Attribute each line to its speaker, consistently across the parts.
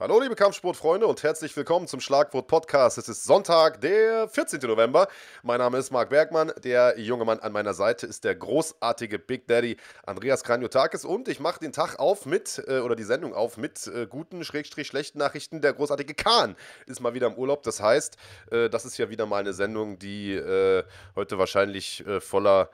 Speaker 1: Hallo liebe Kampfsportfreunde und herzlich willkommen zum Schlagwort Podcast. Es ist Sonntag, der 14. November. Mein Name ist Marc Bergmann. Der junge Mann an meiner Seite ist der großartige Big Daddy Andreas Kranjotakis und ich mache den Tag auf mit, äh, oder die Sendung auf mit äh, guten, schrägstrich schlechten Nachrichten. Der großartige Kahn ist mal wieder im Urlaub. Das heißt, äh, das ist ja wieder mal eine Sendung, die äh, heute wahrscheinlich äh, voller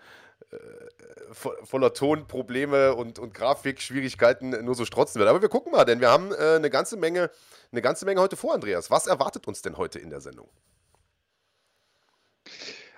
Speaker 1: voller Tonprobleme und, und Grafikschwierigkeiten nur so strotzen wird. Aber wir gucken mal, denn wir haben äh, eine ganze Menge, eine ganze Menge heute vor, Andreas. Was erwartet uns denn heute in der Sendung?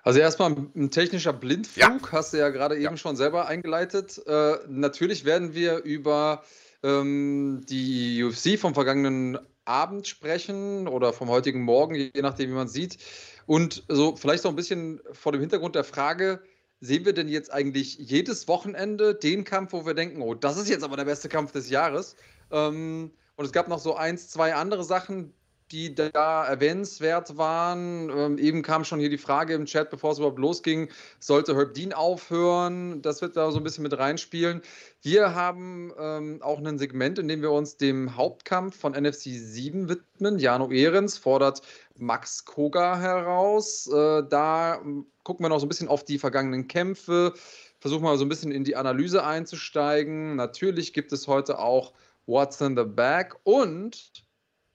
Speaker 2: Also erstmal ein technischer Blindflug, ja. hast du ja gerade eben ja. schon selber eingeleitet. Äh, natürlich werden wir über ähm, die UFC vom vergangenen Abend sprechen oder vom heutigen Morgen, je nachdem, wie man sieht. Und so vielleicht so ein bisschen vor dem Hintergrund der Frage, sehen wir denn jetzt eigentlich jedes Wochenende den Kampf, wo wir denken, oh, das ist jetzt aber der beste Kampf des Jahres? Ähm, und es gab noch so eins, zwei andere Sachen, die da erwähnenswert waren. Ähm, eben kam schon hier die Frage im Chat, bevor es überhaupt losging, sollte Herb Dean aufhören? Das wird da so ein bisschen mit reinspielen. Wir haben ähm, auch ein Segment, in dem wir uns dem Hauptkampf von NFC 7 widmen. Jano Ehrens fordert Max Koga heraus. Äh, da ähm, gucken wir noch so ein bisschen auf die vergangenen Kämpfe, versuchen mal so ein bisschen in die Analyse einzusteigen. Natürlich gibt es heute auch What's in the Bag und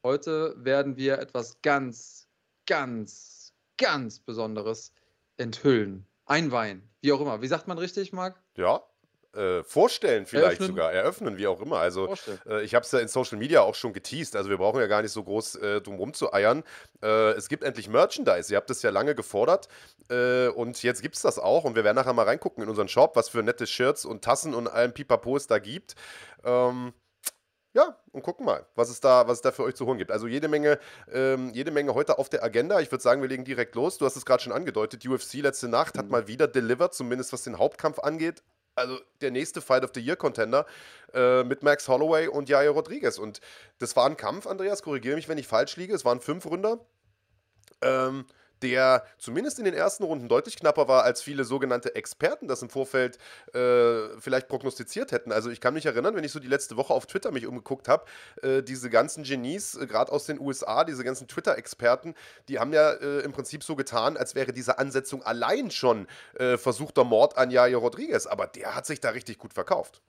Speaker 2: Heute werden wir etwas ganz, ganz, ganz Besonderes enthüllen. Einweihen, wie auch immer. Wie sagt man richtig, Marc?
Speaker 1: Ja, äh, vorstellen vielleicht eröffnen. sogar, eröffnen, wie auch immer. Also äh, ich habe es ja in Social Media auch schon geteased, also wir brauchen ja gar nicht so groß äh, drum rum zu eiern. Äh, es gibt endlich Merchandise, ihr habt es ja lange gefordert äh, und jetzt gibt es das auch und wir werden nachher mal reingucken in unseren Shop, was für nette Shirts und Tassen und allem Pipapo es da gibt. Ähm, ja, und gucken mal, was es da, was es da für euch zu holen gibt. Also jede Menge, ähm, jede Menge heute auf der Agenda. Ich würde sagen, wir legen direkt los. Du hast es gerade schon angedeutet. UFC letzte Nacht hat mhm. mal wieder delivered, zumindest was den Hauptkampf angeht. Also der nächste Fight of the Year Contender äh, mit Max Holloway und Jair Rodriguez. Und das war ein Kampf, Andreas, korrigiere mich, wenn ich falsch liege. Es waren fünf Runder. Ähm, der zumindest in den ersten Runden deutlich knapper war, als viele sogenannte Experten das im Vorfeld äh, vielleicht prognostiziert hätten. Also ich kann mich erinnern, wenn ich so die letzte Woche auf Twitter mich umgeguckt habe, äh, diese ganzen Genies, äh, gerade aus den USA, diese ganzen Twitter-Experten, die haben ja äh, im Prinzip so getan, als wäre diese Ansetzung allein schon äh, versuchter Mord an Jair Rodriguez. Aber der hat sich da richtig gut verkauft.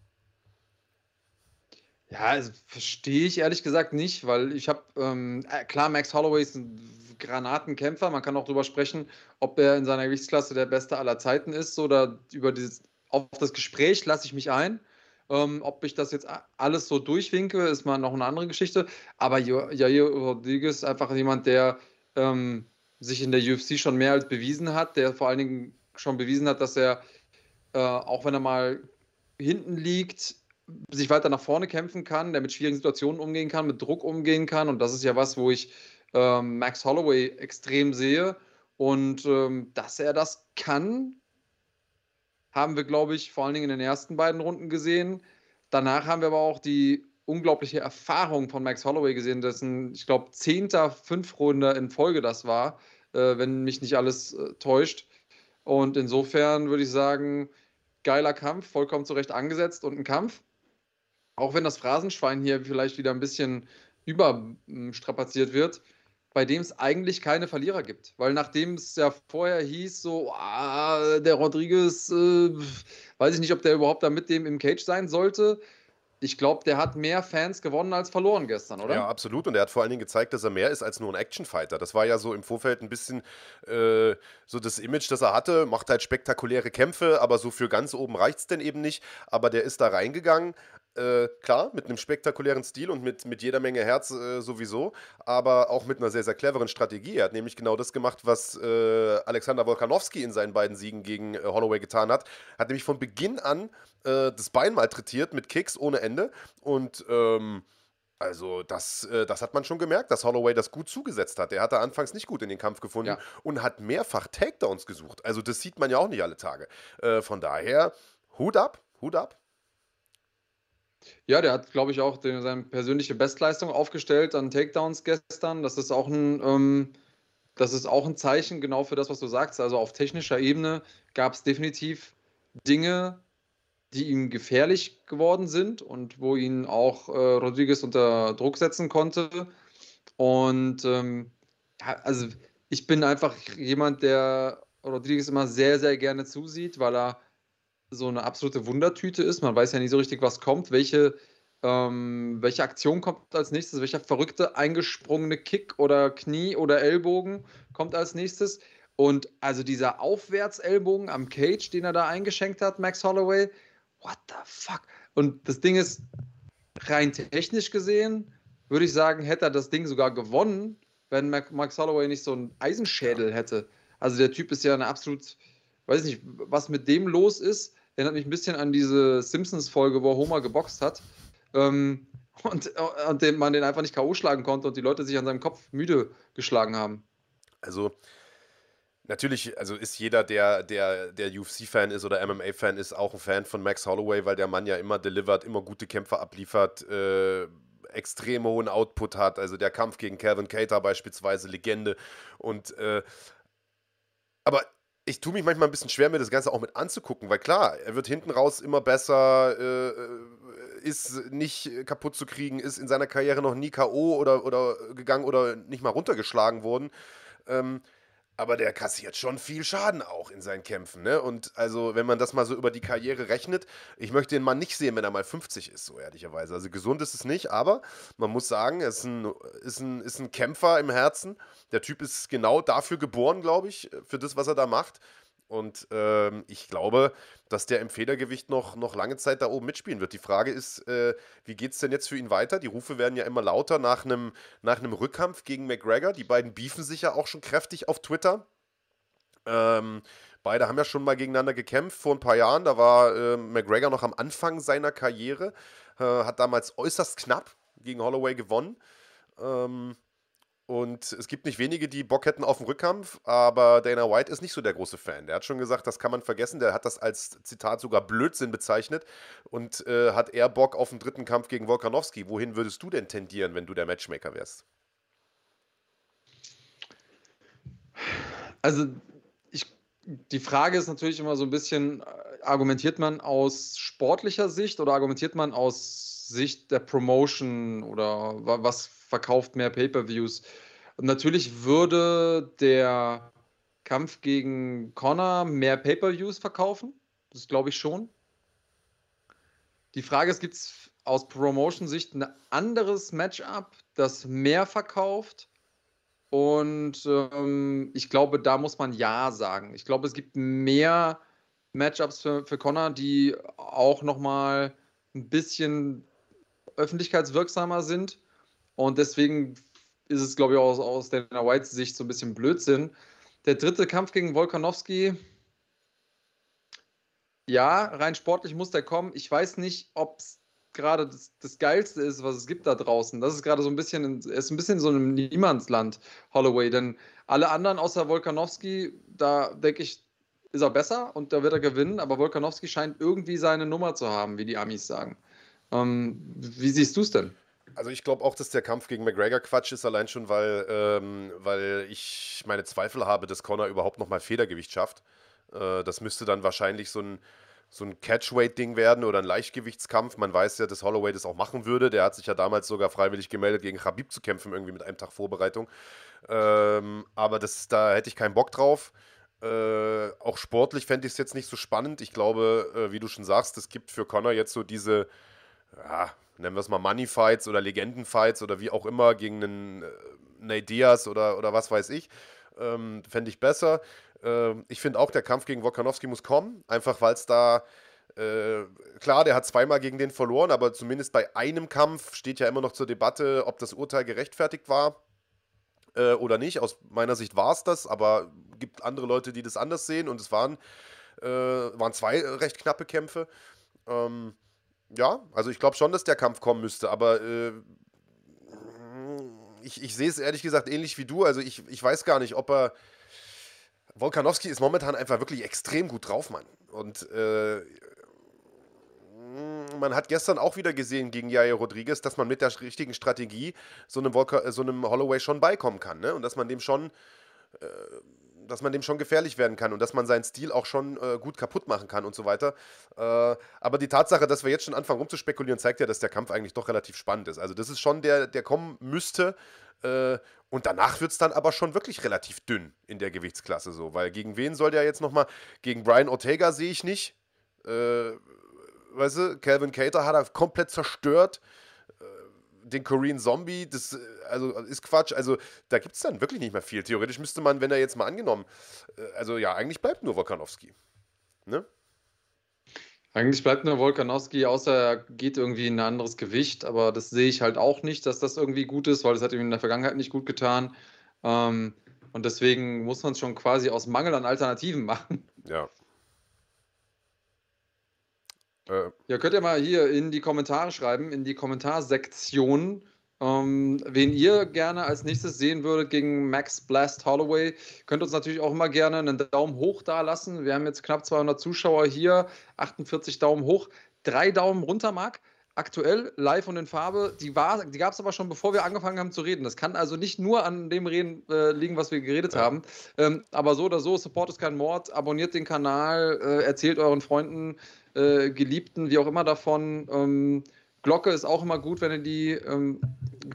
Speaker 2: Ja, also verstehe ich ehrlich gesagt nicht, weil ich habe, ähm, äh, klar, Max Holloway ist ein Granatenkämpfer. Man kann auch darüber sprechen, ob er in seiner Gewichtsklasse der Beste aller Zeiten ist oder über dieses, auf das Gespräch lasse ich mich ein. Ähm, ob ich das jetzt alles so durchwinke, ist mal noch eine andere Geschichte. Aber Jair Rodriguez ist einfach jemand, der ähm, sich in der UFC schon mehr als bewiesen hat, der vor allen Dingen schon bewiesen hat, dass er, äh, auch wenn er mal hinten liegt, sich weiter nach vorne kämpfen kann, der mit schwierigen Situationen umgehen kann, mit Druck umgehen kann. Und das ist ja was, wo ich ähm, Max Holloway extrem sehe. Und ähm, dass er das kann, haben wir, glaube ich, vor allen Dingen in den ersten beiden Runden gesehen. Danach haben wir aber auch die unglaubliche Erfahrung von Max Holloway gesehen, dessen, ich glaube, zehnter Fünfrunder in Folge das war, äh, wenn mich nicht alles äh, täuscht. Und insofern würde ich sagen, geiler Kampf, vollkommen zurecht angesetzt und ein Kampf. Auch wenn das Phrasenschwein hier vielleicht wieder ein bisschen überstrapaziert wird, bei dem es eigentlich keine Verlierer gibt. Weil nachdem es ja vorher hieß, so, ah, der Rodriguez, äh, weiß ich nicht, ob der überhaupt da mit dem im Cage sein sollte. Ich glaube, der hat mehr Fans gewonnen als verloren gestern, oder?
Speaker 1: Ja, absolut. Und er hat vor allen Dingen gezeigt, dass er mehr ist als nur ein Actionfighter. Das war ja so im Vorfeld ein bisschen äh, so das Image, das er hatte. Macht halt spektakuläre Kämpfe, aber so für ganz oben reicht es denn eben nicht. Aber der ist da reingegangen, äh, klar, mit einem spektakulären Stil und mit, mit jeder Menge Herz äh, sowieso, aber auch mit einer sehr, sehr cleveren Strategie. Er hat nämlich genau das gemacht, was äh, Alexander Wolkanowski in seinen beiden Siegen gegen äh, Holloway getan hat. Hat nämlich von Beginn an äh, das Bein malträtiert mit Kicks ohne Ende und ähm, also das, äh, das hat man schon gemerkt, dass Holloway das gut zugesetzt hat. Er hatte anfangs nicht gut in den Kampf gefunden ja. und hat mehrfach Takedowns gesucht. Also das sieht man ja auch nicht alle Tage. von daher, Hut ab, Hut ab.
Speaker 2: Ja, der hat, glaube ich, auch den, seine persönliche Bestleistung aufgestellt an Takedowns gestern. Das ist auch ein, ähm, das ist auch ein Zeichen genau für das, was du sagst. Also auf technischer Ebene gab es definitiv Dinge, die ihm gefährlich geworden sind und wo ihn auch äh, Rodriguez unter Druck setzen konnte. Und ähm, also ich bin einfach jemand, der Rodriguez immer sehr, sehr gerne zusieht, weil er so eine absolute Wundertüte ist. Man weiß ja nicht so richtig, was kommt, welche, ähm, welche Aktion kommt als nächstes, welcher verrückte eingesprungene Kick oder Knie oder Ellbogen kommt als nächstes. Und also dieser Aufwärtsellbogen am Cage, den er da eingeschenkt hat, Max Holloway, what the fuck? Und das Ding ist, rein technisch gesehen, würde ich sagen, hätte er das Ding sogar gewonnen, wenn Max Holloway nicht so einen Eisenschädel hätte. Also der Typ ist ja eine absolut, weiß nicht, was mit dem los ist. Erinnert mich ein bisschen an diese Simpsons-Folge, wo Homer geboxt hat. Ähm, und, und den, man den einfach nicht K.O. schlagen konnte und die Leute sich an seinem Kopf müde geschlagen haben.
Speaker 1: Also, Natürlich, also ist jeder, der, der, der UFC-Fan ist oder MMA-Fan ist, auch ein Fan von Max Holloway, weil der Mann ja immer delivert, immer gute Kämpfe abliefert, äh, extrem hohen Output hat. Also der Kampf gegen Kevin Cater beispielsweise, Legende. Und äh, aber ich tue mich manchmal ein bisschen schwer, mir das Ganze auch mit anzugucken, weil klar, er wird hinten raus immer besser, äh, äh ist nicht kaputt zu kriegen, ist in seiner Karriere noch nie K.O. Oder, oder gegangen oder nicht mal runtergeschlagen worden. Ähm, aber der kassiert schon viel Schaden auch in seinen Kämpfen. Ne? Und also, wenn man das mal so über die Karriere rechnet, ich möchte den Mann nicht sehen, wenn er mal 50 ist, so ehrlicherweise. Also gesund ist es nicht, aber man muss sagen, er ist ein, ist ein, ist ein Kämpfer im Herzen. Der Typ ist genau dafür geboren, glaube ich, für das, was er da macht. Und ähm, ich glaube, dass der im Federgewicht noch, noch lange Zeit da oben mitspielen wird. Die Frage ist, äh, wie geht es denn jetzt für ihn weiter? Die Rufe werden ja immer lauter nach einem nach Rückkampf gegen McGregor. Die beiden beefen sich ja auch schon kräftig auf Twitter. Ähm, beide haben ja schon mal gegeneinander gekämpft vor ein paar Jahren. Da war äh, McGregor noch am Anfang seiner Karriere, äh, hat damals äußerst knapp gegen Holloway gewonnen. Ähm, und es gibt nicht wenige, die Bock hätten auf den Rückkampf, aber Dana White ist nicht so der große Fan. Der hat schon gesagt, das kann man vergessen. Der hat das als Zitat sogar Blödsinn bezeichnet und äh, hat eher Bock auf den dritten Kampf gegen Volkanowski. Wohin würdest du denn tendieren, wenn du der Matchmaker wärst?
Speaker 2: Also, ich, die Frage ist natürlich immer so ein bisschen, äh, argumentiert man aus sportlicher Sicht oder argumentiert man aus Sicht der Promotion oder was verkauft mehr Pay-per-Views. Natürlich würde der Kampf gegen Connor mehr Pay-per-Views verkaufen. Das glaube ich schon. Die Frage ist, gibt es aus Promotion-Sicht ein anderes Matchup, das mehr verkauft? Und ähm, ich glaube, da muss man Ja sagen. Ich glaube, es gibt mehr Matchups für, für Connor, die auch nochmal ein bisschen öffentlichkeitswirksamer sind. Und deswegen ist es, glaube ich, aus, aus Dana Whites Sicht so ein bisschen Blödsinn. Der dritte Kampf gegen Volkanowski, ja, rein sportlich muss der kommen. Ich weiß nicht, ob es gerade das, das, Geilste ist, was es gibt da draußen. Das ist gerade so ein bisschen, ist ein bisschen so ein Niemandsland, Holloway. Denn alle anderen außer Volkanowski, da denke ich, ist er besser und da wird er gewinnen. Aber Volkanowski scheint irgendwie seine Nummer zu haben, wie die Amis sagen. Ähm, wie siehst du es denn?
Speaker 1: Also ich glaube auch, dass der Kampf gegen McGregor Quatsch ist, allein schon, weil, ähm, weil ich meine Zweifel habe, dass Conor überhaupt nochmal Federgewicht schafft. Äh, das müsste dann wahrscheinlich so ein, so ein Catchweight-Ding werden oder ein Leichtgewichtskampf. Man weiß ja, dass Holloway das auch machen würde. Der hat sich ja damals sogar freiwillig gemeldet, gegen Khabib zu kämpfen, irgendwie mit einem Tag Vorbereitung. Ähm, aber das, da hätte ich keinen Bock drauf. Äh, auch sportlich fände ich es jetzt nicht so spannend. Ich glaube, äh, wie du schon sagst, es gibt für Conor jetzt so diese, ja, nennen wir es mal Money Fights oder Legenden Fights oder wie auch immer gegen einen äh, Nate Diaz oder, oder was weiß ich. Ähm, Fände ich besser. Ähm, ich finde auch, der Kampf gegen Wokanowski muss kommen, einfach weil es da. Äh, klar, der hat zweimal gegen den verloren, aber zumindest bei einem Kampf steht ja immer noch zur Debatte, ob das Urteil gerechtfertigt war äh, oder nicht. Aus meiner Sicht war es das, aber gibt andere Leute, die das anders sehen und es waren, äh, waren zwei recht knappe Kämpfe. Ähm, ja, also ich glaube schon, dass der Kampf kommen müsste, aber äh, ich, ich sehe es ehrlich gesagt ähnlich wie du. Also ich, ich weiß gar nicht, ob er. Volkanowski ist momentan einfach wirklich extrem gut drauf, Mann. Und äh, man hat gestern auch wieder gesehen gegen Jair Rodriguez, dass man mit der richtigen Strategie so einem, Volker, so einem Holloway schon beikommen kann. Ne? Und dass man dem schon äh, dass man dem schon gefährlich werden kann und dass man seinen Stil auch schon äh, gut kaputt machen kann und so weiter. Äh, aber die Tatsache, dass wir jetzt schon anfangen rumzuspekulieren, zeigt ja, dass der Kampf eigentlich doch relativ spannend ist. Also das ist schon der, der kommen müsste. Äh, und danach wird es dann aber schon wirklich relativ dünn in der Gewichtsklasse so. Weil gegen wen soll der jetzt nochmal? Gegen Brian Ortega sehe ich nicht. Äh, weißt du, Calvin Cater hat er komplett zerstört den Korean Zombie, das also, ist Quatsch. Also da gibt es dann wirklich nicht mehr viel. Theoretisch müsste man, wenn er jetzt mal angenommen, äh, also ja, eigentlich bleibt nur Volkanowski. Ne?
Speaker 2: Eigentlich bleibt nur Volkanowski, außer er geht irgendwie in ein anderes Gewicht, aber das sehe ich halt auch nicht, dass das irgendwie gut ist, weil das hat ihm in der Vergangenheit nicht gut getan. Ähm, und deswegen muss man es schon quasi aus Mangel an Alternativen machen.
Speaker 1: Ja.
Speaker 2: Äh, ja, könnt ihr mal hier in die Kommentare schreiben, in die Kommentarsektion, ähm, wen ihr gerne als nächstes sehen würdet gegen Max Blast Holloway. Könnt uns natürlich auch immer gerne einen Daumen hoch da lassen. Wir haben jetzt knapp 200 Zuschauer hier, 48 Daumen hoch, drei Daumen runter, Marc aktuell live und in Farbe, die, die gab es aber schon, bevor wir angefangen haben zu reden. Das kann also nicht nur an dem reden, äh, liegen, was wir geredet ja. haben. Ähm, aber so oder so, Support ist kein Mord, abonniert den Kanal, äh, erzählt euren Freunden, äh, Geliebten, wie auch immer davon. Ähm, Glocke ist auch immer gut, wenn ihr die ähm,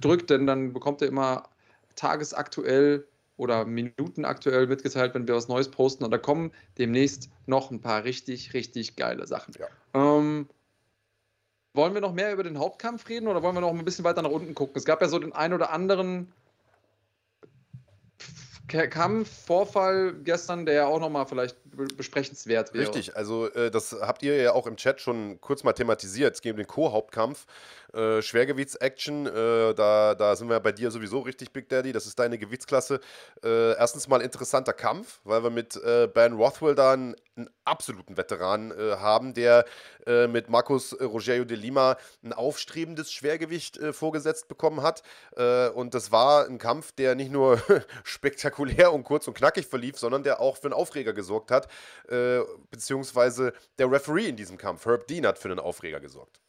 Speaker 2: drückt, denn dann bekommt ihr immer tagesaktuell oder minutenaktuell mitgeteilt, wenn wir was Neues posten. Und da kommen demnächst noch ein paar richtig, richtig geile Sachen. Ja. Ähm, wollen wir noch mehr über den Hauptkampf reden oder wollen wir noch ein bisschen weiter nach unten gucken? Es gab ja so den einen oder anderen Kampf, Vorfall gestern, der ja auch nochmal vielleicht besprechenswert wäre.
Speaker 1: Richtig, also äh, das habt ihr ja auch im Chat schon kurz mal thematisiert. Es geht um den Co-Hauptkampf. Äh, Schwergewichts-Action, äh, da, da sind wir bei dir sowieso richtig, Big Daddy. Das ist deine Gewichtsklasse. Äh, erstens mal interessanter Kampf, weil wir mit äh, Ben Rothwell da einen, einen absoluten Veteran äh, haben, der mit Marcos Rogerio de Lima ein aufstrebendes Schwergewicht vorgesetzt bekommen hat. und das war ein Kampf, der nicht nur spektakulär und kurz und knackig verlief, sondern der auch für einen Aufreger gesorgt hat. Beziehungsweise der Referee in diesem Kampf, Herb Dean, hat für einen Aufreger gesorgt.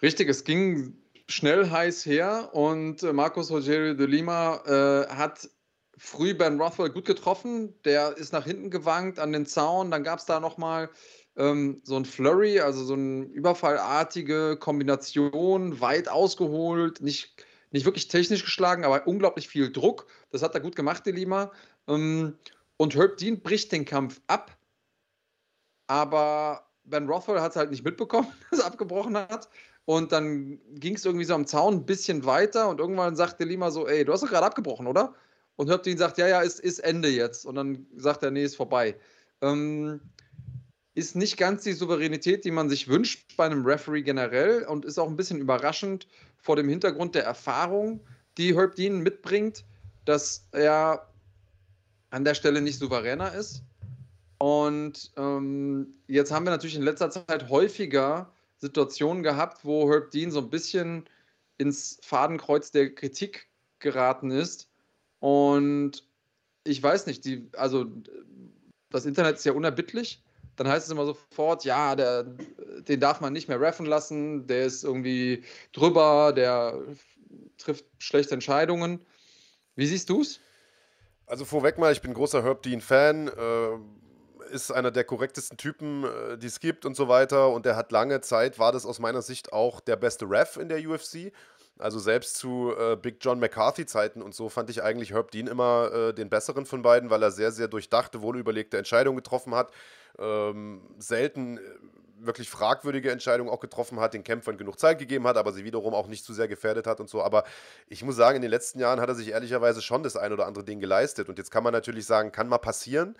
Speaker 2: Richtig, es ging schnell heiß her und äh, Marcos Rogerio de Lima äh, hat früh Ben Rothwell gut getroffen. Der ist nach hinten gewankt an den Zaun. Dann gab es da nochmal ähm, so ein Flurry, also so eine überfallartige Kombination, weit ausgeholt, nicht, nicht wirklich technisch geschlagen, aber unglaublich viel Druck. Das hat er gut gemacht, De Lima. Ähm, und Herb Dean bricht den Kampf ab, aber Ben Rothwell hat es halt nicht mitbekommen, dass er abgebrochen hat. Und dann ging es irgendwie so am Zaun ein bisschen weiter und irgendwann sagte Lima so, ey, du hast doch gerade abgebrochen, oder? Und Höptin sagt, ja, ja, ist, ist Ende jetzt. Und dann sagt er, nee, ist vorbei. Ähm, ist nicht ganz die Souveränität, die man sich wünscht bei einem Referee generell und ist auch ein bisschen überraschend vor dem Hintergrund der Erfahrung, die Herb Dean mitbringt, dass er an der Stelle nicht souveräner ist. Und ähm, jetzt haben wir natürlich in letzter Zeit häufiger Situationen gehabt, wo Herb Dean so ein bisschen ins Fadenkreuz der Kritik geraten ist. Und ich weiß nicht, die, also das Internet ist ja unerbittlich. Dann heißt es immer sofort, ja, der, den darf man nicht mehr reffen lassen, der ist irgendwie drüber, der trifft schlechte Entscheidungen. Wie siehst du es?
Speaker 1: Also vorweg mal, ich bin großer Herb Dean-Fan. Äh, ist einer der korrektesten Typen, äh, die es gibt und so weiter. Und er hat lange Zeit, war das aus meiner Sicht auch der beste Ref in der UFC. Also selbst zu äh, Big John McCarthy-Zeiten und so fand ich eigentlich Herb Dean immer äh, den besseren von beiden, weil er sehr, sehr durchdachte, wohlüberlegte Entscheidungen getroffen hat. Ähm, selten äh, wirklich fragwürdige Entscheidungen auch getroffen hat, den Kämpfern genug Zeit gegeben hat, aber sie wiederum auch nicht zu sehr gefährdet hat und so. Aber ich muss sagen, in den letzten Jahren hat er sich ehrlicherweise schon das ein oder andere Ding geleistet. Und jetzt kann man natürlich sagen, kann mal passieren.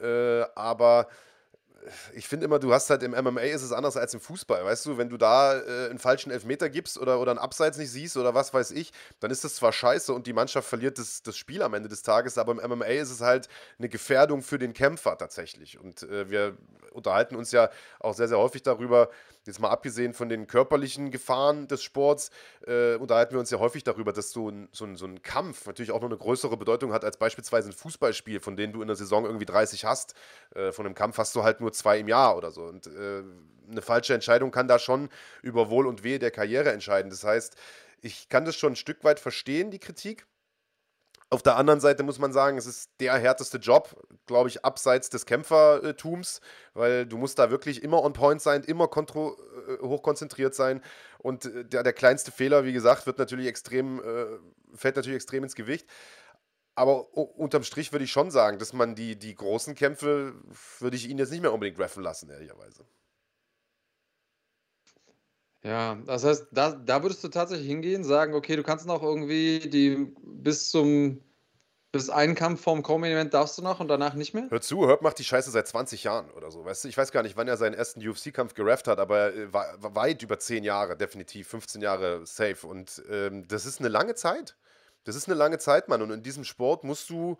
Speaker 1: Äh, aber ich finde immer, du hast halt im MMA ist es anders als im Fußball, weißt du, wenn du da äh, einen falschen Elfmeter gibst oder, oder einen Abseits nicht siehst oder was weiß ich, dann ist das zwar scheiße und die Mannschaft verliert das, das Spiel am Ende des Tages, aber im MMA ist es halt eine Gefährdung für den Kämpfer tatsächlich. Und äh, wir unterhalten uns ja auch sehr, sehr häufig darüber, jetzt mal abgesehen von den körperlichen Gefahren des Sports, äh, unterhalten wir uns ja häufig darüber, dass so ein, so, ein, so ein Kampf natürlich auch noch eine größere Bedeutung hat als beispielsweise ein Fußballspiel, von denen du in der Saison irgendwie 30 hast. Äh, von einem Kampf hast du halt nur zwei im Jahr oder so. Und äh, eine falsche Entscheidung kann da schon über Wohl und Wehe der Karriere entscheiden. Das heißt, ich kann das schon ein Stück weit verstehen, die Kritik. Auf der anderen Seite muss man sagen, es ist der härteste Job, glaube ich, abseits des Kämpfertums, weil du musst da wirklich immer on point sein, immer äh, hochkonzentriert sein. Und äh, der, der kleinste Fehler, wie gesagt, wird natürlich extrem, äh, fällt natürlich extrem ins Gewicht. Aber unterm Strich würde ich schon sagen, dass man die, die großen Kämpfe, würde ich ihn jetzt nicht mehr unbedingt reffen lassen, ehrlicherweise.
Speaker 2: Ja, das heißt, da, da würdest du tatsächlich hingehen, sagen, okay, du kannst noch irgendwie die bis zum bis einen Kampf vorm Co-Main-Event darfst du noch und danach nicht mehr?
Speaker 1: Hör zu, Herb macht die Scheiße seit 20 Jahren oder so. Weißt du, ich weiß gar nicht, wann er seinen ersten UFC-Kampf gerefft hat, aber äh, war, war weit über 10 Jahre, definitiv 15 Jahre safe. Und ähm, das ist eine lange Zeit. Das ist eine lange Zeit, Mann. Und in diesem Sport musst du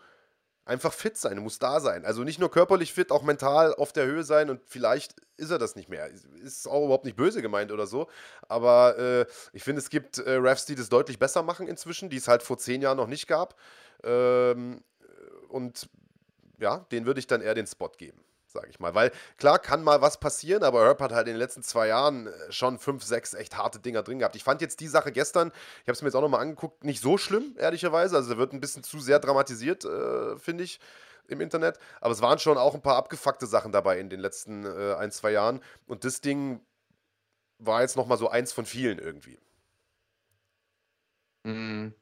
Speaker 1: einfach fit sein, muss da sein. Also nicht nur körperlich fit, auch mental auf der Höhe sein und vielleicht ist er das nicht mehr. Ist auch überhaupt nicht böse gemeint oder so. Aber äh, ich finde, es gibt äh, Refs, die das deutlich besser machen inzwischen, die es halt vor zehn Jahren noch nicht gab. Ähm, und ja, den würde ich dann eher den Spot geben sage ich mal. Weil klar kann mal was passieren, aber Herb hat halt in den letzten zwei Jahren äh, schon fünf, sechs echt harte Dinger drin gehabt. Ich fand jetzt die Sache gestern, ich habe es mir jetzt auch nochmal angeguckt, nicht so schlimm, ehrlicherweise. Also wird ein bisschen zu sehr dramatisiert, äh, finde ich im Internet. Aber es waren schon auch ein paar abgefuckte Sachen dabei in den letzten äh, ein, zwei Jahren. Und das Ding war jetzt nochmal so eins von vielen irgendwie.
Speaker 2: Mhm.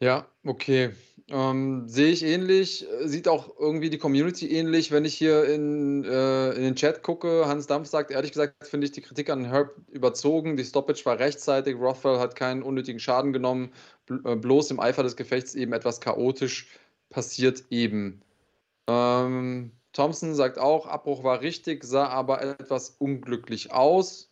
Speaker 2: Ja, okay. Ähm, sehe ich ähnlich, äh, sieht auch irgendwie die Community ähnlich. Wenn ich hier in, äh, in den Chat gucke, Hans Dampf sagt, ehrlich gesagt, finde ich die Kritik an Herb überzogen. Die Stoppage war rechtzeitig, Rothwell hat keinen unnötigen Schaden genommen, äh, bloß im Eifer des Gefechts eben etwas chaotisch passiert eben. Ähm, Thompson sagt auch, Abbruch war richtig, sah aber etwas unglücklich aus.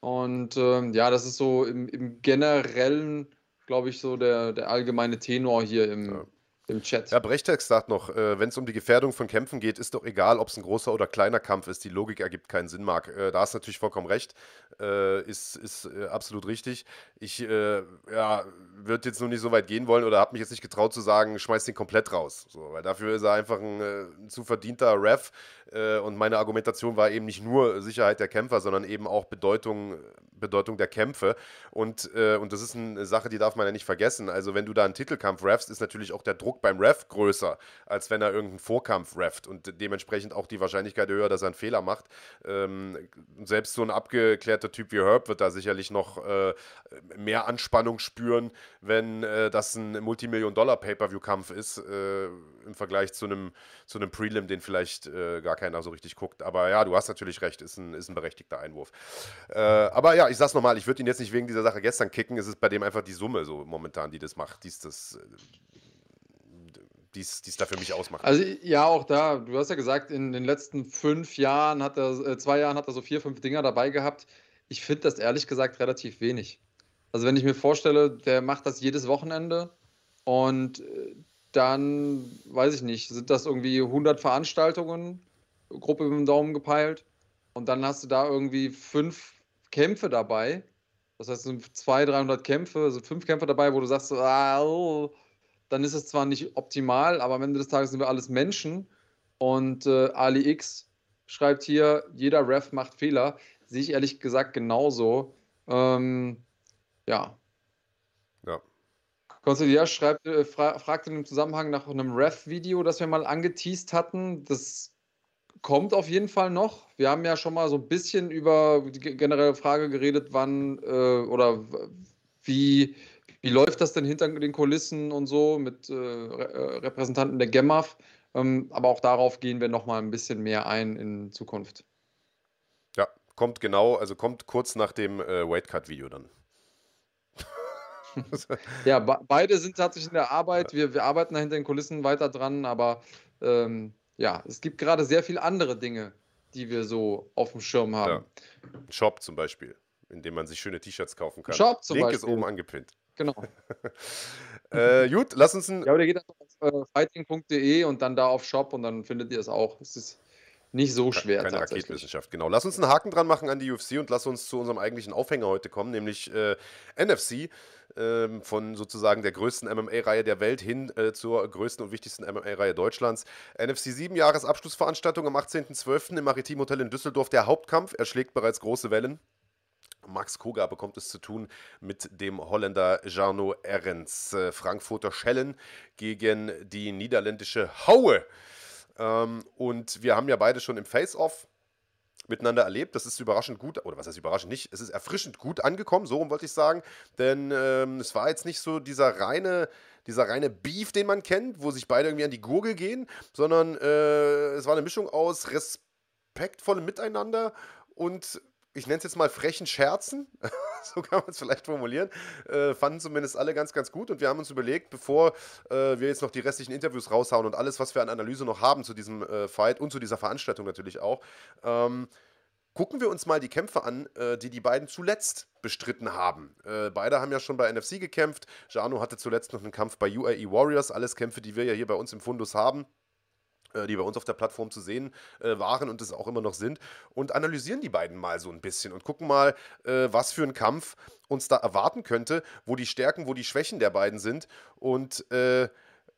Speaker 2: Und ähm, ja, das ist so im, im generellen glaube ich, so der, der allgemeine Tenor hier im, ja. Im Chat.
Speaker 1: Ja, Brechtex sagt noch, äh, wenn es um die Gefährdung von Kämpfen geht, ist doch egal, ob es ein großer oder kleiner Kampf ist. Die Logik ergibt keinen Sinn, Marc. Äh, da hast du natürlich vollkommen recht. Äh, ist ist äh, absolut richtig. Ich äh, ja, würde jetzt nur nicht so weit gehen wollen oder habe mich jetzt nicht getraut zu sagen, schmeiß den komplett raus. So, weil dafür ist er einfach ein, äh, ein zu verdienter Ref. und meine Argumentation war eben nicht nur Sicherheit der Kämpfer, sondern eben auch Bedeutung Bedeutung der Kämpfe. Und, und das ist eine Sache, die darf man ja nicht vergessen. Also, wenn du da einen Titelkampf refst, ist natürlich auch der Druck beim Ref größer, als wenn er irgendeinen Vorkampf reft und dementsprechend auch die Wahrscheinlichkeit höher, dass er einen Fehler macht. Ähm, selbst so ein abgeklärter Typ wie Herb wird da sicherlich noch äh, mehr Anspannung spüren, wenn äh, das ein Multimillion-Dollar-Pay-Per-View-Kampf ist, äh, im Vergleich zu einem, zu einem Prelim, den vielleicht äh, gar keiner so richtig guckt. Aber ja, du hast natürlich recht, ist ein, ist ein berechtigter Einwurf. Äh, aber ja, ich sag's nochmal, ich würde ihn jetzt nicht wegen dieser Sache gestern kicken. Es ist bei dem einfach die Summe so momentan, die das macht, dies das. Die es da für mich ausmacht.
Speaker 2: Also ja, auch da, du hast ja gesagt, in den letzten fünf Jahren hat er, äh, zwei Jahren hat er so vier, fünf Dinger dabei gehabt. Ich finde das ehrlich gesagt relativ wenig. Also wenn ich mir vorstelle, der macht das jedes Wochenende und äh, dann, weiß ich nicht, sind das irgendwie 100 Veranstaltungen, Gruppe mit dem Daumen gepeilt und dann hast du da irgendwie fünf Kämpfe dabei. Das heißt, es sind 200, 300 Kämpfe, sind fünf Kämpfe dabei, wo du sagst, ah, oh, dann ist es zwar nicht optimal, aber am Ende des Tages sind wir alles Menschen. Und äh, Ali X schreibt hier, jeder Ref macht Fehler. Sehe ich ehrlich gesagt genauso. Ähm, ja.
Speaker 1: Ja.
Speaker 2: Consilia schreibt, äh, fra fragt in dem Zusammenhang nach einem Ref-Video, das wir mal angeteased hatten. Das kommt auf jeden Fall noch. Wir haben ja schon mal so ein bisschen über die generelle Frage geredet, wann äh, oder wie, wie läuft das denn hinter den Kulissen und so mit äh, äh Repräsentanten der GEMAF. Ähm, aber auch darauf gehen wir noch mal ein bisschen mehr ein in Zukunft.
Speaker 1: Ja, kommt genau, also kommt kurz nach dem äh, Weightcut-Video dann.
Speaker 2: ja, beide sind tatsächlich in der Arbeit. Wir, wir arbeiten da hinter den Kulissen weiter dran, aber ähm, ja, es gibt gerade sehr viele andere Dinge, die wir so auf dem Schirm haben.
Speaker 1: Ja. Shop zum Beispiel, in dem man sich schöne T-Shirts kaufen kann.
Speaker 2: Shop zum
Speaker 1: Link
Speaker 2: Beispiel.
Speaker 1: ist oben angepinnt.
Speaker 2: Genau.
Speaker 1: äh, gut, lass uns ein.
Speaker 2: Ja, oder geht auf äh, fighting.de und dann da auf Shop und dann findet ihr es auch. Es ist nicht so schwer.
Speaker 1: Keine Raketenwissenschaft, genau. Lass uns einen Haken dran machen an die UFC und lass uns zu unserem eigentlichen Aufhänger heute kommen, nämlich äh, NFC ähm, von sozusagen der größten MMA-Reihe der Welt hin äh, zur größten und wichtigsten MMA-Reihe Deutschlands. NFC 7 Jahresabschlussveranstaltung am 18.12. im Maritim Hotel in Düsseldorf. Der Hauptkampf erschlägt bereits große Wellen. Max Koga bekommt es zu tun mit dem Holländer Jarno Errens. Äh, Frankfurter Schellen gegen die niederländische Haue. Ähm, und wir haben ja beide schon im Face-Off miteinander erlebt. Das ist überraschend gut, oder was heißt überraschend nicht, es ist erfrischend gut angekommen, so wollte ich sagen. Denn ähm, es war jetzt nicht so dieser reine, dieser reine Beef, den man kennt, wo sich beide irgendwie an die Gurgel gehen, sondern äh, es war eine Mischung aus respektvollem Miteinander und ich nenne es jetzt mal frechen Scherzen, so kann man es vielleicht formulieren, äh, fanden zumindest alle ganz, ganz gut. Und wir haben uns überlegt, bevor äh, wir jetzt noch die restlichen Interviews raushauen und alles, was wir an Analyse noch haben zu diesem äh, Fight und zu dieser Veranstaltung natürlich auch, ähm, gucken wir uns mal die Kämpfe an, äh, die die beiden zuletzt bestritten haben. Äh, beide haben ja schon bei NFC gekämpft. Jano hatte zuletzt noch einen Kampf bei UAE Warriors, alles Kämpfe, die wir ja hier bei uns im Fundus haben. Äh, die bei uns auf der Plattform zu sehen äh, waren und es auch immer noch sind, und analysieren die beiden mal so ein bisschen und gucken mal, äh, was für ein Kampf uns da erwarten könnte, wo die Stärken, wo die Schwächen der beiden sind und äh,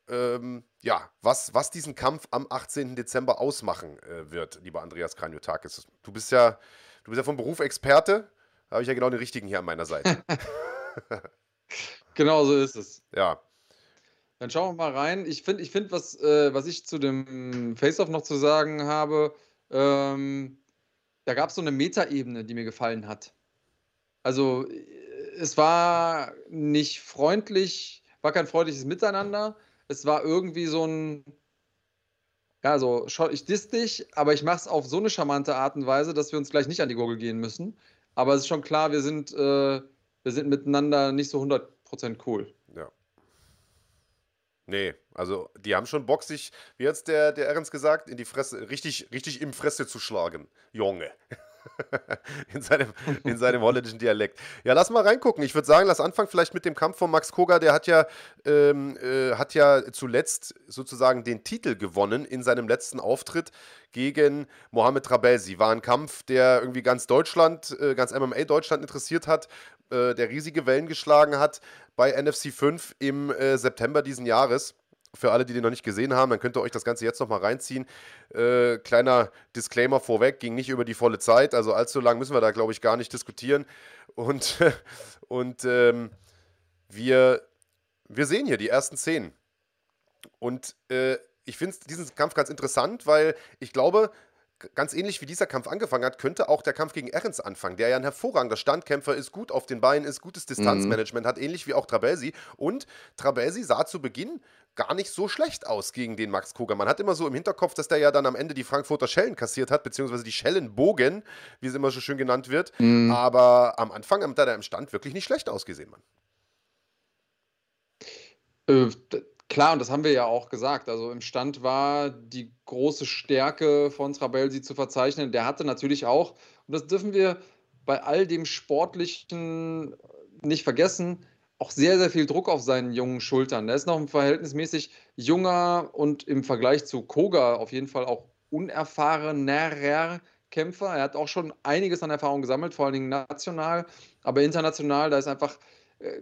Speaker 1: ähm, ja, was, was diesen Kampf am 18. Dezember ausmachen äh, wird, lieber Andreas Kranjotakis. Du bist ja, du bist ja vom Beruf Experte, da habe ich ja genau den richtigen hier an meiner Seite.
Speaker 2: genau so ist es.
Speaker 1: Ja.
Speaker 2: Dann schauen wir mal rein. Ich finde, ich find, was, äh, was ich zu dem Face-Off noch zu sagen habe, ähm, da gab es so eine Metaebene, die mir gefallen hat. Also es war nicht freundlich, war kein freundliches Miteinander. Es war irgendwie so ein, ja, so, ich diss dich, aber ich mache es auf so eine charmante Art und Weise, dass wir uns gleich nicht an die Gurgel gehen müssen. Aber es ist schon klar, wir sind, äh, wir sind miteinander nicht so 100% cool.
Speaker 1: Nee, also die haben schon Bock, sich, wie jetzt der, der Ehrens gesagt, in die Fresse, richtig, richtig im Fresse zu schlagen. Junge. in, seinem, in seinem holländischen Dialekt. Ja, lass mal reingucken. Ich würde sagen, lass anfangen vielleicht mit dem Kampf von Max Koga. Der hat ja, ähm, äh, hat ja zuletzt sozusagen den Titel gewonnen in seinem letzten Auftritt gegen Mohamed Trabelsi. War ein Kampf, der irgendwie ganz Deutschland, äh, ganz MMA Deutschland interessiert hat, äh, der riesige Wellen geschlagen hat bei NFC 5 im äh, September diesen Jahres. Für alle, die den noch nicht gesehen haben, dann könnt ihr euch das Ganze jetzt nochmal reinziehen. Äh, kleiner Disclaimer vorweg, ging nicht über die volle Zeit, also allzu lang müssen wir da, glaube ich, gar nicht diskutieren. Und, und ähm, wir, wir sehen hier die ersten Szenen. Und äh, ich finde diesen Kampf ganz interessant, weil ich glaube, ganz ähnlich wie dieser Kampf angefangen hat, könnte auch der Kampf gegen Ehrens anfangen, der ja ein hervorragender Standkämpfer ist, gut auf den Beinen ist, gutes Distanzmanagement mhm. hat, ähnlich wie auch Trabelsi. Und Trabelsi sah zu Beginn gar nicht so schlecht aus gegen den Max Koga. Man hat immer so im Hinterkopf, dass der ja dann am Ende die Frankfurter Schellen kassiert hat, beziehungsweise die Schellenbogen, wie es immer so schön genannt wird. Mhm. Aber am Anfang hat er im Stand wirklich nicht schlecht ausgesehen, Mann.
Speaker 2: Äh, Klar, und das haben wir ja auch gesagt. Also im Stand war die große Stärke von Trabelsi zu verzeichnen. Der hatte natürlich auch, und das dürfen wir bei all dem Sportlichen nicht vergessen, auch sehr, sehr viel Druck auf seinen jungen Schultern. Der ist noch ein verhältnismäßig junger und im Vergleich zu Koga auf jeden Fall auch unerfahrener Kämpfer. Er hat auch schon einiges an Erfahrung gesammelt, vor allen Dingen national, aber international, da ist einfach äh,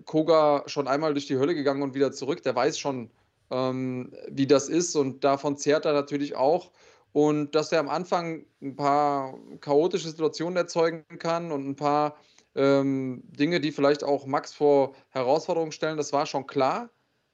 Speaker 2: Koga schon einmal durch die Hölle gegangen und wieder zurück. Der weiß schon, ähm, wie das ist und davon zehrt er natürlich auch. Und dass er am Anfang ein paar chaotische Situationen erzeugen kann und ein paar ähm, Dinge, die vielleicht auch Max vor Herausforderungen stellen, das war schon klar.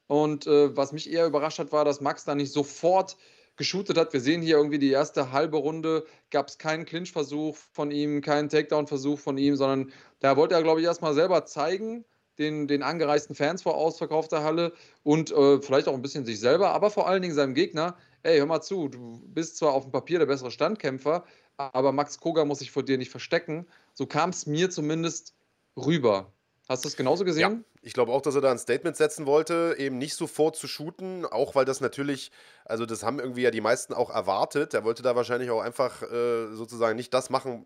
Speaker 2: Und äh, was mich eher überrascht hat, war, dass Max da nicht sofort geshootet hat. Wir sehen hier irgendwie die erste halbe Runde, gab es keinen Clinch-Versuch von ihm, keinen Takedown-Versuch von ihm, sondern da wollte er, glaube ich, erstmal selber zeigen, den, den angereisten Fans vor ausverkaufter Halle und äh, vielleicht auch ein bisschen sich selber, aber vor allen Dingen seinem Gegner. Ey, hör mal zu, du bist zwar auf dem Papier der bessere Standkämpfer, aber Max Koga muss sich vor dir nicht verstecken. So kam es mir zumindest rüber. Hast du es genauso gesehen? Ja,
Speaker 1: ich glaube auch, dass er da ein Statement setzen wollte, eben nicht sofort zu shooten, auch weil das natürlich, also das haben irgendwie ja die meisten auch erwartet. Er wollte da wahrscheinlich auch einfach äh, sozusagen nicht das machen,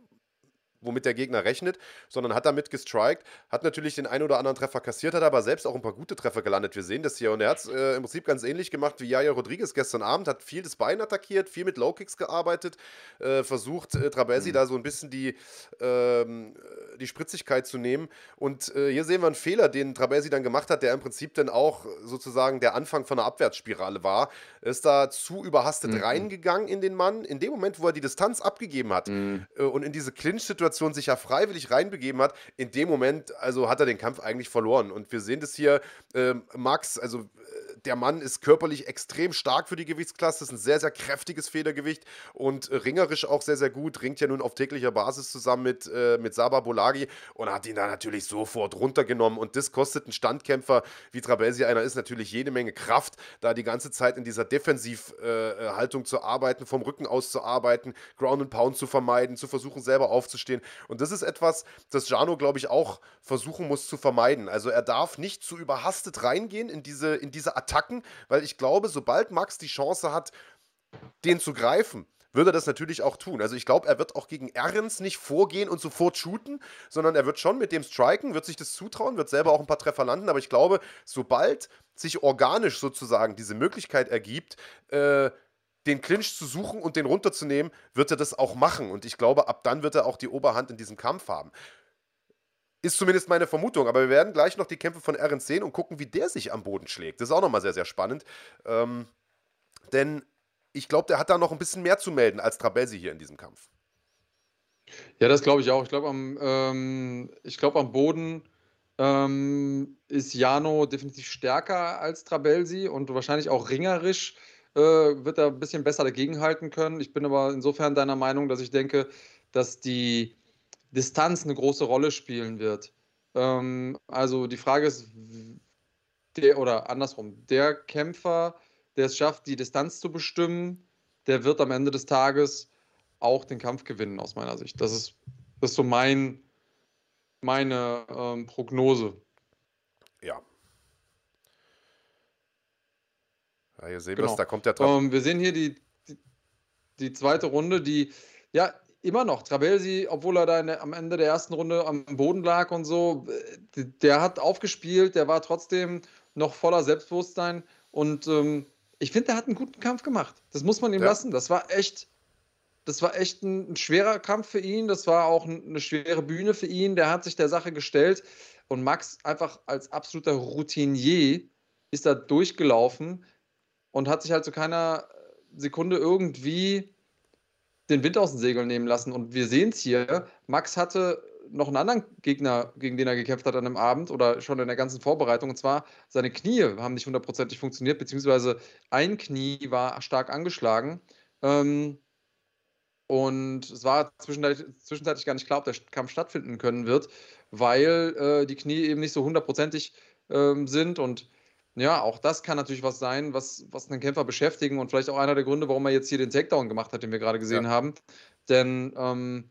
Speaker 1: womit der Gegner rechnet, sondern hat damit gestrikt, hat natürlich den einen oder anderen Treffer kassiert, hat aber selbst auch ein paar gute Treffer gelandet. Wir sehen das hier und er hat es äh, im Prinzip ganz ähnlich gemacht wie Jaja Rodriguez gestern Abend, hat viel das Bein attackiert, viel mit Low Kicks gearbeitet, äh, versucht äh, Trabelsi mhm. da so ein bisschen die, ähm, die Spritzigkeit zu nehmen und äh, hier sehen wir einen Fehler, den Trabelsi dann gemacht hat, der im Prinzip dann auch sozusagen der Anfang von einer Abwärtsspirale war. Er ist da zu überhastet mhm. reingegangen in den Mann, in dem Moment, wo er die Distanz abgegeben hat mhm. Äh, und in diese Clinch-Situation Situation sich ja freiwillig reinbegeben hat, in dem Moment, also hat er den Kampf eigentlich verloren. Und wir sehen das hier, äh, Max, also der Mann ist körperlich extrem stark für die Gewichtsklasse, ist ein sehr, sehr kräftiges Federgewicht und äh, ringerisch auch sehr, sehr gut, ringt ja nun auf täglicher Basis zusammen mit, äh, mit Saba Bolagi und hat ihn da natürlich sofort runtergenommen und das kostet einen Standkämpfer, wie Trabelsi einer ist, natürlich jede Menge Kraft, da die ganze Zeit in dieser Defensivhaltung äh, zu arbeiten, vom Rücken aus zu arbeiten, Ground and Pound zu vermeiden, zu versuchen selber aufzustehen und das ist etwas, das Jano, glaube ich, auch versuchen muss zu vermeiden. Also er darf nicht zu überhastet reingehen in diese, in diese Attacken, weil ich glaube, sobald Max die Chance hat, den zu greifen, würde er das natürlich auch tun. Also ich glaube, er wird auch gegen Errens nicht vorgehen und sofort shooten, sondern er wird schon mit dem striken, wird sich das zutrauen, wird selber auch ein paar Treffer landen. Aber ich glaube, sobald sich organisch sozusagen diese Möglichkeit ergibt, äh, den Clinch zu suchen und den runterzunehmen, wird er das auch machen. Und ich glaube, ab dann wird er auch die Oberhand in diesem Kampf haben. Ist zumindest meine Vermutung. Aber wir werden gleich noch die Kämpfe von Aaron sehen und gucken, wie der sich am Boden schlägt. Das ist auch nochmal sehr, sehr spannend. Ähm, denn ich glaube, der hat da noch ein bisschen mehr zu melden als Trabelsi hier in diesem Kampf.
Speaker 2: Ja, das glaube ich auch. Ich glaube, am, ähm, glaub, am Boden ähm, ist Jano definitiv stärker als Trabelsi und wahrscheinlich auch ringerisch äh, wird er ein bisschen besser dagegenhalten können. Ich bin aber insofern deiner Meinung, dass ich denke, dass die Distanz eine große Rolle spielen wird. Ähm, also die Frage ist, der oder andersrum, der Kämpfer, der es schafft, die Distanz zu bestimmen, der wird am Ende des Tages auch den Kampf gewinnen, aus meiner Sicht. Das ist, das ist so mein, meine ähm, Prognose.
Speaker 1: Ja. ja. Hier sehen genau. wir es, da kommt der
Speaker 2: Trab ähm, Wir sehen hier die, die, die, zweite Runde, die ja immer noch, Trabelsi, obwohl er da der, am Ende der ersten Runde am Boden lag und so, äh, der hat aufgespielt, der war trotzdem noch voller Selbstbewusstsein und ähm, ich finde, er hat einen guten Kampf gemacht. Das muss man ihm ja. lassen. Das war echt, das war echt ein, ein, schwerer Kampf für ihn. Das war auch eine schwere Bühne für ihn. Der hat sich der Sache gestellt. Und Max einfach als absoluter Routinier ist da durchgelaufen und hat sich halt zu keiner Sekunde irgendwie den Wind aus den Segeln nehmen lassen. Und wir sehen es hier. Max hatte noch einen anderen Gegner, gegen den er gekämpft hat an einem Abend oder schon in der ganzen Vorbereitung. Und zwar seine Knie haben nicht hundertprozentig funktioniert, beziehungsweise ein Knie war stark angeschlagen. Ähm, und es war zwischenzeitlich, zwischenzeitlich, gar nicht klar, ob der Kampf stattfinden können wird, weil äh, die Knie eben nicht so hundertprozentig ähm, sind. Und ja, auch das kann natürlich was sein, was, was einen Kämpfer beschäftigen und vielleicht auch einer der Gründe, warum er jetzt hier den Takedown gemacht hat, den wir gerade gesehen ja. haben. Denn ähm,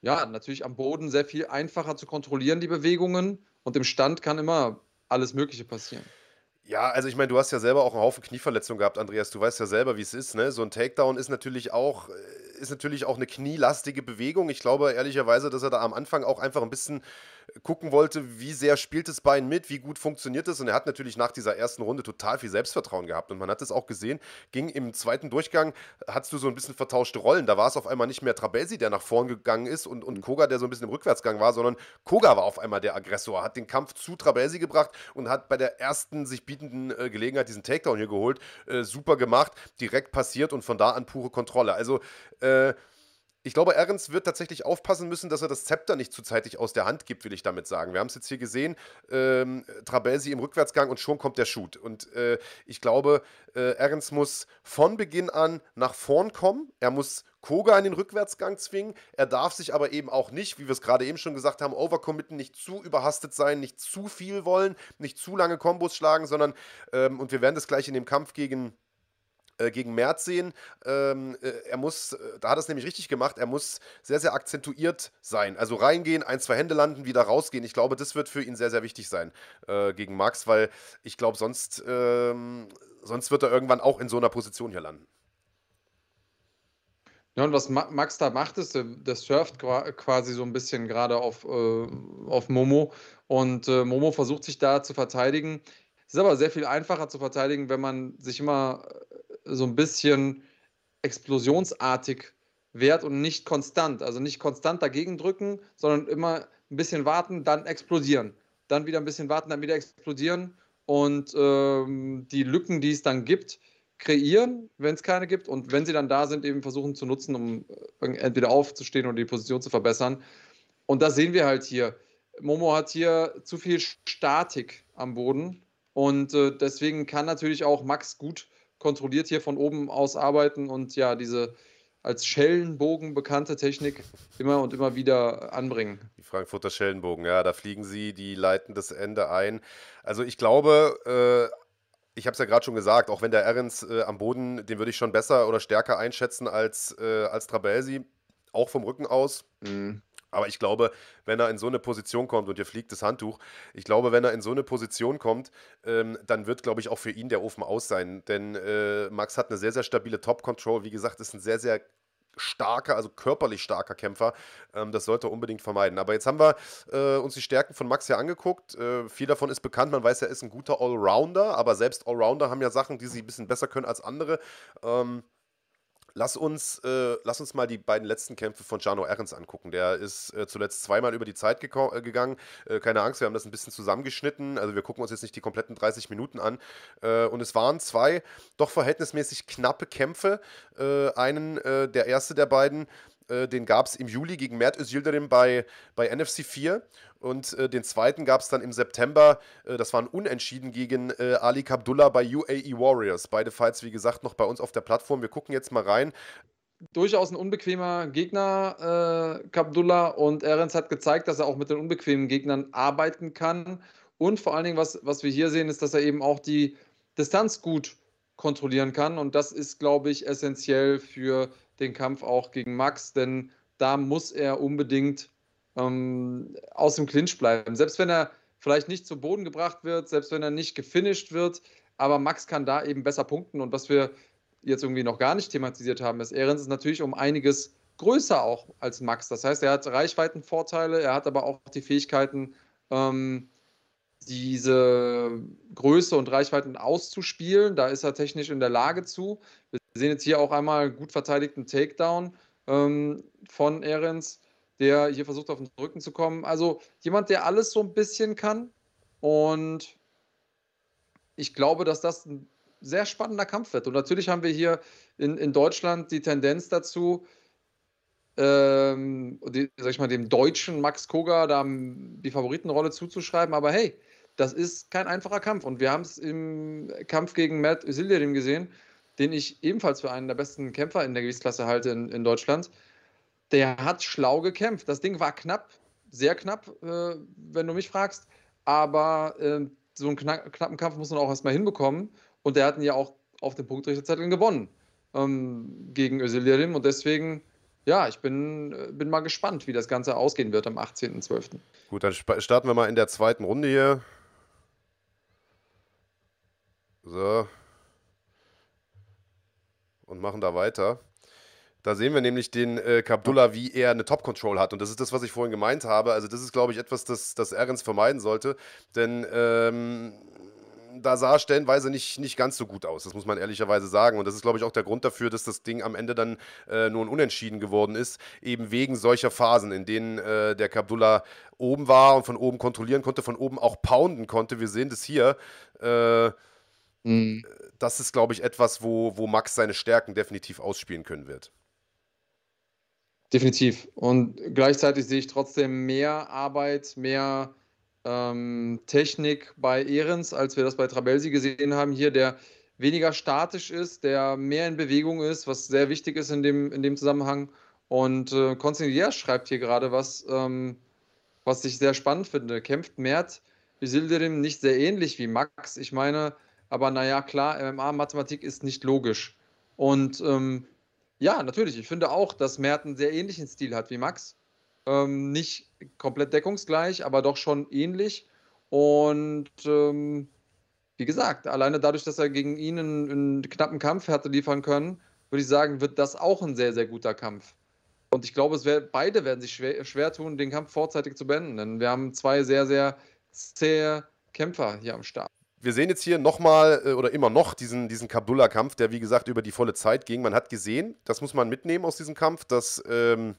Speaker 2: ja, natürlich am Boden sehr viel einfacher zu kontrollieren, die Bewegungen. Und im Stand kann immer alles Mögliche passieren.
Speaker 1: Ja, also ich meine, du hast ja selber auch einen Haufen Knieverletzungen gehabt, Andreas. Du weißt ja selber, wie es ist. Ne? So ein Takedown ist natürlich auch ist natürlich auch eine knielastige Bewegung. Ich glaube ehrlicherweise, dass er da am Anfang auch einfach ein bisschen gucken wollte, wie sehr spielt das Bein mit, wie gut funktioniert es. Und er hat natürlich nach dieser ersten Runde total viel Selbstvertrauen gehabt. Und man hat es auch gesehen, ging im zweiten Durchgang, hattest du so ein bisschen vertauschte Rollen. Da war es auf einmal nicht mehr Trabelsi, der nach vorn gegangen ist und, und Koga, der so ein bisschen im Rückwärtsgang war, sondern Koga war auf einmal der Aggressor, hat den Kampf zu Trabelsi gebracht und hat bei der ersten sich bietenden äh, Gelegenheit diesen Takedown hier geholt. Äh, super gemacht, direkt passiert und von da an pure Kontrolle. Also, äh, ich glaube, Ehrens wird tatsächlich aufpassen müssen, dass er das Zepter nicht zu zeitig aus der Hand gibt, will ich damit sagen. Wir haben es jetzt hier gesehen, ähm, Trabelsi im Rückwärtsgang und schon kommt der Shoot. Und äh, ich glaube, äh, Ehrens muss von Beginn an nach vorn kommen. Er muss Koga in den Rückwärtsgang zwingen. Er darf sich aber eben auch nicht, wie wir es gerade eben schon gesagt haben, overcommitten, nicht zu überhastet sein, nicht zu viel wollen, nicht zu lange Kombos schlagen, sondern, ähm, und wir werden das gleich in dem Kampf gegen äh, gegen Merz sehen. Ähm, äh, er muss, äh, da hat er es nämlich richtig gemacht, er muss sehr, sehr akzentuiert sein. Also reingehen, ein, zwei Hände landen, wieder rausgehen. Ich glaube, das wird für ihn sehr, sehr wichtig sein gegen Max, weil ich glaube, sonst, ähm, sonst wird er irgendwann auch in so einer Position hier landen.
Speaker 2: Ja, und was Max da macht, ist, der surft quasi so ein bisschen gerade auf, äh, auf Momo. Und äh, Momo versucht sich da zu verteidigen. Es ist aber sehr viel einfacher zu verteidigen, wenn man sich immer so ein bisschen explosionsartig wert und nicht konstant. Also nicht konstant dagegen drücken, sondern immer ein bisschen warten, dann explodieren. Dann wieder ein bisschen warten, dann wieder explodieren und ähm, die Lücken, die es dann gibt, kreieren, wenn es keine gibt und wenn sie dann da sind, eben versuchen zu nutzen, um äh, entweder aufzustehen oder die Position zu verbessern. und das sehen wir halt hier. Momo hat hier zu viel Statik am Boden und äh, deswegen kann natürlich auch Max gut kontrolliert hier von oben aus arbeiten und ja, diese als Schellenbogen bekannte Technik immer und immer wieder anbringen.
Speaker 1: Die Frankfurter Schellenbogen, ja, da fliegen sie, die leiten das Ende ein. Also ich glaube, äh, ich habe es ja gerade schon gesagt, auch wenn der Ahrens äh, am Boden, den würde ich schon besser oder stärker einschätzen als, äh, als Trabelsi, auch vom Rücken aus. Mhm. Aber ich glaube, wenn er in so eine Position kommt und hier fliegt das Handtuch, ich glaube, wenn er in so eine Position kommt, ähm, dann wird, glaube ich, auch für ihn der Ofen aus sein. Denn äh, Max hat eine sehr, sehr stabile Top-Control. Wie gesagt, ist ein sehr, sehr starker, also körperlich starker Kämpfer. Ähm, das sollte er unbedingt vermeiden. Aber jetzt haben wir äh, uns die Stärken von Max ja angeguckt. Äh, viel davon ist bekannt. Man weiß, er ist ein guter Allrounder, aber selbst Allrounder haben ja Sachen, die sie ein bisschen besser können als andere. Ähm, Lass uns, äh, lass uns mal die beiden letzten Kämpfe von Jano Ehrens angucken. Der ist äh, zuletzt zweimal über die Zeit äh, gegangen. Äh, keine Angst, wir haben das ein bisschen zusammengeschnitten. Also wir gucken uns jetzt nicht die kompletten 30 Minuten an. Äh, und es waren zwei doch verhältnismäßig knappe Kämpfe. Äh, einen, der erste der beiden, den gab es im Juli gegen Mert Özildirim bei, bei NFC 4. Und äh, den zweiten gab es dann im September, äh, das waren Unentschieden gegen äh, Ali Kabdullah bei UAE Warriors. Beide Fights, wie gesagt, noch bei uns auf der Plattform. Wir gucken jetzt mal rein.
Speaker 2: Durchaus ein unbequemer Gegner, äh, Kabdullah. Und Ehrens hat gezeigt, dass er auch mit den unbequemen Gegnern arbeiten kann. Und vor allen Dingen, was, was wir hier sehen, ist, dass er eben auch die Distanz gut kontrollieren kann. Und das ist, glaube ich, essentiell für den Kampf auch gegen Max, denn da muss er unbedingt ähm, aus dem Clinch bleiben. Selbst wenn er vielleicht nicht zu Boden gebracht wird, selbst wenn er nicht gefinisht wird, aber Max kann da eben besser punkten. Und was wir jetzt irgendwie noch gar nicht thematisiert haben, ist, Ehrens ist natürlich um einiges größer auch als Max. Das heißt, er hat Reichweitenvorteile, er hat aber auch die Fähigkeiten, ähm, diese Größe und Reichweiten auszuspielen. Da ist er technisch in der Lage zu. Wir sehen jetzt hier auch einmal gut verteidigten Takedown ähm, von Ehrens der hier versucht auf den Rücken zu kommen. Also jemand, der alles so ein bisschen kann. Und ich glaube, dass das ein sehr spannender Kampf wird. Und natürlich haben wir hier in, in Deutschland die Tendenz dazu, ähm, die, sag ich mal, dem deutschen Max Koga da die Favoritenrolle zuzuschreiben. Aber hey, das ist kein einfacher Kampf. Und wir haben es im Kampf gegen Matt Özildirim gesehen, den ich ebenfalls für einen der besten Kämpfer in der Gewichtsklasse halte in, in Deutschland der hat schlau gekämpft. Das Ding war knapp, sehr knapp, äh, wenn du mich fragst. Aber äh, so einen kna knappen Kampf muss man auch erstmal hinbekommen. Und der hat ihn ja auch auf den Punktrichterzetteln gewonnen ähm, gegen Özildirim. Und deswegen, ja, ich bin, äh, bin mal gespannt, wie das Ganze ausgehen wird am 18.12.
Speaker 1: Gut, dann starten wir mal in der zweiten Runde hier. So. Und machen da weiter. Da sehen wir nämlich den äh, Kabdullah, wie er eine Top-Control hat. Und das ist das, was ich vorhin gemeint habe. Also, das ist, glaube ich, etwas, das, das Ahrens vermeiden sollte. Denn ähm, da sah stellenweise nicht, nicht ganz so gut aus. Das muss man ehrlicherweise sagen. Und das ist, glaube ich, auch der Grund dafür, dass das Ding am Ende dann äh, nur ein Unentschieden geworden ist. Eben wegen solcher Phasen, in denen äh, der Kabdullah oben war und von oben kontrollieren konnte, von oben auch pounden konnte. Wir sehen das hier. Äh, mhm. Das ist, glaube ich, etwas, wo, wo Max seine Stärken definitiv ausspielen können wird.
Speaker 2: Definitiv. Und gleichzeitig sehe ich trotzdem mehr Arbeit, mehr ähm, Technik bei Ehrens, als wir das bei Trabelsi gesehen haben hier, der weniger statisch ist, der mehr in Bewegung ist, was sehr wichtig ist in dem, in dem Zusammenhang. Und äh, Konstantin schreibt hier gerade was, ähm, was ich sehr spannend finde. Kämpft Mert Isildirim nicht sehr ähnlich wie Max? Ich meine, aber naja, klar, MMA-Mathematik ist nicht logisch. Und ähm, ja, natürlich. Ich finde auch, dass Mert einen sehr ähnlichen Stil hat wie Max. Ähm, nicht komplett deckungsgleich, aber doch schon ähnlich. Und ähm, wie gesagt, alleine dadurch, dass er gegen ihn einen, einen knappen Kampf hätte liefern können, würde ich sagen, wird das auch ein sehr, sehr guter Kampf. Und ich glaube, es wär, beide werden sich schwer, schwer tun, den Kampf vorzeitig zu beenden. Denn wir haben zwei sehr, sehr zähe Kämpfer hier am Start
Speaker 1: wir sehen jetzt hier nochmal äh, oder immer noch diesen, diesen Kabdullah-Kampf, der wie gesagt über die volle Zeit ging. Man hat gesehen, das muss man mitnehmen aus diesem Kampf, dass ähm,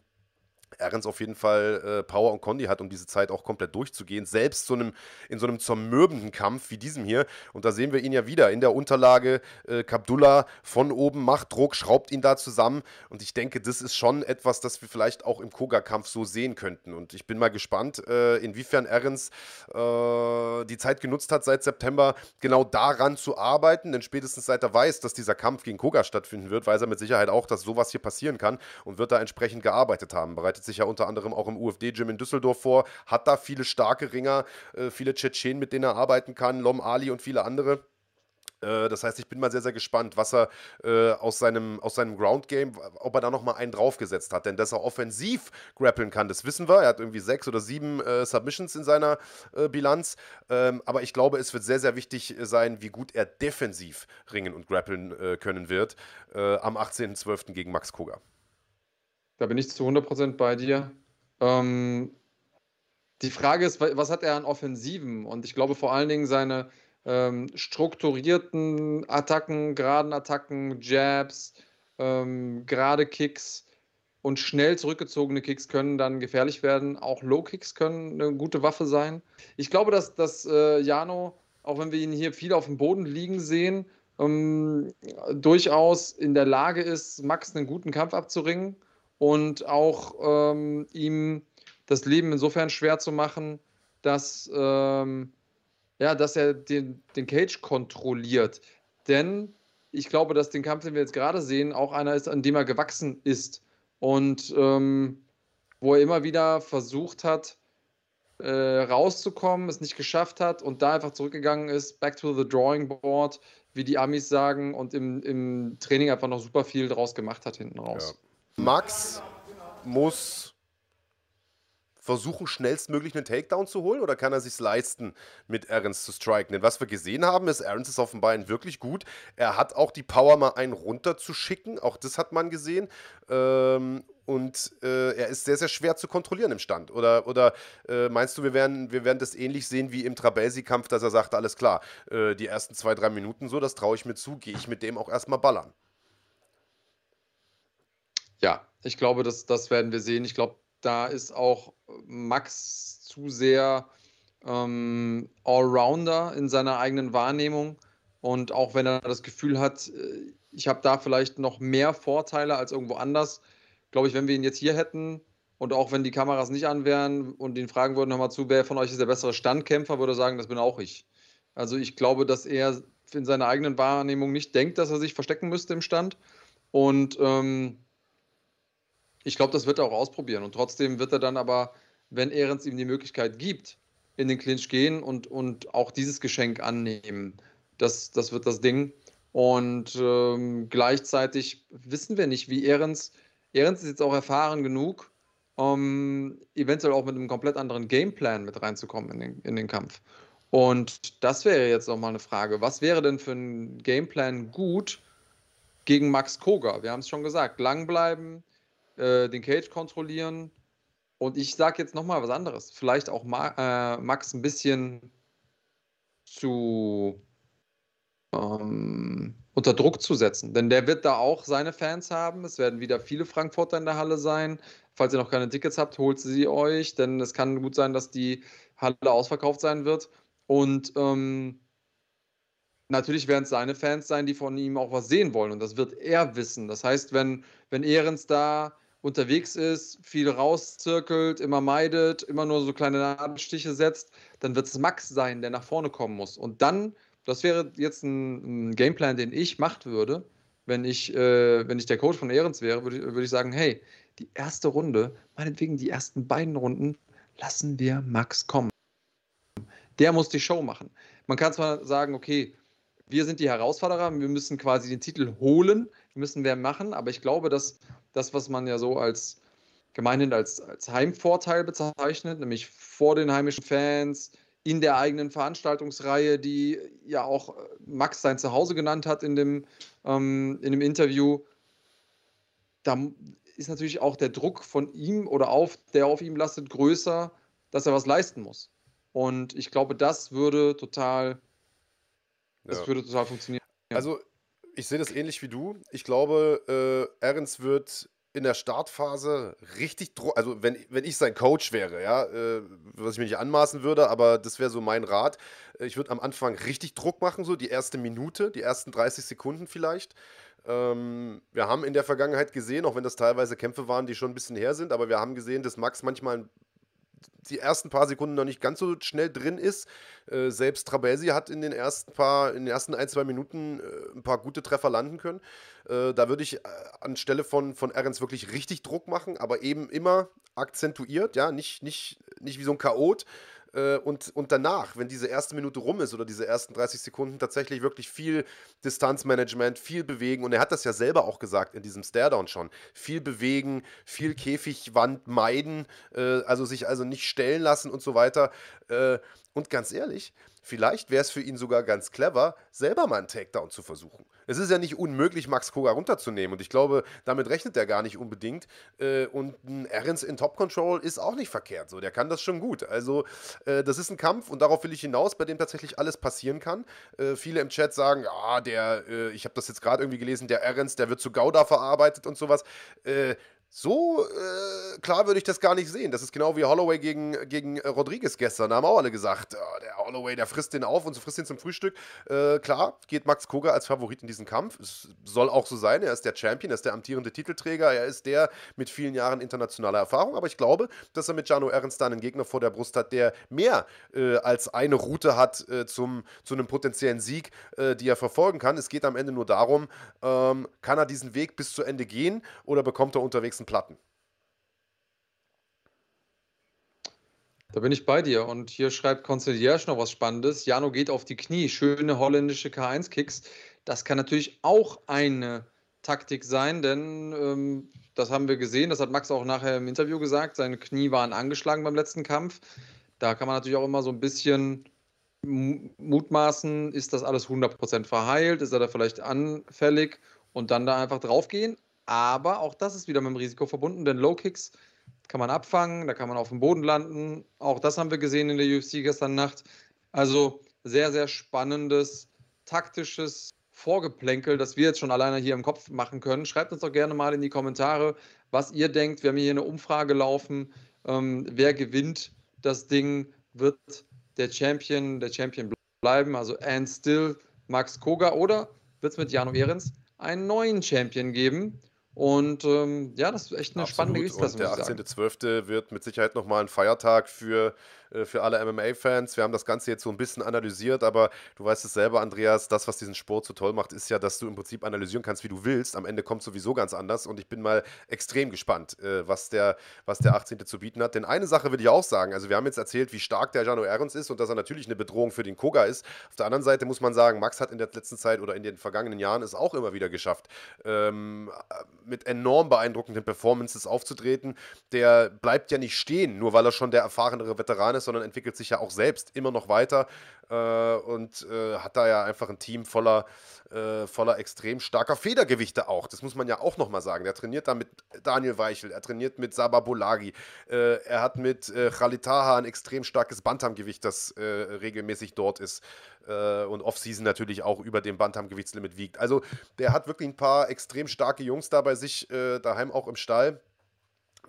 Speaker 1: Ahrens auf jeden Fall äh, Power und Condi hat, um diese Zeit auch komplett durchzugehen, selbst so einem, in so einem zermürbenden Kampf wie diesem hier. Und da sehen wir ihn ja wieder in der Unterlage. Äh, Kabdullah von oben macht Druck, schraubt ihn da zusammen. Und ich denke, das ist schon etwas, das wir vielleicht auch im Koga-Kampf so sehen könnten. Und ich bin mal gespannt, äh, inwiefern Ahrens äh, die Zeit genutzt hat, seit September genau daran zu arbeiten. Denn spätestens seit er weiß, dass dieser Kampf gegen Koga stattfinden wird, weiß er mit Sicherheit auch, dass sowas hier passieren kann und wird da entsprechend gearbeitet haben. Bereitet bereitet sich ja unter anderem auch im UFD-Gym in Düsseldorf vor, hat da viele starke Ringer, äh, viele Tschetschenen, mit denen er arbeiten kann, Lom Ali und viele andere. Äh, das heißt, ich bin mal sehr, sehr gespannt, was er äh, aus seinem, aus seinem Ground-Game, ob er da nochmal einen draufgesetzt hat. Denn dass er offensiv grappeln kann, das wissen wir. Er hat irgendwie sechs oder sieben äh, Submissions in seiner äh, Bilanz. Ähm, aber ich glaube, es wird sehr, sehr wichtig sein, wie gut er defensiv ringen und grappeln äh, können wird am 18.12. gegen Max Koga.
Speaker 2: Da bin ich zu 100% bei dir. Ähm, die Frage ist, was hat er an Offensiven? Und ich glaube vor allen Dingen seine ähm, strukturierten Attacken, geraden Attacken, Jabs, ähm, gerade Kicks und schnell zurückgezogene Kicks können dann gefährlich werden. Auch Low Kicks können eine gute Waffe sein. Ich glaube, dass, dass äh, Jano, auch wenn wir ihn hier viel auf dem Boden liegen sehen, ähm, durchaus in der Lage ist, Max einen guten Kampf abzuringen und auch ähm, ihm das Leben insofern schwer zu machen, dass, ähm, ja, dass er den, den Cage kontrolliert. Denn ich glaube, dass den Kampf, den wir jetzt gerade sehen, auch einer ist, an dem er gewachsen ist. Und ähm, wo er immer wieder versucht hat, äh, rauszukommen, es nicht geschafft hat und da einfach zurückgegangen ist, back to the drawing board, wie die Amis sagen, und im, im Training einfach noch super viel draus gemacht hat hinten raus.
Speaker 1: Ja. Max muss versuchen, schnellstmöglich einen Takedown zu holen oder kann er sich leisten, mit Aarons zu striken? Denn was wir gesehen haben, ist, Aarons ist auf dem Bein wirklich gut. Er hat auch die Power, mal einen runterzuschicken. Auch das hat man gesehen. Ähm, und äh, er ist sehr, sehr schwer zu kontrollieren im Stand. Oder, oder äh, meinst du, wir werden, wir werden das ähnlich sehen wie im Trabelsi-Kampf, dass er sagt, alles klar, äh, die ersten zwei, drei Minuten so, das traue ich mir zu, gehe ich mit dem auch erstmal ballern.
Speaker 2: Ja, ich glaube, das, das werden wir sehen. Ich glaube, da ist auch Max zu sehr ähm, Allrounder in seiner eigenen Wahrnehmung. Und auch wenn er das Gefühl hat, äh, ich habe da vielleicht noch mehr Vorteile als irgendwo anders, glaube ich, wenn wir ihn jetzt hier hätten und auch wenn die Kameras nicht an wären und ihn fragen würden, nochmal zu, wer von euch ist der bessere Standkämpfer, würde er sagen, das bin auch ich. Also ich glaube, dass er in seiner eigenen Wahrnehmung nicht denkt, dass er sich verstecken müsste im Stand. Und ähm, ich glaube, das wird er auch ausprobieren. Und trotzdem wird er dann aber, wenn Ehrens ihm die Möglichkeit gibt, in den Clinch gehen und, und auch dieses Geschenk annehmen. Das, das wird das Ding. Und ähm, gleichzeitig wissen wir nicht, wie Ehrens. Ehrens ist jetzt auch erfahren genug, um eventuell auch mit einem komplett anderen Gameplan mit reinzukommen in den, in den Kampf. Und das wäre jetzt nochmal eine Frage. Was wäre denn für ein Gameplan gut gegen Max Koga? Wir haben es schon gesagt, lang bleiben, äh, den Cage kontrollieren. Und ich sage jetzt nochmal was anderes. Vielleicht auch Ma äh, Max ein bisschen zu ähm, unter Druck zu setzen. Denn der wird da auch seine Fans haben. Es werden wieder viele Frankfurter in der Halle sein. Falls ihr noch keine Tickets habt, holt sie euch, denn es kann gut sein, dass die Halle ausverkauft sein wird. Und ähm, natürlich werden es seine Fans sein, die von ihm auch was sehen wollen. Und das wird er wissen. Das heißt, wenn, wenn Ehrens da unterwegs ist, viel rauszirkelt, immer meidet, immer nur so kleine Nadelstiche setzt, dann wird es Max sein, der nach vorne kommen muss. Und dann, das wäre jetzt ein, ein Gameplan, den ich machen würde, wenn ich, äh, wenn ich der Coach von Ehrens wäre, würde, würde ich sagen, hey, die erste Runde, meinetwegen die ersten beiden Runden, lassen wir Max kommen. Der muss die Show machen. Man kann zwar sagen, okay, wir sind die Herausforderer, wir müssen quasi den Titel holen, müssen mehr machen, aber ich glaube, dass das, was man ja so als gemeinhin als, als Heimvorteil bezeichnet, nämlich vor den heimischen Fans, in der eigenen Veranstaltungsreihe, die ja auch äh, Max sein Zuhause genannt hat in dem, ähm, in dem Interview, da ist natürlich auch der Druck von ihm oder auf, der auf ihm lastet, größer, dass er was leisten muss. Und ich glaube, das würde total, das ja. würde total funktionieren.
Speaker 1: Also ich sehe das ähnlich wie du. Ich glaube, äh, Ahrens wird in der Startphase richtig Druck, also wenn, wenn ich sein Coach wäre, ja, äh, was ich mir nicht anmaßen würde, aber das wäre so mein Rat. Ich würde am Anfang richtig Druck machen, so die erste Minute, die ersten 30 Sekunden vielleicht. Ähm, wir haben in der Vergangenheit gesehen, auch wenn das teilweise Kämpfe waren, die schon ein bisschen her sind, aber wir haben gesehen, dass Max manchmal die ersten paar Sekunden noch nicht ganz so schnell drin ist. Äh, selbst Trabelsi hat in den ersten paar, in den ersten ein, zwei Minuten äh, ein paar gute Treffer landen können. Äh, da würde ich äh, anstelle von, von Ahrens wirklich richtig Druck machen, aber eben immer akzentuiert, ja, nicht, nicht, nicht wie so ein Chaot, äh, und, und danach, wenn diese erste Minute rum ist oder diese ersten 30 Sekunden, tatsächlich wirklich viel Distanzmanagement, viel bewegen. Und er hat das ja selber auch gesagt in diesem Staredown schon. Viel bewegen, viel Käfigwand meiden, äh, also sich also nicht stellen lassen und so weiter. Äh, und ganz ehrlich, Vielleicht wäre es für ihn sogar ganz clever, selber mal einen Takedown zu versuchen. Es ist ja nicht unmöglich, Max Koga runterzunehmen und ich glaube, damit rechnet er gar nicht unbedingt. Äh, und ein Ahrens in Top Control ist auch nicht verkehrt. So, der kann das schon gut. Also, äh, das ist ein Kampf und darauf will ich hinaus, bei dem tatsächlich alles passieren kann. Äh, viele im Chat sagen, ja, der, ich habe das jetzt gerade irgendwie gelesen, der Ahrens, der wird zu Gouda verarbeitet und sowas. So äh, klar würde ich das gar nicht sehen. Das ist genau wie Holloway gegen, gegen äh, Rodriguez gestern. Da haben auch alle gesagt, oh, der Holloway, der frisst den auf und so frisst den zum Frühstück. Äh, klar, geht Max Koga als Favorit in diesen Kampf. Es soll auch so sein. Er ist der Champion, er ist der amtierende Titelträger, er ist der mit vielen Jahren internationaler Erfahrung. Aber ich glaube, dass er mit Jano Ernst einen Gegner vor der Brust hat, der mehr äh, als eine Route hat äh, zum, zu einem potenziellen Sieg, äh, die er verfolgen kann. Es geht am Ende nur darum, ähm, kann er diesen Weg bis zu Ende gehen oder bekommt er unterwegs einen Platten.
Speaker 2: Da bin ich bei dir. Und hier schreibt Conciliage noch was Spannendes. Jano geht auf die Knie. Schöne holländische K1-Kicks. Das kann natürlich auch eine Taktik sein, denn ähm, das haben wir gesehen. Das hat Max auch nachher im Interview gesagt. Seine Knie waren angeschlagen beim letzten Kampf. Da kann man natürlich auch immer so ein bisschen mutmaßen, ist das alles 100% verheilt? Ist er da vielleicht anfällig? Und dann da einfach draufgehen. Aber auch das ist wieder mit dem Risiko verbunden, denn Low Kicks kann man abfangen, da kann man auf dem Boden landen. Auch das haben wir gesehen in der UFC gestern Nacht. Also sehr, sehr spannendes, taktisches Vorgeplänkel, das wir jetzt schon alleine hier im Kopf machen können. Schreibt uns doch gerne mal in die Kommentare, was ihr denkt. Wir haben hier eine Umfrage laufen. Ähm, wer gewinnt das Ding? Wird der Champion, der Champion bleiben? Also Ann Still, Max Koga oder wird es mit Jano Ehrens einen neuen Champion geben? Und ähm, ja, das ist echt eine Absolut. spannende.
Speaker 1: Und der 18.12. wird mit Sicherheit nochmal ein Feiertag für für alle MMA-Fans. Wir haben das Ganze jetzt so ein bisschen analysiert, aber du weißt es selber, Andreas, das, was diesen Sport so toll macht, ist ja, dass du im Prinzip analysieren kannst, wie du willst. Am Ende kommt sowieso ganz anders und ich bin mal extrem gespannt, äh, was, der, was der 18. zu bieten hat. Denn eine Sache will ich auch sagen, also wir haben jetzt erzählt, wie stark der Jano Ahrens ist und dass er natürlich eine Bedrohung für den Koga ist. Auf der anderen Seite muss man sagen, Max hat in der letzten Zeit oder in den vergangenen Jahren es auch immer wieder geschafft, ähm, mit enorm beeindruckenden Performances aufzutreten. Der bleibt ja nicht stehen, nur weil er schon der erfahrenere Veteran ist, sondern entwickelt sich ja auch selbst immer noch weiter äh, und äh, hat da ja einfach ein Team voller, äh, voller extrem starker Federgewichte auch. Das muss man ja auch nochmal sagen. Der trainiert da mit Daniel Weichel, er trainiert mit Sabah Bolagi, äh, er hat mit äh, Khalid Taha ein extrem starkes Bantamgewicht, das äh, regelmäßig dort ist und Offseason natürlich auch über dem Bantamgewichtslimit wiegt. Also der hat wirklich ein paar extrem starke Jungs da bei sich daheim auch im Stall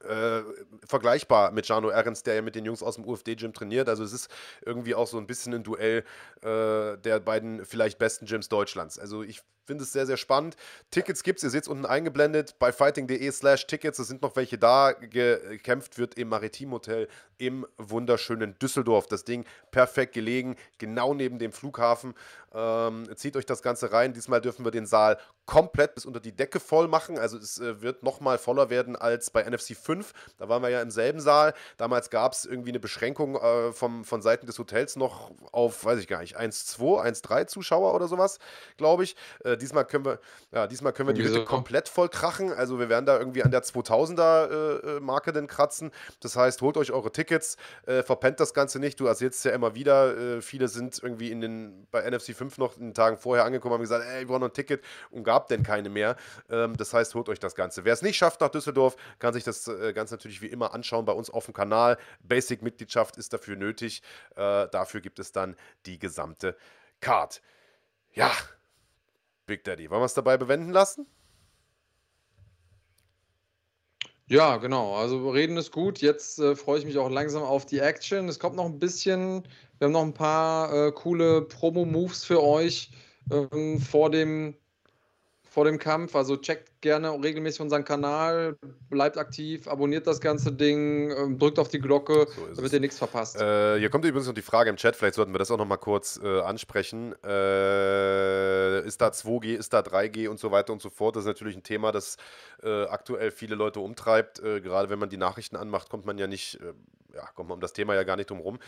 Speaker 1: äh, vergleichbar mit Jano Ehrens, der ja mit den Jungs aus dem UFD-Gym trainiert. Also es ist irgendwie auch so ein bisschen ein Duell äh, der beiden vielleicht besten Gyms Deutschlands. Also ich finde es sehr, sehr spannend. Tickets gibt es, ihr seht es unten eingeblendet bei fighting.de slash Tickets. Es sind noch welche da. Gekämpft wird im Maritim Hotel im wunderschönen Düsseldorf. Das Ding perfekt gelegen, genau neben dem Flughafen. Ähm, zieht euch das Ganze rein. Diesmal dürfen wir den Saal komplett bis unter die Decke voll machen. Also es äh, wird nochmal voller werden als bei NFC 5. Da waren wir ja im selben Saal. Damals gab es irgendwie eine Beschränkung äh, vom, von Seiten des Hotels noch auf, weiß ich gar nicht, 1, 2, 1, 3 Zuschauer oder sowas, glaube ich. Äh, diesmal können wir, ja, diesmal können wir die Hütte komplett voll krachen. Also wir werden da irgendwie an der 2000er äh, äh, Marke denn kratzen. Das heißt, holt euch eure Tickets, äh, verpennt das Ganze nicht. Du erzählst ja immer wieder, viele sind irgendwie in den, bei NFC 5 5 noch in den Tagen vorher angekommen, haben gesagt, ey, wir brauchen noch ein Ticket und gab denn keine mehr. Ähm, das heißt, holt euch das Ganze. Wer es nicht schafft nach Düsseldorf, kann sich das äh, Ganze natürlich wie immer anschauen bei uns auf dem Kanal. Basic-Mitgliedschaft ist dafür nötig. Äh, dafür gibt es dann die gesamte Card. Ja, Big Daddy, wollen wir es dabei bewenden lassen?
Speaker 2: Ja, genau. Also reden ist gut. Jetzt äh, freue ich mich auch langsam auf die Action. Es kommt noch ein bisschen, wir haben noch ein paar äh, coole Promo-Moves für euch ähm, vor dem vor dem Kampf. Also checkt gerne regelmäßig unseren Kanal, bleibt aktiv, abonniert das ganze Ding, ähm, drückt auf die Glocke, so damit ihr nichts verpasst.
Speaker 1: Äh, hier kommt übrigens noch die Frage im Chat, vielleicht sollten wir das auch noch mal kurz äh, ansprechen. Äh, ist da 2G, ist da 3G und so weiter und so fort? Das ist natürlich ein Thema, das äh, aktuell viele Leute umtreibt. Äh, gerade wenn man die Nachrichten anmacht, kommt man ja nicht äh, ja, kommt man um das Thema ja gar nicht drum rum.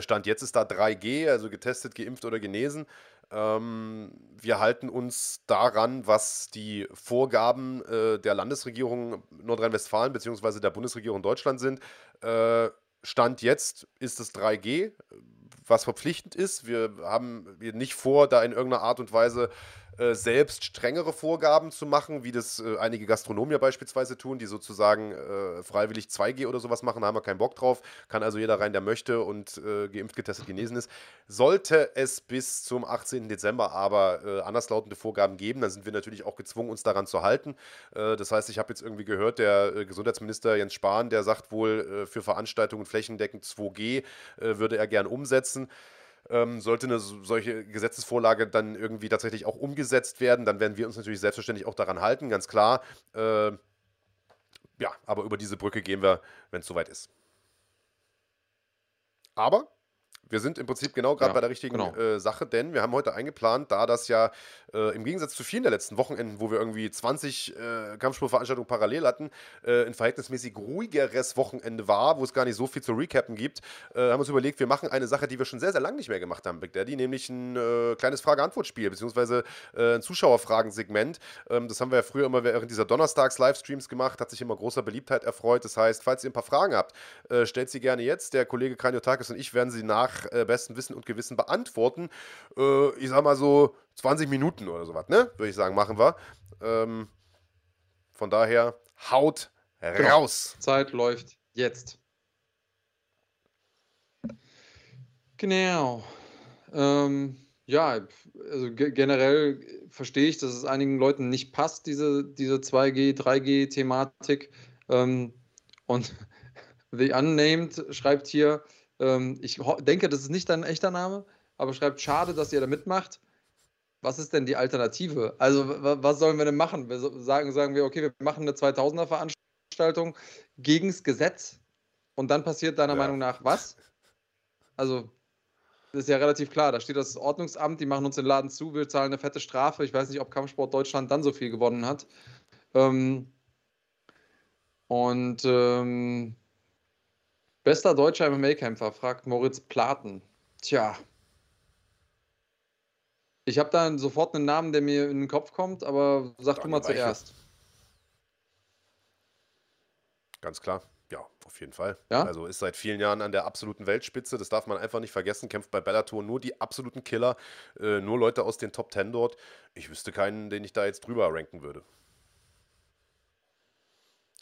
Speaker 1: Stand jetzt ist da 3G, also getestet, geimpft oder genesen. Ähm, wir halten uns daran, was die Vorgaben äh, der Landesregierung Nordrhein-Westfalen bzw. der Bundesregierung Deutschland sind. Äh, Stand jetzt ist es 3G, was verpflichtend ist. Wir haben nicht vor, da in irgendeiner Art und Weise äh, selbst strengere Vorgaben zu machen, wie das äh, einige Gastronomen ja beispielsweise tun, die sozusagen äh, freiwillig 2G oder sowas machen, da haben wir keinen Bock drauf. Kann also jeder rein, der möchte und äh, geimpft, getestet, genesen ist. Sollte es bis zum 18. Dezember aber äh, anderslautende Vorgaben geben, dann sind wir natürlich auch gezwungen, uns daran zu halten. das heißt, ich habe jetzt irgendwie gehört, der Gesundheitsminister Jens Spahn, der sagt wohl, für Veranstaltungen flächendeckend 2G würde er gern umsetzen. Ähm, sollte eine solche Gesetzesvorlage dann irgendwie tatsächlich auch umgesetzt werden, dann werden wir uns natürlich selbstverständlich auch daran halten, ganz klar. Äh, ja, aber über diese Brücke gehen wir, wenn es soweit ist. Aber wir sind im Prinzip genau gerade ja, bei der richtigen genau. äh, Sache, denn wir haben heute eingeplant, da das ja äh, im Gegensatz zu vielen der letzten Wochenenden, wo wir irgendwie 20 äh, Kampfsportveranstaltungen parallel hatten, äh, ein verhältnismäßig ruhigeres Wochenende war, wo es gar nicht so viel zu recappen gibt, äh, haben uns überlegt, wir machen eine Sache, die wir schon sehr, sehr lange nicht mehr gemacht haben, Big Daddy, nämlich ein äh, kleines Frage-Antwort-Spiel, beziehungsweise ein Zuschauerfragensegment. Ähm, das haben wir ja früher immer während dieser Donnerstags-Livestreams gemacht, hat sich immer großer Beliebtheit erfreut. Das heißt, falls ihr ein paar Fragen habt, stellt sie gerne jetzt. Der Kollege Kraniotakis und ich werden sie nach äh, bestem Wissen und Gewissen beantworten. Äh, ich sag mal so 20 Minuten oder sowas, ne? Würde ich sagen, machen wir. Ähm, von daher, haut genau. raus.
Speaker 2: Zeit läuft jetzt. Genau. Ähm, ja, also generell verstehe ich, dass es einigen Leuten nicht passt, diese, diese 2G, 3G-Thematik. Ähm, und The Unnamed schreibt hier, ähm, ich denke, das ist nicht dein echter Name, aber schreibt, schade, dass ihr da mitmacht. Was ist denn die Alternative? Also, was sollen wir denn machen? Wir sagen, sagen wir, okay, wir machen eine 2000er Veranstaltung gegen das Gesetz und dann passiert deiner ja. Meinung nach was? Also, das ist ja relativ klar. Da steht das Ordnungsamt, die machen uns den Laden zu, wir zahlen eine fette Strafe. Ich weiß nicht, ob Kampfsport Deutschland dann so viel gewonnen hat. Ähm, und ähm, Bester deutscher MMA-Kämpfer, fragt Moritz Platen. Tja. Ich habe da sofort einen Namen, der mir in den Kopf kommt, aber sag du mal zuerst.
Speaker 1: Ganz klar. Ja, auf jeden Fall. Ja? Also ist seit vielen Jahren an der absoluten Weltspitze. Das darf man einfach nicht vergessen. Kämpft bei Bellator nur die absoluten Killer, äh, nur Leute aus den Top Ten dort. Ich wüsste keinen, den ich da jetzt drüber ranken würde.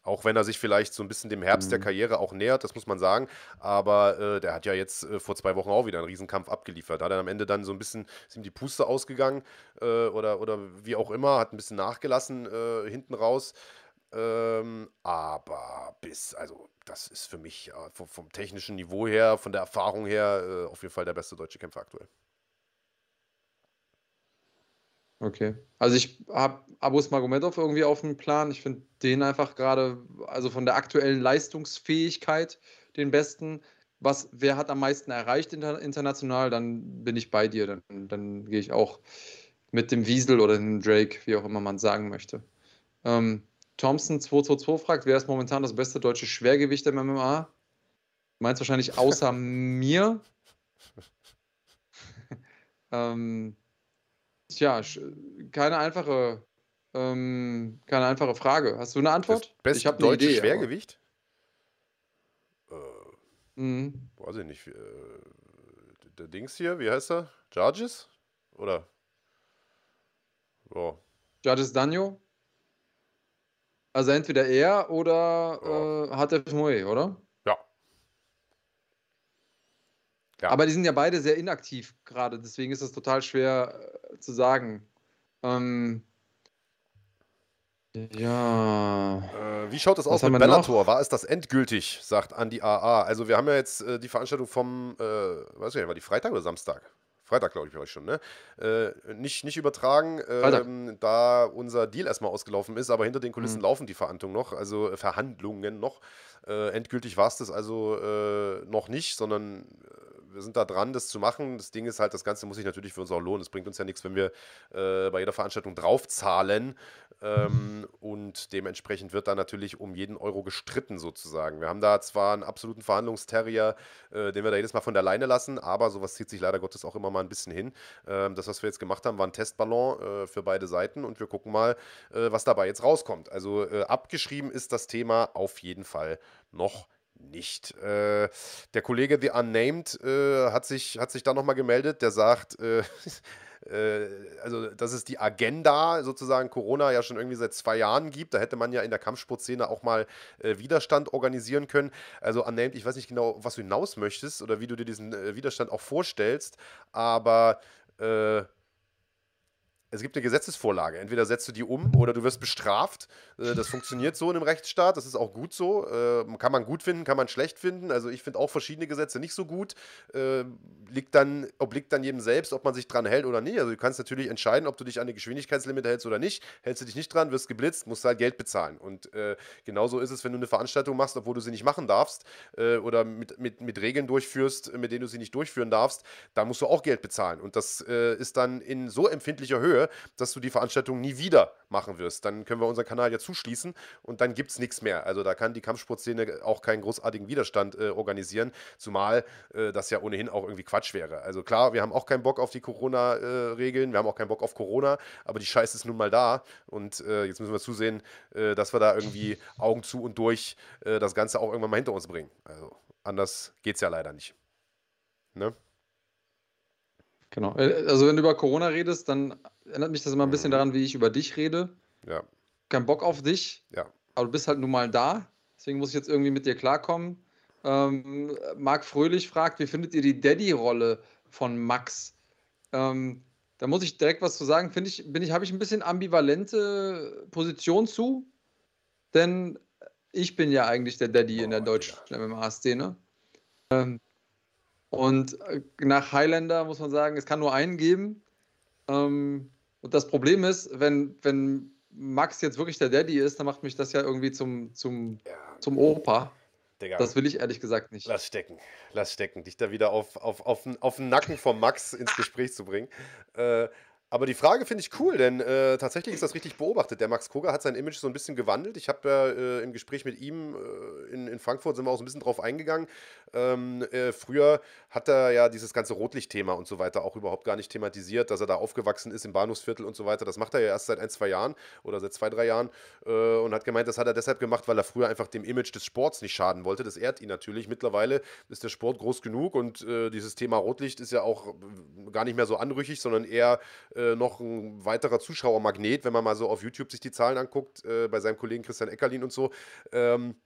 Speaker 1: Auch wenn er sich vielleicht so ein bisschen dem Herbst mhm. der Karriere auch nähert, das muss man sagen. Aber äh, der hat ja jetzt äh, vor zwei Wochen auch wieder einen Riesenkampf abgeliefert. Da hat er am Ende dann so ein bisschen, ist ihm die Puste ausgegangen äh, oder, oder wie auch immer, hat ein bisschen nachgelassen äh, hinten raus. Ähm, aber bis, also das ist für mich äh, vom, vom, technischen Niveau her, von der Erfahrung her, äh, auf jeden Fall der beste deutsche Kämpfer aktuell.
Speaker 2: Okay. Also ich habe Abus Magomedov irgendwie auf dem Plan. Ich finde den einfach gerade, also von der aktuellen Leistungsfähigkeit den besten. Was, wer hat am meisten erreicht inter, international, dann bin ich bei dir. Dann, dann gehe ich auch mit dem Wiesel oder dem Drake, wie auch immer man sagen möchte. Ähm, Thompson 222 fragt, wer ist momentan das beste deutsche Schwergewicht im MMA? Du meinst wahrscheinlich außer mir. ähm, Tja, keine einfache, ähm, keine einfache Frage. Hast du eine Antwort?
Speaker 1: Das ich habe deutsche Idee, Schwergewicht? Äh, mhm. Weiß ich nicht. Äh, der Dings hier, wie heißt er? Judges? Oder?
Speaker 2: Oh. Judges Danjo? Also entweder er oder oh. äh, Hatef Moe, oder? Ja. Aber die sind ja beide sehr inaktiv gerade, deswegen ist es total schwer äh, zu sagen. Ähm, ja.
Speaker 1: Äh, wie schaut es aus mit Bellator? Noch? War es das endgültig, sagt Andi AA. Also wir haben ja jetzt äh, die Veranstaltung vom, äh, weiß ich nicht, war die Freitag oder Samstag? Freitag, glaube ich, bei euch schon, ne? Äh, nicht, nicht übertragen, ähm, da unser Deal erstmal ausgelaufen ist, aber hinter den Kulissen mhm. laufen die Verhandlungen noch, also äh, Verhandlungen noch. Äh, endgültig war es das also äh, noch nicht, sondern wir sind da dran, das zu machen. Das Ding ist halt, das Ganze muss sich natürlich für uns auch lohnen. Es bringt uns ja nichts, wenn wir äh, bei jeder Veranstaltung draufzahlen. Ähm, und dementsprechend wird da natürlich um jeden Euro gestritten, sozusagen. Wir haben da zwar einen absoluten Verhandlungsterrier, äh, den wir da jedes Mal von der Leine lassen, aber sowas zieht sich leider Gottes auch immer mal ein bisschen hin. Ähm, das, was wir jetzt gemacht haben, war ein Testballon äh, für beide Seiten und wir gucken mal, äh, was dabei jetzt rauskommt. Also äh, abgeschrieben ist das Thema auf jeden Fall noch nicht. Äh, der Kollege The Unnamed äh, hat, sich, hat sich da nochmal gemeldet, der sagt, äh, äh, also dass es die Agenda sozusagen Corona ja schon irgendwie seit zwei Jahren gibt. Da hätte man ja in der Kampfsportszene auch mal äh, Widerstand organisieren können. Also Unnamed, ich weiß nicht genau, was du hinaus möchtest oder wie du dir diesen äh, Widerstand auch vorstellst, aber es gibt eine Gesetzesvorlage. Entweder setzt du die um oder du wirst bestraft. Äh, das funktioniert so in einem Rechtsstaat. Das ist auch gut so. Ähm, kann man gut finden, kann man schlecht finden. Also ich finde auch verschiedene Gesetze nicht so gut. Ähm, liegt dann, obliegt dann jedem selbst, ob man sich dran hält oder nicht. Also du kannst natürlich entscheiden, ob du dich an die Geschwindigkeitslimite hältst oder nicht. Hältst du dich nicht dran, wirst geblitzt, musst halt Geld bezahlen. Und äh, genauso ist es, wenn du eine Veranstaltung machst, obwohl du sie nicht machen darfst äh, oder mit, mit, mit Regeln durchführst, mit denen du sie nicht durchführen darfst, da musst du auch Geld bezahlen. Und das ist dann in so empfindlicher Höhe, dass du die Veranstaltung nie wieder machen wirst. Dann können wir unseren Kanal ja zuschließen und dann gibt es nichts mehr. Also da kann die Kampfsportszene auch keinen großartigen Widerstand äh, organisieren, zumal äh, das ja ohnehin auch irgendwie Quatsch wäre. Also klar, wir haben auch keinen Bock auf die Corona-Regeln, äh, wir haben auch keinen Bock auf Corona, aber die Scheiße ist nun mal da und äh, jetzt müssen wir zusehen, äh, dass wir da irgendwie Augen zu und durch äh, das Ganze auch irgendwann mal hinter uns bringen. Also anders geht es ja leider nicht. Ne?
Speaker 2: Genau. Also wenn du über Corona redest, dann erinnert mich das immer ein bisschen mhm. daran, wie ich über dich rede.
Speaker 1: Ja.
Speaker 2: Kein Bock auf dich.
Speaker 1: Ja.
Speaker 2: Aber du bist halt nun mal da. Deswegen muss ich jetzt irgendwie mit dir klarkommen. Ähm, Marc Fröhlich fragt, wie findet ihr die Daddy-Rolle von Max? Ähm, da muss ich direkt was zu sagen. Finde ich, bin ich, habe ich ein bisschen ambivalente Position zu, denn ich bin ja eigentlich der Daddy oh, in der deutschen ja. MMA-Szene. Ähm, und äh, nach Highlander muss man sagen, es kann nur einen geben. Ähm, und das Problem ist, wenn, wenn Max jetzt wirklich der Daddy ist, dann macht mich das ja irgendwie zum, zum, ja. zum Opa. Digga. Das will ich ehrlich gesagt nicht.
Speaker 1: Lass stecken, lass stecken, dich da wieder auf, auf, auf, auf den Nacken von Max ins Gespräch zu bringen. Äh, aber die Frage finde ich cool, denn äh, tatsächlich ist das richtig beobachtet. Der Max Koga hat sein Image so ein bisschen gewandelt. Ich habe ja äh, im Gespräch mit ihm äh, in, in Frankfurt sind wir auch so ein bisschen drauf eingegangen. Ähm, äh, früher hat er ja dieses ganze Rotlichtthema und so weiter auch überhaupt gar nicht thematisiert, dass er da aufgewachsen ist im Bahnhofsviertel und so weiter. Das macht er ja erst seit ein, zwei Jahren oder seit zwei, drei Jahren äh, und hat gemeint, das hat er deshalb gemacht, weil er früher einfach dem Image des Sports nicht schaden wollte. Das ehrt ihn natürlich. Mittlerweile ist der Sport groß genug und äh, dieses Thema Rotlicht ist ja auch gar nicht mehr so anrüchig, sondern eher noch ein weiterer Zuschauermagnet, wenn man mal so auf YouTube sich die Zahlen anguckt, äh, bei seinem Kollegen Christian Eckerlin und so. Ähm,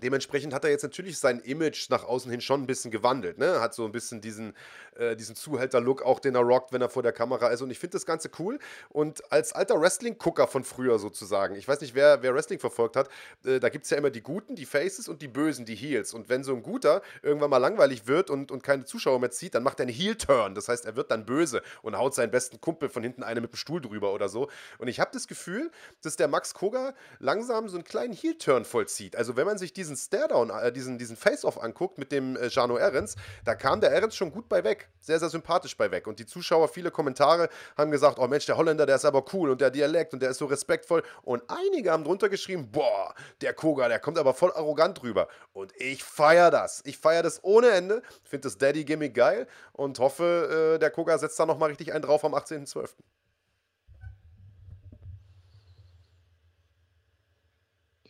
Speaker 1: Dementsprechend hat er jetzt natürlich sein Image nach außen hin schon ein bisschen gewandelt. Ne? Hat so ein bisschen diesen, äh, diesen Zuhälter-Look auch, den er rockt, wenn er vor der Kamera ist. Und ich finde das Ganze cool. Und als alter Wrestling-Gucker von früher sozusagen, ich weiß nicht, wer, wer Wrestling verfolgt hat, äh, da gibt es ja immer die Guten, die Faces und die Bösen, die Heels. Und wenn so ein Guter irgendwann mal langweilig wird und, und keine Zuschauer mehr zieht, dann macht er einen Heel-Turn. Das heißt, er wird dann böse und haut seinen besten Kumpel von hinten eine mit dem Stuhl drüber oder so. Und ich habe das Gefühl, dass der Max Koga langsam so einen kleinen Heel-Turn vollzieht. Also wenn man sich diesen Staredown, äh, diesen, diesen Face-Off anguckt mit dem äh, Jano Ehrens, da kam der Ehrens schon gut bei weg. Sehr, sehr sympathisch bei weg. Und die Zuschauer, viele Kommentare haben gesagt, oh Mensch, der Holländer, der ist aber cool und der Dialekt und der ist so respektvoll. Und einige haben drunter geschrieben, boah, der Koga, der kommt aber voll arrogant rüber. Und ich feiere das. Ich feiere das ohne Ende. Finde das Daddy-Gimmick geil und hoffe, äh, der Koga setzt da nochmal richtig einen drauf am 18.12.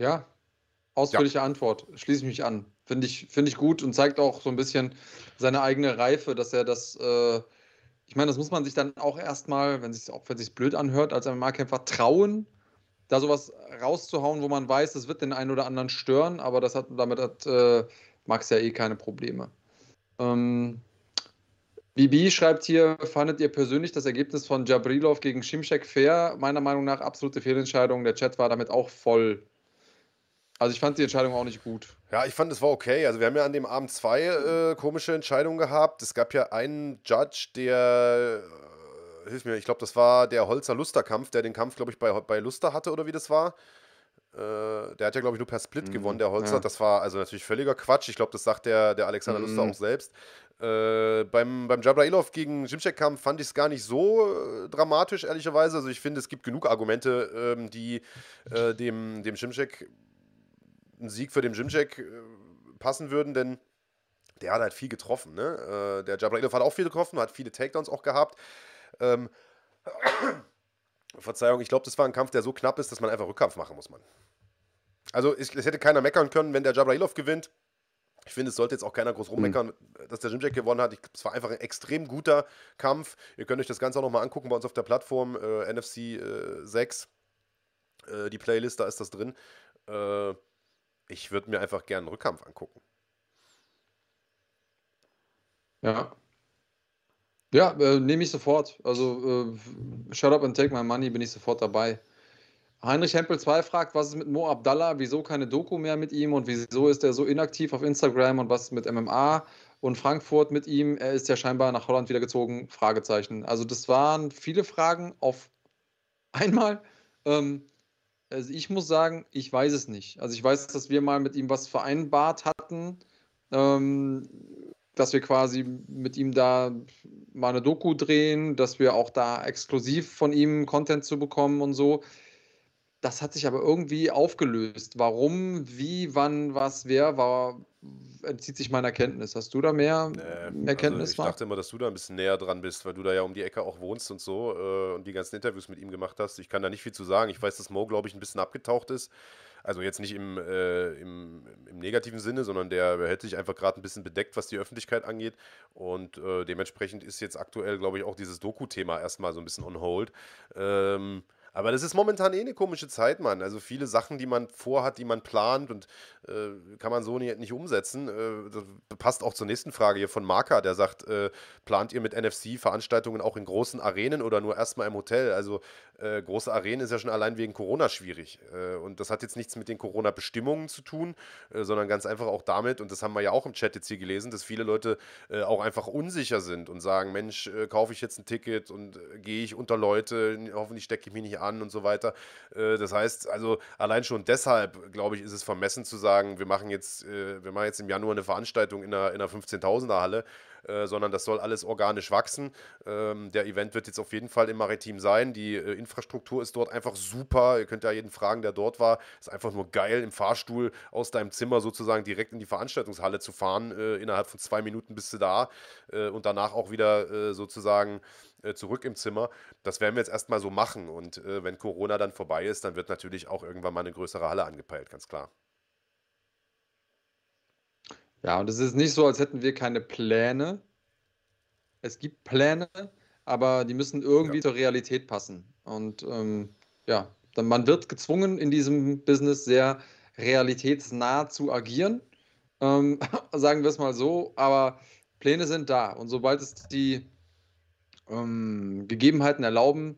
Speaker 2: Ja, Ausführliche ja. Antwort, schließe ich mich an. Finde ich, find ich gut und zeigt auch so ein bisschen seine eigene Reife, dass er das, äh, ich meine, das muss man sich dann auch erstmal, wenn es auch wenn sich blöd anhört, als MMA-Kämpfer trauen, da sowas rauszuhauen, wo man weiß, das wird den einen oder anderen stören, aber das hat, damit hat äh, Max ja eh keine Probleme. Ähm, Bibi schreibt hier, fandet ihr persönlich das Ergebnis von Jabrilov gegen Shimshek fair? Meiner Meinung nach absolute Fehlentscheidung. Der Chat war damit auch voll Also ich fand die Entscheidung auch nicht gut.
Speaker 1: Ja, ich fand es war okay. Also wir haben ja an dem Abend zwei äh, komische Entscheidungen gehabt. Es gab ja einen Judge, der äh, hilf mir, ich glaube, das war der Holzer Luster-Kampf, der den Kampf, glaube ich, bei, bei Luster hatte oder wie das war. Äh, der hat ja, glaube ich, nur per Split mhm, gewonnen, der Holzer. Ja. Das war also natürlich völliger Quatsch. Ich glaube, das sagt der, der Alexander mhm. Luster auch selbst. Äh, beim, beim Jabrailov gegen Jimcek-Kampf fand ich es gar nicht so äh, dramatisch, ehrlicherweise. Also ich finde, es gibt genug Argumente, ähm, die äh, dem, dem Jimcek ein Sieg für den Jimjack äh, passen würden, denn der hat halt viel getroffen. Ne? Äh, der Jabrailov hat auch viel getroffen, hat viele Takedowns auch gehabt. Ähm, Verzeihung, ich glaube, das war ein Kampf, der so knapp ist, dass man einfach Rückkampf machen muss, man. Also es, es hätte keiner meckern können, wenn der Jabrailov gewinnt. Ich finde, es sollte jetzt auch keiner groß rummeckern, mhm. dass der Jimjack gewonnen hat. es war einfach ein extrem guter Kampf. Ihr könnt euch das Ganze auch nochmal angucken bei uns auf der Plattform äh, NFC äh, 6. Äh, die Playlist, da ist das drin. Äh, ich würde mir einfach gerne einen Rückkampf angucken.
Speaker 2: Ja. Ja, äh, nehme ich sofort. Also, äh, shut up and take my money, bin ich sofort dabei. Heinrich Hempel 2 fragt, was ist mit Mo Abdallah? Wieso keine Doku mehr mit ihm und wieso ist er so inaktiv auf Instagram und was mit MMA und Frankfurt mit ihm? Er ist ja scheinbar nach Holland wieder gezogen. Fragezeichen. Also, das waren viele Fragen auf einmal. Ähm, also ich muss sagen, ich weiß es nicht. Also ich weiß, dass wir mal mit ihm was vereinbart hatten, ähm, dass wir quasi mit ihm da mal eine Doku drehen, dass wir auch da exklusiv von ihm Content zu bekommen und so. Das hat sich aber irgendwie aufgelöst. Warum, wie, wann, was, wer war, entzieht sich meiner Kenntnis. Hast du da mehr, nee, mehr Kenntnis?
Speaker 1: Also ich dachte immer, dass du da ein bisschen näher dran bist, weil du da ja um die Ecke auch wohnst und so äh, und die ganzen Interviews mit ihm gemacht hast. Ich kann da nicht viel zu sagen. Ich weiß, dass Mo, glaube ich, ein bisschen abgetaucht ist. Also jetzt nicht im, äh, im, im, negativen Sinne, sondern der hält sich einfach gerade ein bisschen bedeckt, was die Öffentlichkeit angeht. Und äh, dementsprechend ist jetzt aktuell, glaube ich, auch dieses Doku-Thema erstmal so ein bisschen on hold. Ähm, aber das ist momentan eh eine komische Zeit, Mann. Also viele Sachen, die man vorhat, die man plant und äh, kann man so nicht, nicht umsetzen. Äh, das passt auch zur nächsten Frage hier von Marka, der sagt, äh, plant ihr mit NFC Veranstaltungen auch in großen Arenen oder nur erstmal im Hotel? Also äh, große Arenen ist ja schon allein wegen Corona schwierig. Äh, und das hat jetzt nichts mit den Corona-Bestimmungen zu tun, äh, sondern ganz einfach auch damit, und das haben wir ja auch im Chat jetzt hier gelesen, dass viele Leute auch einfach unsicher sind und sagen, Mensch, kaufe ich jetzt ein Ticket und gehe ich unter Leute, hoffentlich stecke ich mich nicht an und so weiter. das heißt, also allein schon deshalb, glaube ich, ist es vermessen zu sagen, wir machen jetzt, wir machen jetzt im Januar eine Veranstaltung in einer, in einer 15.000er Halle äh, sondern das soll alles organisch wachsen. Ähm, der Event wird jetzt auf jeden Fall im Maritim sein. Die äh, Infrastruktur ist dort einfach super. Ihr könnt ja jeden fragen, der dort war. Ist einfach nur geil, im Fahrstuhl aus deinem Zimmer sozusagen direkt in die Veranstaltungshalle zu fahren. Äh, innerhalb von zwei Minuten bist du da äh, und danach auch wieder äh, sozusagen zurück im Zimmer. Das werden wir jetzt erstmal so machen. Und wenn Corona dann vorbei ist, dann wird natürlich auch irgendwann mal eine größere Halle angepeilt, ganz klar.
Speaker 2: Ja, und es ist nicht so, als hätten wir keine Pläne. Es gibt Pläne, aber die müssen irgendwie ja. zur Realität passen. Und ähm, ja, dann, man wird gezwungen, in diesem Business sehr realitätsnah zu agieren. Ähm, sagen wir es mal so, aber Pläne sind da. Und sobald es die ähm, Gegebenheiten erlauben,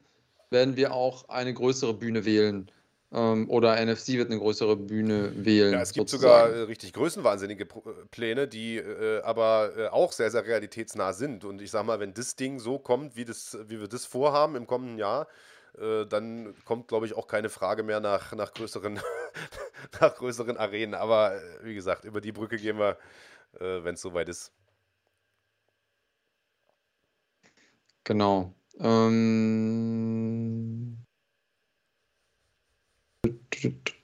Speaker 2: werden wir auch eine größere Bühne wählen oder NFC wird eine größere Bühne wählen.
Speaker 1: Ja, es gibt sozusagen. sogar äh, richtig größenwahnsinnige äh, Pläne, die äh, aber äh, auch sehr, sehr realitätsnah sind. Und ich sag mal, wenn das Ding so kommt, wie, das, wie wir das vorhaben im kommenden Jahr, äh, dann kommt, glaube ich, auch keine Frage mehr nach, nach, größeren, nach größeren Arenen. Aber äh, wie gesagt, über die Brücke gehen wir, wenn es soweit ist.
Speaker 2: Genau. Ähm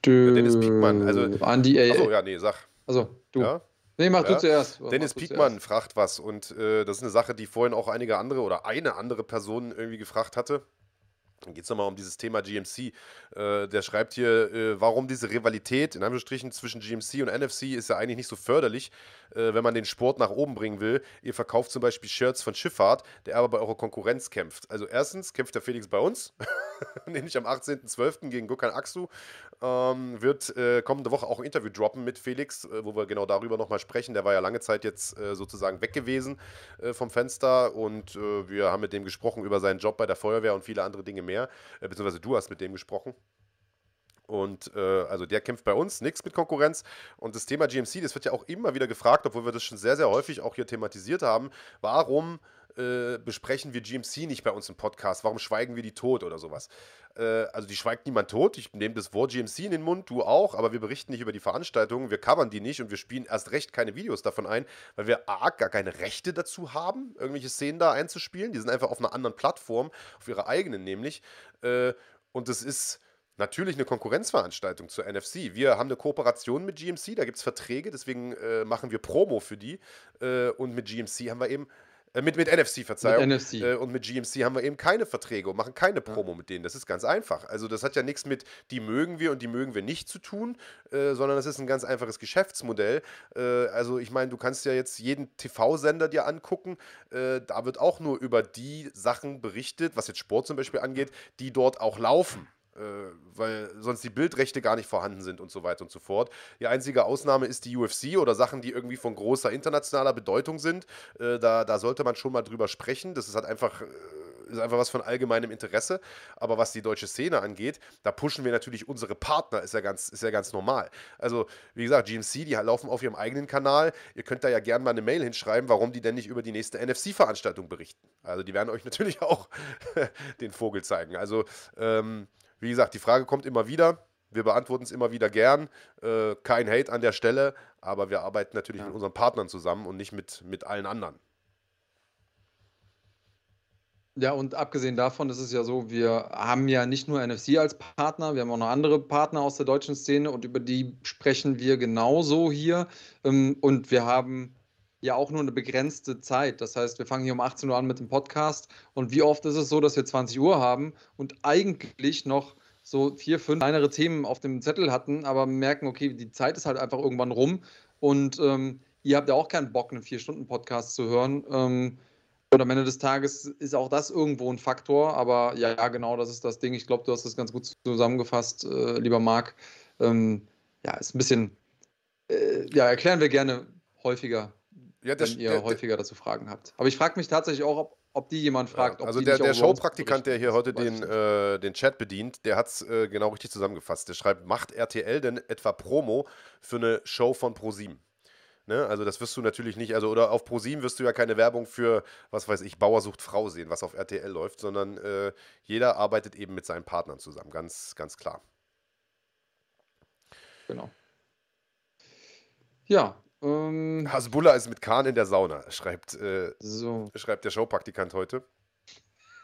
Speaker 1: Dennis Piekmann, also.
Speaker 2: Andi, ey.
Speaker 1: Achso, ja, nee, sag.
Speaker 2: Also, du. Ja? Nee, mach ja. du zuerst.
Speaker 1: Dennis Piekmann fragt was und äh, das ist eine Sache, die vorhin auch einige andere oder eine andere Person irgendwie gefragt hatte. Dann geht es nochmal um dieses Thema GMC. Äh, der schreibt hier, äh, warum diese Rivalität in Anführungsstrichen zwischen GMC und NFC ist ja eigentlich nicht so förderlich, äh, wenn man den Sport nach oben bringen will. Ihr verkauft zum Beispiel Shirts von Schifffahrt, der aber bei eurer Konkurrenz kämpft. Also erstens kämpft der Felix bei uns, nämlich am 18.12. gegen Gökhan Aksu. Ähm, wird äh, kommende Woche auch ein Interview droppen mit Felix, äh, wo wir genau darüber nochmal sprechen. Der war ja lange Zeit jetzt äh, sozusagen weg gewesen vom Fenster und wir haben mit dem gesprochen über seinen Job bei der Feuerwehr und viele andere Dinge mehr, äh, beziehungsweise du hast mit dem gesprochen. Und äh, also der kämpft bei uns, nichts mit Konkurrenz. Und das Thema GMC, das wird ja auch immer wieder gefragt, obwohl wir das schon sehr, sehr häufig auch hier thematisiert haben. Warum äh, besprechen wir GMC nicht bei uns im Podcast? Warum schweigen wir die tot oder sowas? Äh, also die schweigt niemand tot. Ich nehme das Wort GMC in den Mund, du auch, aber wir berichten nicht über die Veranstaltungen, wir covern die nicht und wir spielen erst recht keine Videos davon ein, weil wir A, gar keine Rechte dazu haben, irgendwelche Szenen da einzuspielen. Die sind einfach auf einer anderen Plattform, auf ihrer eigenen nämlich. Äh, und das ist natürlich eine Konkurrenzveranstaltung zur NFC. Wir haben eine Kooperation mit GMC, da gibt es Verträge, deswegen äh, machen wir Promo für die. Äh, und mit GMC haben wir eben, äh, mit, mit NFC, Verzeihung. Mit NFC. Äh, und mit GMC haben wir eben keine Verträge und machen keine Promo ja. mit denen. Das ist ganz einfach. Also das hat ja nichts mit, die mögen wir und die mögen wir nicht zu tun, äh, sondern das ist ein ganz einfaches Geschäftsmodell. Äh, also ich meine, du kannst ja jetzt jeden TV-Sender dir angucken. da wird auch nur über die Sachen berichtet, was jetzt Sport zum Beispiel angeht, die dort auch laufen äh, weil sonst die Bildrechte gar nicht vorhanden sind und so weiter und so fort. Die einzige Ausnahme ist die UFC oder Sachen, die irgendwie von großer internationaler Bedeutung sind. Äh, da, da sollte man schon mal drüber sprechen. Das ist halt einfach. Äh, ist einfach was von allgemeinem Interesse. Aber was die deutsche Szene angeht, da pushen wir natürlich unsere Partner, ist ja ganz, ist ja ganz normal. Also, wie gesagt, GMC, die laufen auf ihrem eigenen Kanal. Ihr könnt da ja gerne mal eine Mail hinschreiben, warum die denn nicht über die nächste NFC-Veranstaltung berichten. Also, die werden euch natürlich auch den Vogel zeigen. Also, ähm, wie gesagt, die Frage kommt immer wieder. Wir beantworten es immer wieder gern. Äh, kein Hate an der Stelle, aber wir arbeiten natürlich ja. mit unseren Partnern zusammen und nicht mit, mit allen anderen.
Speaker 2: Ja, und abgesehen davon ist es ja so, wir haben ja nicht nur NFC als Partner, wir haben auch noch andere Partner aus der deutschen Szene und über die sprechen wir genauso hier. Ähm, und wir haben ja auch nur eine begrenzte Zeit. Das heißt, wir fangen hier um 18 Uhr an mit dem Podcast. Und wie oft ist es so, dass wir 20 Uhr haben und eigentlich noch so vier, fünf kleinere Themen auf dem Zettel hatten, aber merken, okay, die Zeit ist halt einfach irgendwann rum. Und ähm, ihr habt ja auch keinen Bock, einen Vier-Stunden-Podcast zu hören. Ähm, und am Ende des Tages ist auch das irgendwo ein Faktor. Aber ja, ja genau, das ist das Ding. Ich glaube, du hast das ganz gut zusammengefasst, äh, lieber Marc. Ähm, ja, ist ein bisschen, äh, ja, erklären wir gerne häufiger ja, das, wenn ihr der, häufiger dazu Fragen habt. Aber ich frage mich tatsächlich auch, ob, ob die jemand fragt.
Speaker 1: Ja, also der, der Showpraktikant, der hier heute den, äh, den Chat bedient, der hat es äh, genau richtig zusammengefasst. Der schreibt, macht RTL denn etwa Promo für eine Show von ProSieben? Ne? Also das wirst du natürlich nicht, also oder auf ProSieben wirst du ja keine Werbung für, was weiß ich, Bauer sucht Frau sehen, was auf RTL läuft, sondern äh, jeder arbeitet eben mit seinen Partnern zusammen, ganz, ganz klar.
Speaker 2: Genau. Ja, ähm,
Speaker 1: Hasbulla ist mit Kahn in der Sauna, schreibt, äh, so. schreibt der Showpraktikant heute.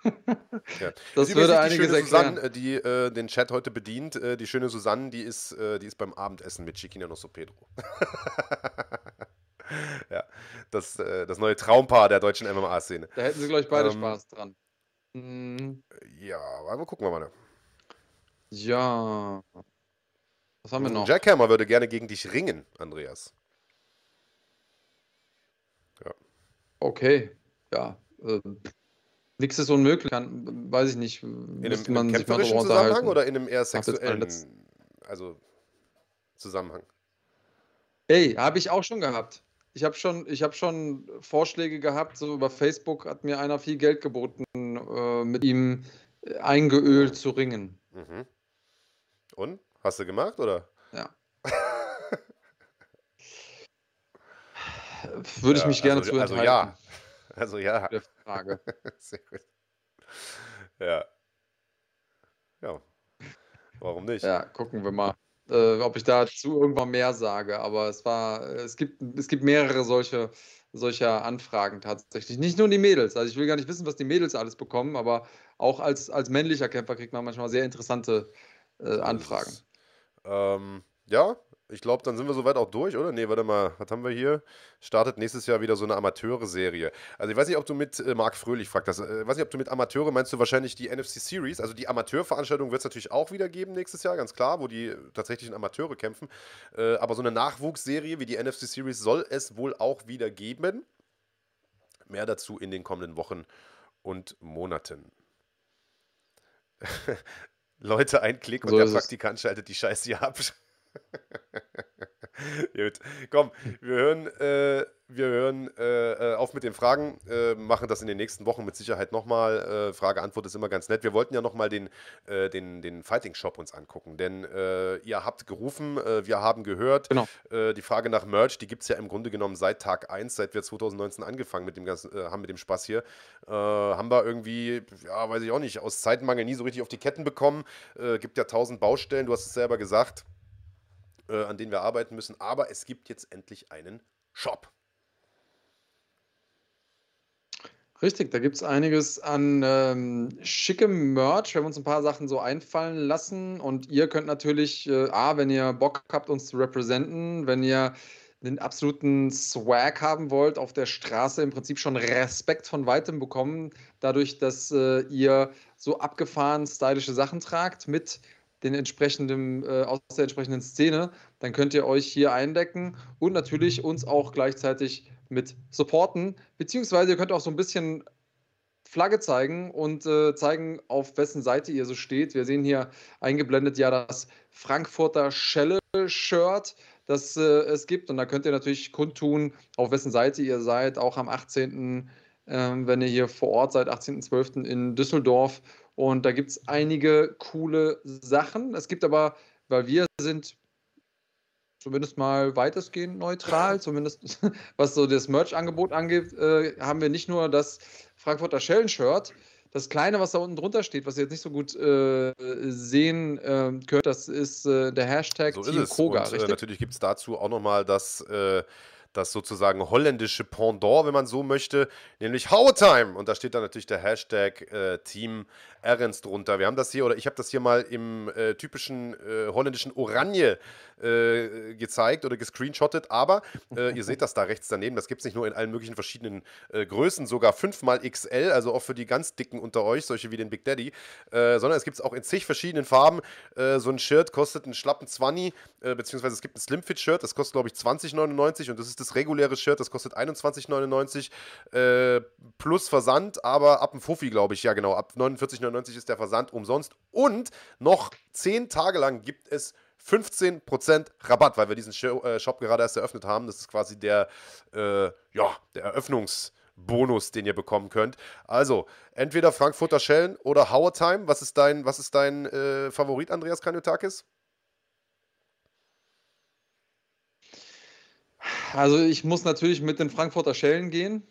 Speaker 1: ja.
Speaker 2: Das würde einiges
Speaker 1: die Susanne, äh, die äh, den Chat heute bedient, äh, die schöne Susanne, die ist, äh, die ist beim Abendessen mit Chiquina Nosso Pedro. ja, das, äh, das neue Traumpaar der deutschen MMA-Szene.
Speaker 2: Da hätten sie, glaube ich, beide ähm, Spaß dran. Mhm.
Speaker 1: Ja, aber gucken wir mal.
Speaker 2: Ja. Was haben wir noch?
Speaker 1: Jackhammer würde gerne gegen dich ringen, Andreas.
Speaker 2: Okay, ja. Äh, Nichts ist unmöglich, kann, weiß ich nicht.
Speaker 1: In einem, in einem kämpferischen Zusammenhang oder in einem eher sexuellen also Zusammenhang?
Speaker 2: Ey, habe ich auch schon gehabt. Ich habe schon, hab schon Vorschläge gehabt, so über Facebook hat mir einer viel Geld geboten, äh, mit ihm eingeölt zu ringen. Mhm.
Speaker 1: Und? Hast du gemacht, oder?
Speaker 2: Ja. Würde ich mich gerne also, zu
Speaker 1: also ja. Also ja.
Speaker 2: Der Frage.
Speaker 1: Sehr gut. Ja. Ja. Warum nicht?
Speaker 2: Ja, gucken wir mal, äh, ob ich dazu irgendwann mehr sage. Aber es war, es gibt, es gibt mehrere solche, solcher Anfragen tatsächlich. Nicht nur die Mädels. Also ich will gar nicht wissen, was die Mädels alles bekommen, aber auch als, als männlicher Kämpfer kriegt man manchmal sehr interessante äh, Anfragen.
Speaker 1: Ähm, ja, ich glaube, dann sind wir soweit auch durch, oder? Nee, warte mal, was haben wir hier? Startet nächstes Jahr wieder so eine Amateure-Serie. Also ich weiß nicht, ob du mit äh, Marc Fröhlich fragt das. Äh, weiß nicht, ob du mit Amateure meinst du wahrscheinlich die NFC Series. Also die Amateurveranstaltung wird es natürlich auch wieder geben nächstes Jahr, ganz klar, wo die tatsächlichen Amateure kämpfen. Äh, aber so eine Nachwuchsserie wie die NFC Series soll es wohl auch wieder geben. Mehr dazu in den kommenden Wochen und Monaten. Leute, ein Klick und so der Praktikant schaltet die Scheiße hier ab. Gut, komm, wir hören, äh, wir hören äh, äh, auf mit den Fragen, äh, machen das in den nächsten Wochen mit Sicherheit nochmal. Äh, Frage-Antwort ist immer ganz nett. Wir wollten ja nochmal den, äh, den, den Fighting-Shop uns angucken, denn ihr habt gerufen, wir haben gehört.
Speaker 2: Genau.
Speaker 1: Die Frage nach Merch, die gibt es ja im Grunde genommen seit Tag 1, seit wir 2019 angefangen mit dem ganzen, haben mit dem Spaß hier. Haben wir irgendwie, ja, weiß ich auch nicht, aus Zeitmangel nie so richtig auf die Ketten bekommen. Gibt ja tausend Baustellen, du hast es selber gesagt äh, an denen wir arbeiten müssen. Aber es gibt jetzt endlich einen Shop.
Speaker 2: Richtig, da gibt es einiges an ähm, schickem Merch. Wir haben uns ein paar Sachen so einfallen lassen. Und ihr könnt natürlich, äh, A, wenn ihr Bock habt, uns zu representen, wenn ihr den absoluten Swag haben wollt, auf der Straße im Prinzip schon Respekt von weitem bekommen, dadurch, dass äh, ihr so abgefahren stylische Sachen tragt mit den entsprechenden, äh, aus der entsprechenden Szene, dann könnt ihr euch hier eindecken und natürlich uns auch gleichzeitig mit supporten. Beziehungsweise ihr könnt auch so ein bisschen Flagge zeigen und äh, zeigen, auf wessen Seite ihr so steht. Wir sehen hier eingeblendet ja das Frankfurter Schelle-Shirt, das äh, es gibt. Und da könnt ihr natürlich kundtun, auf wessen Seite ihr seid, auch am 18., ähm, wenn ihr hier vor Ort seid, 18.12. in Düsseldorf. Und da gibt es einige coole Sachen. Es gibt aber, weil wir sind zumindest mal weitestgehend neutral, zumindest was so das Merch-Angebot angeht, äh, haben wir nicht nur das Frankfurter Schellen-Shirt, das kleine, was da unten drunter steht, was ihr jetzt nicht so gut äh, sehen äh, könnt, das ist äh, der Hashtag
Speaker 1: so Team Koga. Und, äh, natürlich gibt es dazu auch nochmal das äh, das sozusagen holländische Pendant, wenn man so möchte, nämlich How Time. Und da steht dann natürlich der Hashtag äh, Team Erens drunter. Wir haben das hier, oder ich habe das hier mal im äh, typischen äh, holländischen Oranje äh, gezeigt oder gescreenshottet, aber äh, ihr seht das da rechts daneben, das gibt es nicht nur in allen möglichen verschiedenen äh, Größen, sogar 5 mal XL, also auch für die ganz dicken unter euch, solche wie den Big Daddy, sondern es gibt es auch in zig verschiedenen Farben. so ein Shirt kostet einen schlappen 20, beziehungsweise es gibt ein Slimfit-Shirt, das kostet glaube ich 20,99 und das ist das reguläre Shirt, das kostet 21,99 plus Versand, aber ab dem Fuffi glaube ich, ja genau, ab 49,99 ist der Versand umsonst und noch 10 Tage lang gibt es 15% Rabatt, weil wir diesen äh, Shop gerade erst eröffnet haben. Das ist quasi der, äh, ja, der Eröffnungsbonus, den ihr bekommen könnt. Also, entweder Frankfurter Schellen oder Howard. Was ist dein, was ist dein äh, Favorit, Andreas Kanyotakis?
Speaker 2: Also, ich muss natürlich mit den Frankfurter Schellen gehen.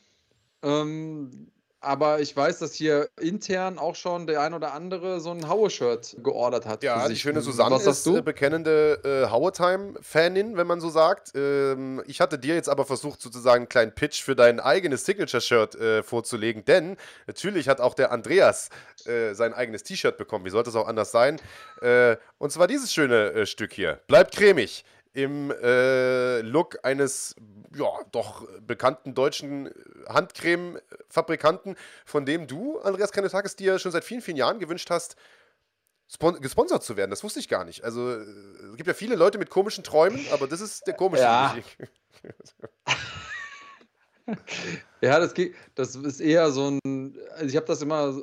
Speaker 2: Ähm, aber ich weiß, dass hier intern auch schon der ein oder andere so ein Haue-Shirt geordert hat.
Speaker 1: Ja, die schöne Susanne Was ist du? bekennende äh, Haue-Time-Fanin, wenn man so sagt. Ähm, ich hatte dir jetzt aber versucht, sozusagen einen kleinen Pitch für dein eigenes Signature-Shirt äh, vorzulegen, denn natürlich hat auch der Andreas äh, sein eigenes T-Shirt bekommen. Wie sollte es auch anders sein? Äh, und zwar dieses schöne äh, Stück hier. Bleibt cremig im äh, Look eines ja, doch bekannten deutschen Handcreme-Fabrikanten, von dem du, Andreas Kanetakis, dir schon seit vielen, vielen Jahren gewünscht hast, gesponsert zu werden. Das wusste ich gar nicht. Also es gibt ja viele Leute mit komischen Träumen, aber das ist der komische.
Speaker 2: Ja. ja, das, geht, das ist eher so ein. Also ich habe das immer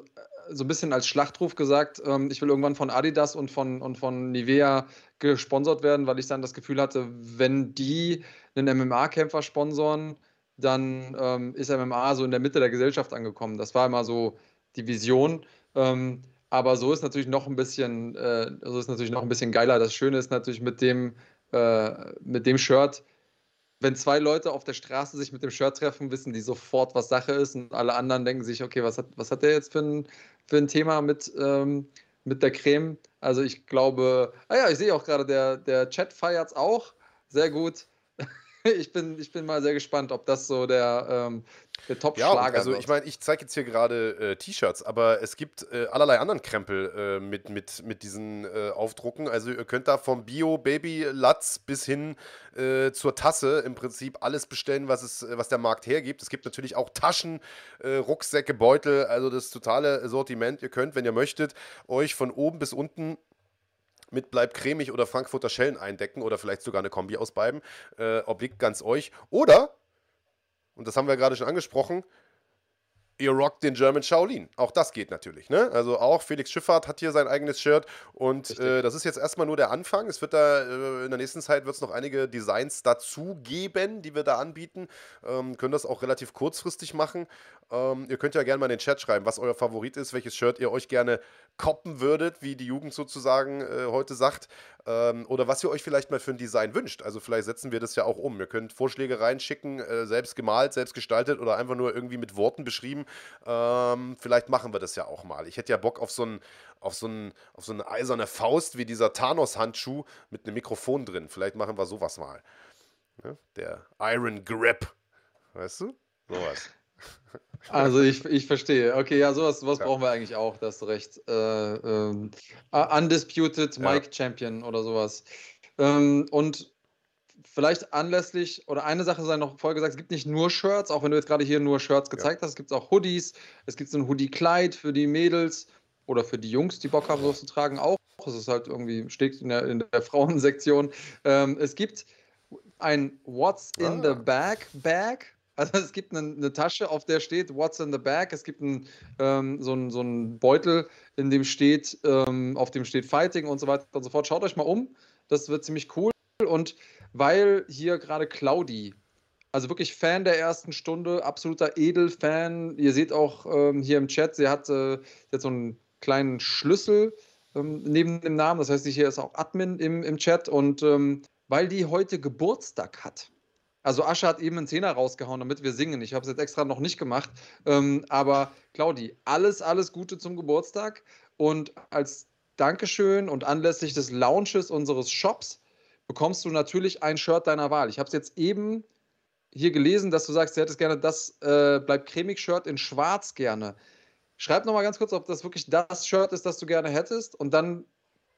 Speaker 2: so ein bisschen als Schlachtruf gesagt, ähm, ich will irgendwann von Adidas und von, und von Nivea gesponsert werden, weil ich dann das Gefühl hatte, wenn die einen MMA-Kämpfer sponsoren, dann ähm, ist MMA so in der Mitte der Gesellschaft angekommen. Das war immer so die Vision. Ähm, aber so ist natürlich noch ein bisschen, äh, so ist natürlich noch ein bisschen geiler. Das Schöne ist natürlich mit dem, äh, mit dem Shirt, wenn zwei Leute auf der Straße sich mit dem Shirt treffen, wissen die sofort, was Sache ist und alle anderen denken sich, okay, was hat, was hat der jetzt für ein, für ein Thema mit, ähm, mit der Creme? Also ich glaube, ah ja, ich sehe auch gerade, der, der Chat feiert es auch. Sehr gut. ich, bin, ich bin mal sehr gespannt, ob das so der, ähm, der Top-Schlager
Speaker 1: ja, also ich meine, ich zeige jetzt hier gerade äh, T-Shirts, aber es gibt äh, allerlei anderen Krempel äh, mit, mit, mit diesen äh, Aufdrucken. Also ihr könnt da vom Bio-Baby-Latz bis hin äh, zur Tasse im Prinzip alles bestellen, was, es, was der Markt hergibt. Es gibt natürlich auch Taschen, äh, Rucksäcke, Beutel, also das totale Sortiment. Ihr könnt, wenn ihr möchtet, euch von oben bis unten mit Bleib cremig oder Frankfurter Schellen eindecken oder vielleicht sogar eine Kombi aus beiden. Äh, obliegt ganz euch. Oder, und das haben wir gerade schon angesprochen, ihr rockt den German Shaolin. Auch das geht natürlich. Ne? Also auch Felix Schifffahrt hat hier sein eigenes Shirt und äh, das ist jetzt erstmal nur der Anfang. Es wird da äh, in der nächsten Zeit wird es noch einige Designs dazu geben, die wir da anbieten. Ähm, können das auch relativ kurzfristig machen. Ähm, ihr könnt ja gerne mal in den Chat schreiben, was euer Favorit ist, welches Shirt ihr euch gerne koppen würdet, wie die Jugend sozusagen äh, heute sagt. Ähm, oder was ihr euch vielleicht mal für ein Design wünscht. Also vielleicht setzen wir das ja auch um. Ihr könnt Vorschläge reinschicken, äh, selbst gemalt, selbst gestaltet oder einfach nur irgendwie mit Worten beschrieben. Ähm, vielleicht machen wir das ja auch mal. Ich hätte ja Bock auf so, ein, auf, so ein, auf so eine eiserne Faust wie dieser Thanos-Handschuh mit einem Mikrofon drin. Vielleicht machen wir sowas mal. Ja, der Iron Grip. Weißt du? Sowas.
Speaker 2: Also ich, ich verstehe. Okay, ja, sowas, sowas ja. brauchen wir eigentlich auch, da hast du recht. Äh, ähm, Undisputed ja. Mike Champion oder sowas. Ähm, und vielleicht anlässlich, oder eine Sache sei noch vorher gesagt, es gibt nicht nur Shirts, auch wenn du jetzt gerade hier nur Shirts gezeigt ja. hast, es gibt auch Hoodies, es gibt so ein Hoodie-Kleid für die Mädels oder für die Jungs, die Bock haben, sowas zu tragen, auch. Es ist halt irgendwie, steht in der, in der Frauensektion. Ähm, es gibt ein What's in ah. the Bag Bag also es gibt eine, eine, Tasche, auf der steht What's in the bag. Es gibt ein, ähm, so, einen, so einen Beutel, in dem steht, ähm, auf dem steht Fighting und so weiter und so fort. Schaut euch mal um. Das wird ziemlich cool. Und weil hier gerade Claudi, also wirklich Fan der ersten Stunde, absoluter Edelfan. Ihr seht auch ähm, hier im Chat, sie hat, äh, sie so einen kleinen Schlüssel ähm, neben dem Namen. Das heißt, hier ist auch Admin im, im Chat. Und ähm, weil die heute Geburtstag hat, also Asche hat eben einen Zehner rausgehauen, damit wir singen. Ich habe es jetzt extra noch nicht gemacht. Ähm, aber Claudi, alles, alles Gute zum Geburtstag. Und als Dankeschön und anlässlich des Launches unseres Shops bekommst du natürlich ein Shirt deiner Wahl. Ich habe es jetzt eben hier gelesen, dass du sagst, du hättest gerne das äh, Bleib cremig Shirt in schwarz gerne. Schreib nochmal ganz kurz, ob das wirklich das Shirt ist, das du gerne hättest und dann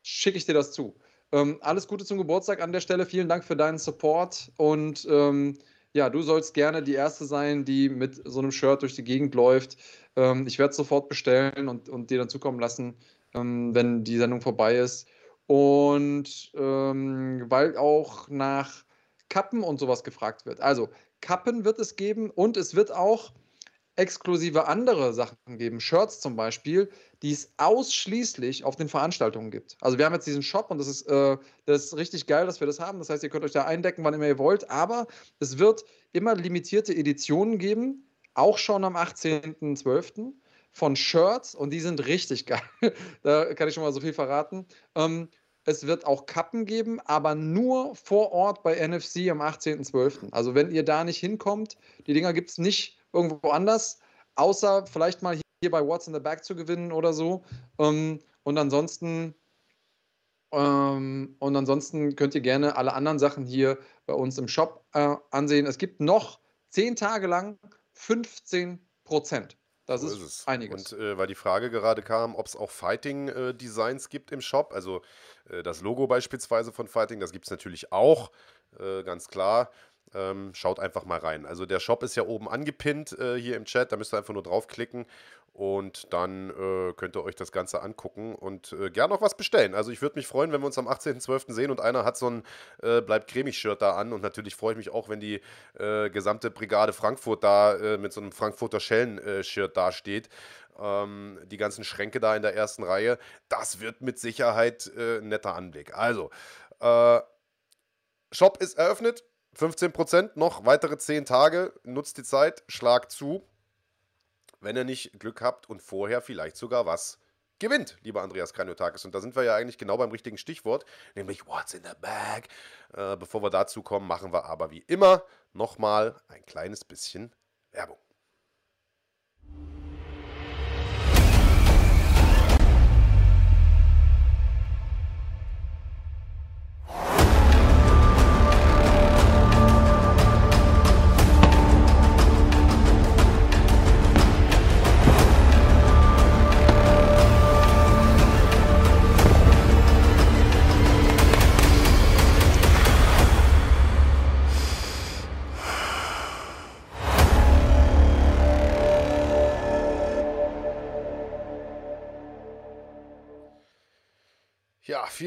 Speaker 2: schicke ich dir das zu. Ähm, alles Gute zum Geburtstag an der Stelle. Vielen Dank für deinen Support. Und ähm, ja, du sollst gerne die Erste sein, die mit so einem Shirt durch die Gegend läuft. Ähm, ich werde es sofort bestellen und, und dir dann zukommen lassen, ähm, wenn die Sendung vorbei ist. Und ähm, weil auch nach Kappen und sowas gefragt wird. Also, Kappen wird es geben und es wird auch exklusive andere Sachen geben, Shirts zum Beispiel, die es ausschließlich auf den Veranstaltungen gibt. Also wir haben jetzt diesen Shop und das ist, äh, das ist richtig geil, dass wir das haben. Das heißt, ihr könnt euch da eindecken, wann immer ihr wollt, aber es wird immer limitierte Editionen geben, auch schon am 18.12. von Shirts und die sind richtig geil. da kann ich schon mal so viel verraten. Ähm, es wird auch Kappen geben, aber nur vor Ort bei NFC am 18.12. Also wenn ihr da nicht hinkommt, die Dinger gibt es nicht irgendwo anders, außer vielleicht mal hier bei What's in the Back zu gewinnen oder so. Ähm, und ansonsten ähm, und ansonsten könnt ihr gerne alle anderen Sachen hier bei uns im Shop äh, ansehen. Es gibt noch zehn Tage lang 15 Prozent. Das so ist, ist einiges.
Speaker 1: Und äh, weil die Frage gerade kam, ob es auch Fighting-Designs äh, gibt im Shop, also äh, das Logo beispielsweise von Fighting, das gibt es natürlich auch, äh, ganz klar. Ähm, schaut einfach mal rein. Also der Shop ist ja oben angepinnt äh, hier im Chat, da müsst ihr einfach nur draufklicken und dann äh, könnt ihr euch das Ganze angucken und äh, gern noch was bestellen. Also ich würde mich freuen, wenn wir uns am 18.12. sehen und einer hat so ein äh, Bleibt cremig-Shirt da an und natürlich freue ich mich auch, wenn die äh, gesamte Brigade Frankfurt da äh, mit so einem Frankfurter Schellen-Shirt dasteht. Ähm, die ganzen Schränke da in der ersten Reihe. Das wird mit Sicherheit ein netter Anblick. Also, Shop ist eröffnet. 15% noch, weitere 10 Tage. Nutzt die Zeit, schlagt zu. Wenn ihr nicht Glück habt und vorher vielleicht sogar was gewinnt, lieber Andreas Kraniotakis. Und da sind wir ja eigentlich genau beim richtigen Stichwort, nämlich What's in the Bag. Äh, bevor wir dazu kommen, machen wir aber wie immer nochmal ein kleines bisschen Werbung.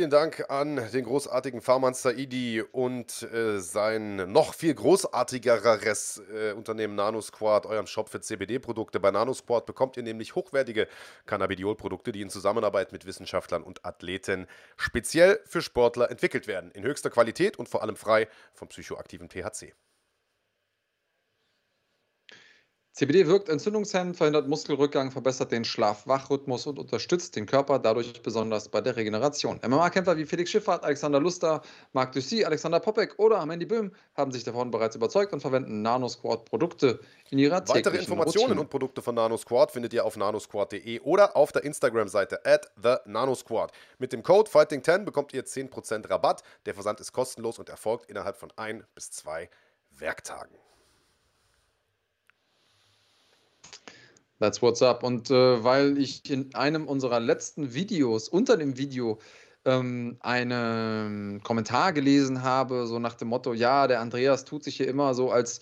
Speaker 1: Vielen Dank an den großartigen Farman Saidi und äh, sein noch viel großartigeres äh, Unternehmen NanoSquad, eurem Shop für CBD-Produkte. Bei NanoSquad bekommt ihr nämlich hochwertige Cannabidiol-Produkte, die in Zusammenarbeit mit Wissenschaftlern und Athleten speziell für Sportler entwickelt werden. In höchster Qualität und vor allem frei vom psychoaktiven THC.
Speaker 2: CBD wirkt entzündungshemmend, verhindert Muskelrückgang, verbessert den Schlaf-Wach-Rhythmus und unterstützt den Körper dadurch besonders bei der Regeneration. MMA-Kämpfer wie Felix Schiffert, Alexander Luster, Marc Dussy, Alexander Popek oder Mandy Böhm haben sich davon bereits überzeugt und verwenden NanoSquad-Produkte in ihrer täglichen
Speaker 1: Weitere Informationen Routine. und Produkte von NanoSquad findet ihr auf nanosquad.de oder auf der Instagram-Seite at TheNanoSquad. Mit dem Code Fighting10 bekommt ihr 10% Rabatt. Der Versand ist kostenlos und erfolgt innerhalb von ein bis zwei Werktagen.
Speaker 2: That's what's up. Und äh, weil ich in einem unserer letzten Videos, unter dem Video, ähm, einen Kommentar gelesen habe, so nach dem Motto, ja, der Andreas tut sich hier immer so als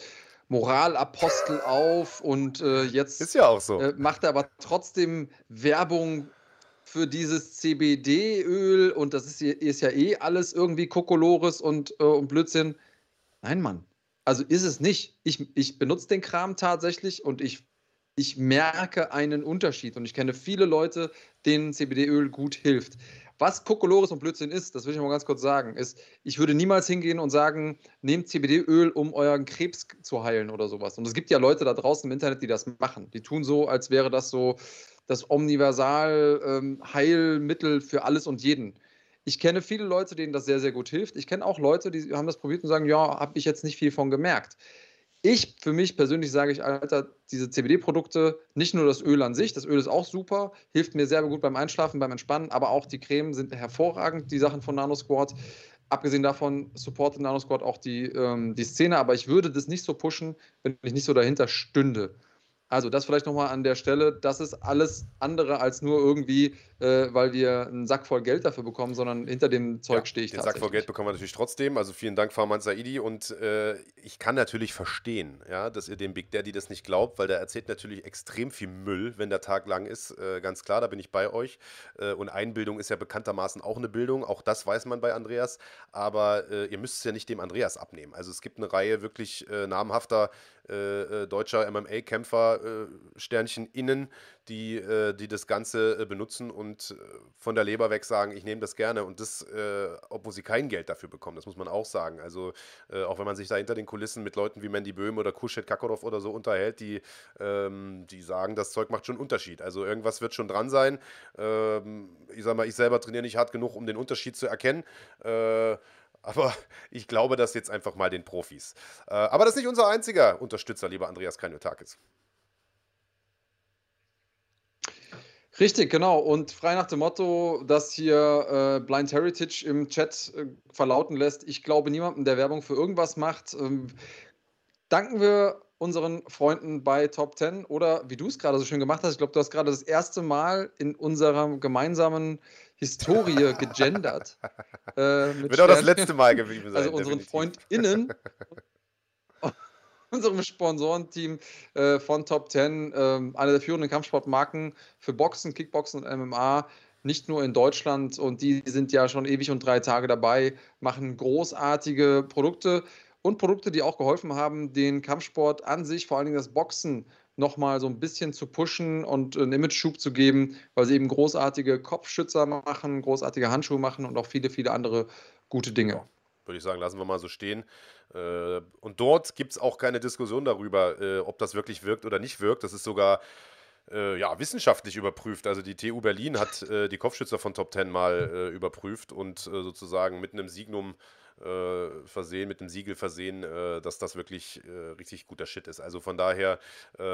Speaker 2: Moralapostel auf und äh, jetzt
Speaker 1: Ist ja auch so.
Speaker 2: äh, macht er aber trotzdem Werbung für dieses CBD-Öl und das ist, ist, ja eh alles irgendwie Kokolores und, äh, und Blödsinn. Nein, Mann. Also ist es nicht. Ich, ich benutze den Kram tatsächlich und ich ich merke einen Unterschied und ich kenne viele Leute, denen CBD-Öl gut hilft. Was Kokolores und Blödsinn ist, das will ich mal ganz kurz sagen, ist, ich würde niemals hingehen und sagen, nehmt CBD-Öl, um euren Krebs zu heilen oder sowas. Und es gibt ja Leute da draußen im Internet, die das machen. Die tun so, als wäre das so das Omniversal-Heilmittel ähm, für alles und jeden. Ich kenne viele Leute, denen das sehr, sehr gut hilft. Ich kenne auch Leute, die haben das probiert und sagen, ja, habe ich jetzt nicht viel von gemerkt. Ich für mich persönlich sage ich, Alter, diese CBD-Produkte, nicht nur das Öl an sich, das Öl ist auch super, hilft mir sehr gut beim Einschlafen, beim Entspannen, aber auch die Cremen sind hervorragend, die Sachen von NanoSquad. Abgesehen davon supportet NanoSquad auch die, ähm, die Szene, aber ich würde das nicht so pushen, wenn ich nicht so dahinter stünde. Also das vielleicht nochmal an der Stelle, das ist alles andere als nur irgendwie, äh, weil wir einen Sack voll Geld dafür bekommen, sondern hinter dem Zeug ja, stehe ich
Speaker 1: Den Sack voll Geld bekommen wir natürlich trotzdem. Also vielen Dank, Farman Saidi. Und äh, ich kann natürlich verstehen, ja, dass ihr dem Big Daddy das nicht glaubt, weil der erzählt natürlich extrem viel Müll, wenn der Tag lang ist. Äh, ganz klar, da bin ich bei euch. Äh, und Einbildung ist ja bekanntermaßen auch eine Bildung. Auch das weiß man bei Andreas. Aber äh, ihr müsst es ja nicht dem Andreas abnehmen. Also es gibt eine Reihe wirklich äh, namhafter deutscher MMA-Kämpfer, Sternchen innen, die, äh, die das Ganze äh, benutzen und äh, von der Leber weg sagen, ich nehme das gerne und das, obwohl sie kein Geld dafür bekommen, das muss man auch sagen. Also auch wenn man sich da hinter den Kulissen mit Leuten wie Mandy Böhm oder Kushet Kakorov oder so unterhält, die, ähm, die sagen, das Zeug macht schon einen Unterschied. Also irgendwas wird schon dran sein. Ähm, ich sag mal, ich selber trainiere nicht hart genug, um den Unterschied zu erkennen. Aber ich glaube das jetzt einfach mal den Profis. Äh, aber das ist nicht unser einziger Unterstützer, lieber Andreas Kanyotakis.
Speaker 2: Richtig, genau. Und frei nach dem Motto, dass hier äh, Blind Heritage im Chat äh, verlauten lässt, ich glaube niemandem, der Werbung für irgendwas macht. Ähm, danken wir unseren Freunden bei Top 10 oder wie du es gerade so schön gemacht hast, ich glaube, du hast gerade das erste Mal in unserem gemeinsamen Historie gegendert.
Speaker 1: Äh, Wird auch das letzte Mal gewesen sein.
Speaker 2: Also unseren definitiv. FreundInnen, unserem Sponsorenteam äh, von Top 10, äh, eine der führenden Kampfsportmarken für Boxen, Kickboxen und MMA nicht nur in Deutschland und die sind ja schon ewig und drei Tage dabei, machen großartige Produkte und Produkte, die auch geholfen haben, den Kampfsport an sich, vor allen Dingen das Boxen, nochmal so ein bisschen zu pushen und einen Image-Schub zu geben, weil sie eben großartige Kopfschützer machen, großartige Handschuhe machen und auch viele, viele andere gute Dinge.
Speaker 1: Würde ich sagen, lassen wir mal so stehen. Äh, und dort gibt es auch keine Diskussion darüber, äh, ob das wirklich wirkt oder nicht wirkt. Das ist sogar äh, ja, wissenschaftlich überprüft. Also die TU Berlin hat die Kopfschützer von Top 10 mal überprüft und sozusagen mit einem Signum versehen, mit dem Siegel versehen, dass das wirklich richtig guter Shit ist. Also von daher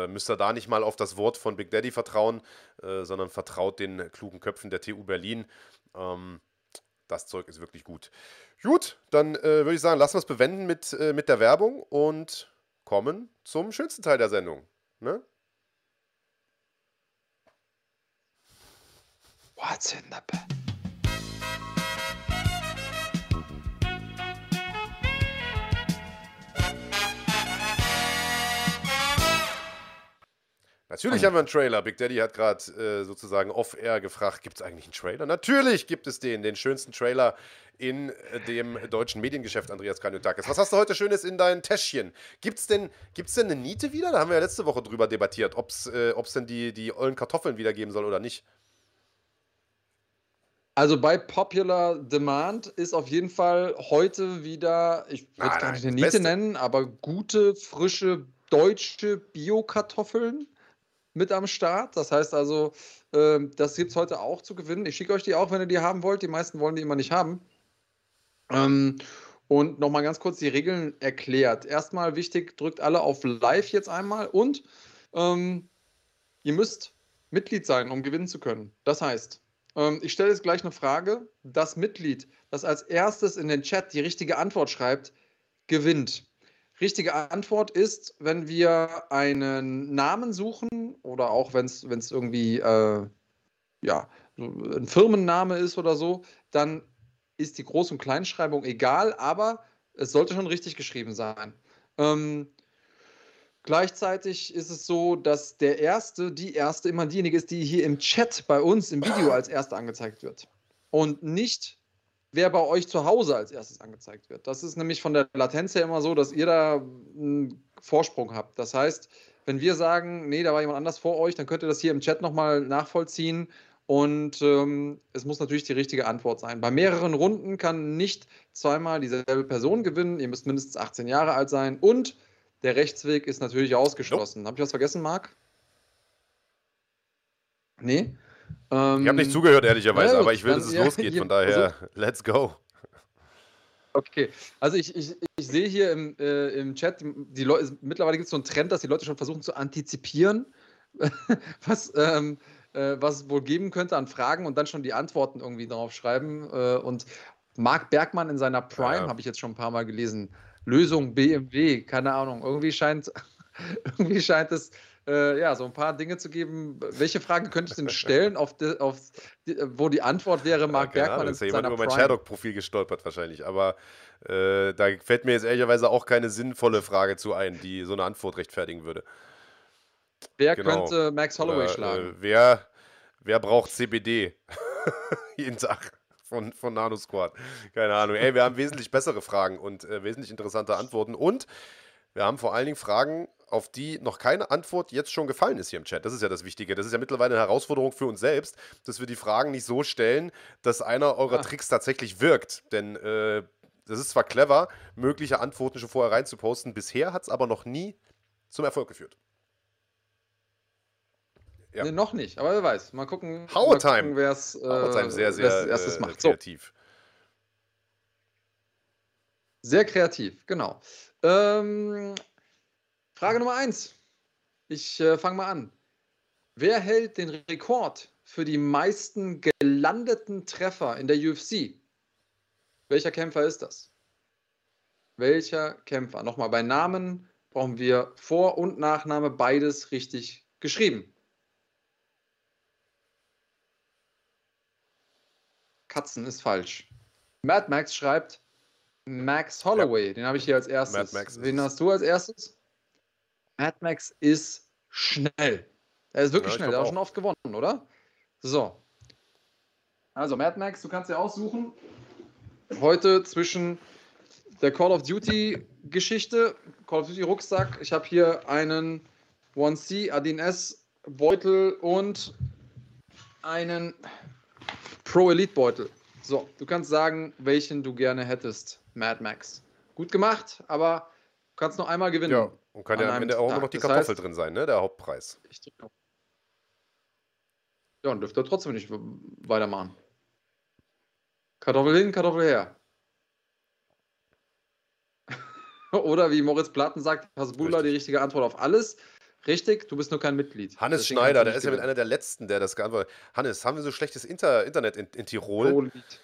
Speaker 1: müsst ihr da nicht mal auf das Wort von Big Daddy vertrauen, sondern vertraut den klugen Köpfen der TU Berlin. Ähm, das Zeug ist wirklich gut. Gut, dann äh, würde ich sagen, lassen wir es bewenden mit, mit der Werbung und kommen zum schönsten Teil der Sendung. Ne? What's in the bed? Natürlich haben wir einen Trailer. Big Daddy hat gerade äh, sozusagen off-air gefragt, gibt es eigentlich einen Trailer? Natürlich gibt es den, den schönsten Trailer in äh, dem deutschen Mediengeschäft, Andreas Kanyotakis. Was hast du heute Schönes in dein Täschchen? Gibt es denn, gibt's denn eine Niete wieder? Da haben wir ja letzte Woche drüber debattiert, ob es äh, denn die, die ollen Kartoffeln wieder geben soll oder nicht.
Speaker 2: Also bei Popular Demand ist auf jeden Fall heute wieder, ich würde es gar nicht eine Niete nennen, aber gute, frische deutsche Bio-Kartoffeln mit am Start. Das heißt also, äh, das gibt es heute auch zu gewinnen. Ich schicke euch die auch, wenn ihr die haben wollt. Die meisten wollen die immer nicht haben. Ähm, und nochmal ganz kurz die Regeln erklärt. Erstmal wichtig, drückt alle auf Live jetzt einmal und ähm, ihr müsst Mitglied sein, um gewinnen zu können. Das heißt, ähm, ich stelle jetzt gleich eine Frage. Das Mitglied, das als erstes in den Chat die richtige Antwort schreibt, gewinnt. Richtige Antwort ist, wenn wir einen Namen suchen oder auch wenn es irgendwie äh, ja, ein Firmenname ist oder so, dann ist die Groß- und Kleinschreibung egal, aber es sollte schon richtig geschrieben sein. Ähm, gleichzeitig ist es so, dass der Erste, die Erste immer diejenige ist, die hier im Chat bei uns im Video als Erste angezeigt wird. Und nicht wer bei euch zu Hause als erstes angezeigt wird. Das ist nämlich von der Latenz her immer so, dass ihr da einen Vorsprung habt. Das heißt, wenn wir sagen, nee, da war jemand anders vor euch, dann könnt ihr das hier im Chat nochmal nachvollziehen. Und ähm, es muss natürlich die richtige Antwort sein. Bei mehreren Runden kann nicht zweimal dieselbe Person gewinnen. Ihr müsst mindestens 18 Jahre alt sein. Und der Rechtsweg ist natürlich ausgeschlossen. Nope. Habe ich was vergessen, Marc? Nee?
Speaker 1: Ähm, ich habe nicht zugehört, ehrlicherweise, ja, aber ich will, dann, dass es ja, losgeht. Von daher, also, let's go.
Speaker 2: Okay, also ich, ich, ich sehe hier im, äh, im Chat, die Leute, mittlerweile gibt es so einen Trend, dass die Leute schon versuchen zu antizipieren, was, ähm, äh, was es wohl geben könnte an Fragen und dann schon die Antworten irgendwie drauf schreiben. Äh, und Marc Bergmann in seiner Prime, ja. habe ich jetzt schon ein paar Mal gelesen, Lösung BMW, keine Ahnung, irgendwie scheint, irgendwie scheint es äh, ja, so ein paar Dinge zu geben. Welche Frage könnte ich denn stellen, auf die, auf die, wo die Antwort wäre, Marc ja, Bergmann?
Speaker 1: Da ist ja jemand über mein Sherlock-Profil gestolpert wahrscheinlich, aber äh, da fällt mir jetzt ehrlicherweise auch keine sinnvolle Frage zu ein, die so eine Antwort rechtfertigen würde.
Speaker 2: Wer genau. könnte Max Holloway Oder, schlagen?
Speaker 1: Äh, wer, wer braucht CBD jeden Tag? von, von Nano Squad. Keine Ahnung. Ey, wir haben wesentlich bessere Fragen und äh, wesentlich interessante Antworten. Und wir haben vor allen Dingen Fragen, auf die noch keine Antwort jetzt schon gefallen ist hier im Chat. Das ist ja das Wichtige. Das ist ja mittlerweile eine Herausforderung für uns selbst, dass wir die Fragen nicht so stellen, dass einer eurer ja. Tricks tatsächlich wirkt. Denn äh, das ist zwar clever, mögliche Antworten schon vorher reinzuposten. Bisher hat es aber noch nie zum Erfolg geführt.
Speaker 2: Ja. Nee, noch nicht, aber wer weiß. Mal gucken,
Speaker 1: wer es äh, sehr, sehr erstes äh, macht. kreativ.
Speaker 2: So. Sehr kreativ, genau. Ähm, Frage Nummer eins. Ich äh, fange mal an. Wer hält den Rekord für die meisten gelandeten Treffer in der UFC? Welcher Kämpfer ist das? Welcher Kämpfer? Nochmal bei Namen brauchen wir Vor- und Nachname beides richtig geschrieben. Katzen ist falsch. Mad Max schreibt Max Holloway. Ja. Den habe ich hier als erstes. Wen hast du als erstes? Mad Max ist schnell. Er ist wirklich ja, schnell. Er hat schon oft gewonnen, oder? So. Also, Mad Max, du kannst dir aussuchen. Heute zwischen der Call of Duty Geschichte, Call of Duty Rucksack. Ich habe hier einen 1C Adin S Beutel und einen Pro Elite Beutel. So, du kannst sagen, welchen du gerne hättest, Mad Max. Gut gemacht, aber du kannst noch einmal gewinnen.
Speaker 1: Ja. Und kann ja am Ende auch immer noch die das Kartoffel heißt, drin sein, ne? Der Hauptpreis.
Speaker 2: Ja, und dürfte trotzdem nicht weitermachen. Kartoffel hin, Kartoffel her. Oder wie Moritz Platten sagt, Hasbulla die richtige Antwort auf alles. Richtig, du bist nur kein Mitglied.
Speaker 1: Hannes Deswegen Schneider, der ist ja mit einer der letzten, der das geantwortet hat. Hannes, haben wir so schlechtes Inter Internet in, in Tirol? Pro Elite.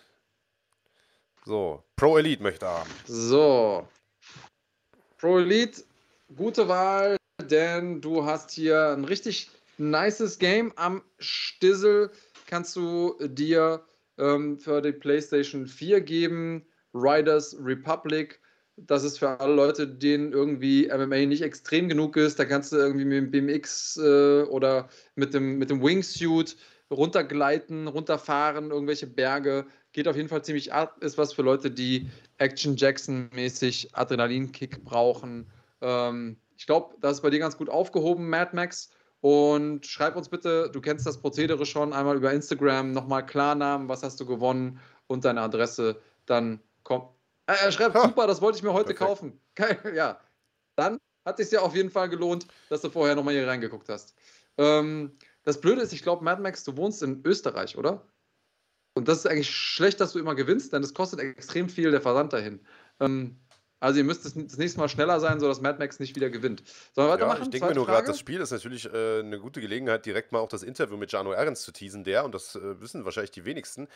Speaker 1: So, Pro Elite möchte haben.
Speaker 2: So. Pro Elite gute Wahl, denn du hast hier ein richtig nices Game am Stissel. Kannst du dir ähm, für die PlayStation 4 geben. Riders Republic. Das ist für alle Leute, denen irgendwie MMA nicht extrem genug ist. Da kannst du irgendwie mit dem BMX äh, oder mit dem, mit dem Wingsuit runtergleiten, runterfahren, irgendwelche Berge. Geht auf jeden Fall ziemlich ab. Ist was für Leute, die Action Jackson-mäßig Adrenalinkick brauchen. Ähm, ich glaube, das ist bei dir ganz gut aufgehoben, Mad Max. Und schreib uns bitte, du kennst das Prozedere schon, einmal über Instagram nochmal Klarnamen, was hast du gewonnen und deine Adresse. Dann komm. Äh, er schreibt, ha. super, das wollte ich mir heute Perfekt. kaufen. ja, dann hat es sich ja auf jeden Fall gelohnt, dass du vorher nochmal hier reingeguckt hast. Ähm, das Blöde ist, ich glaube, Mad Max, du wohnst in Österreich, oder? Und das ist eigentlich schlecht, dass du immer gewinnst, denn das kostet extrem viel der Versand dahin. Ähm, also ihr müsst das nächste Mal schneller sein, sodass Mad Max nicht wieder gewinnt.
Speaker 1: Sollen wir weitermachen? Ja, ich denke mir nur gerade, das Spiel ist natürlich äh, eine gute Gelegenheit, direkt mal auch das Interview mit Jano Ehrens zu teasen, der, und das äh, wissen wahrscheinlich die wenigsten,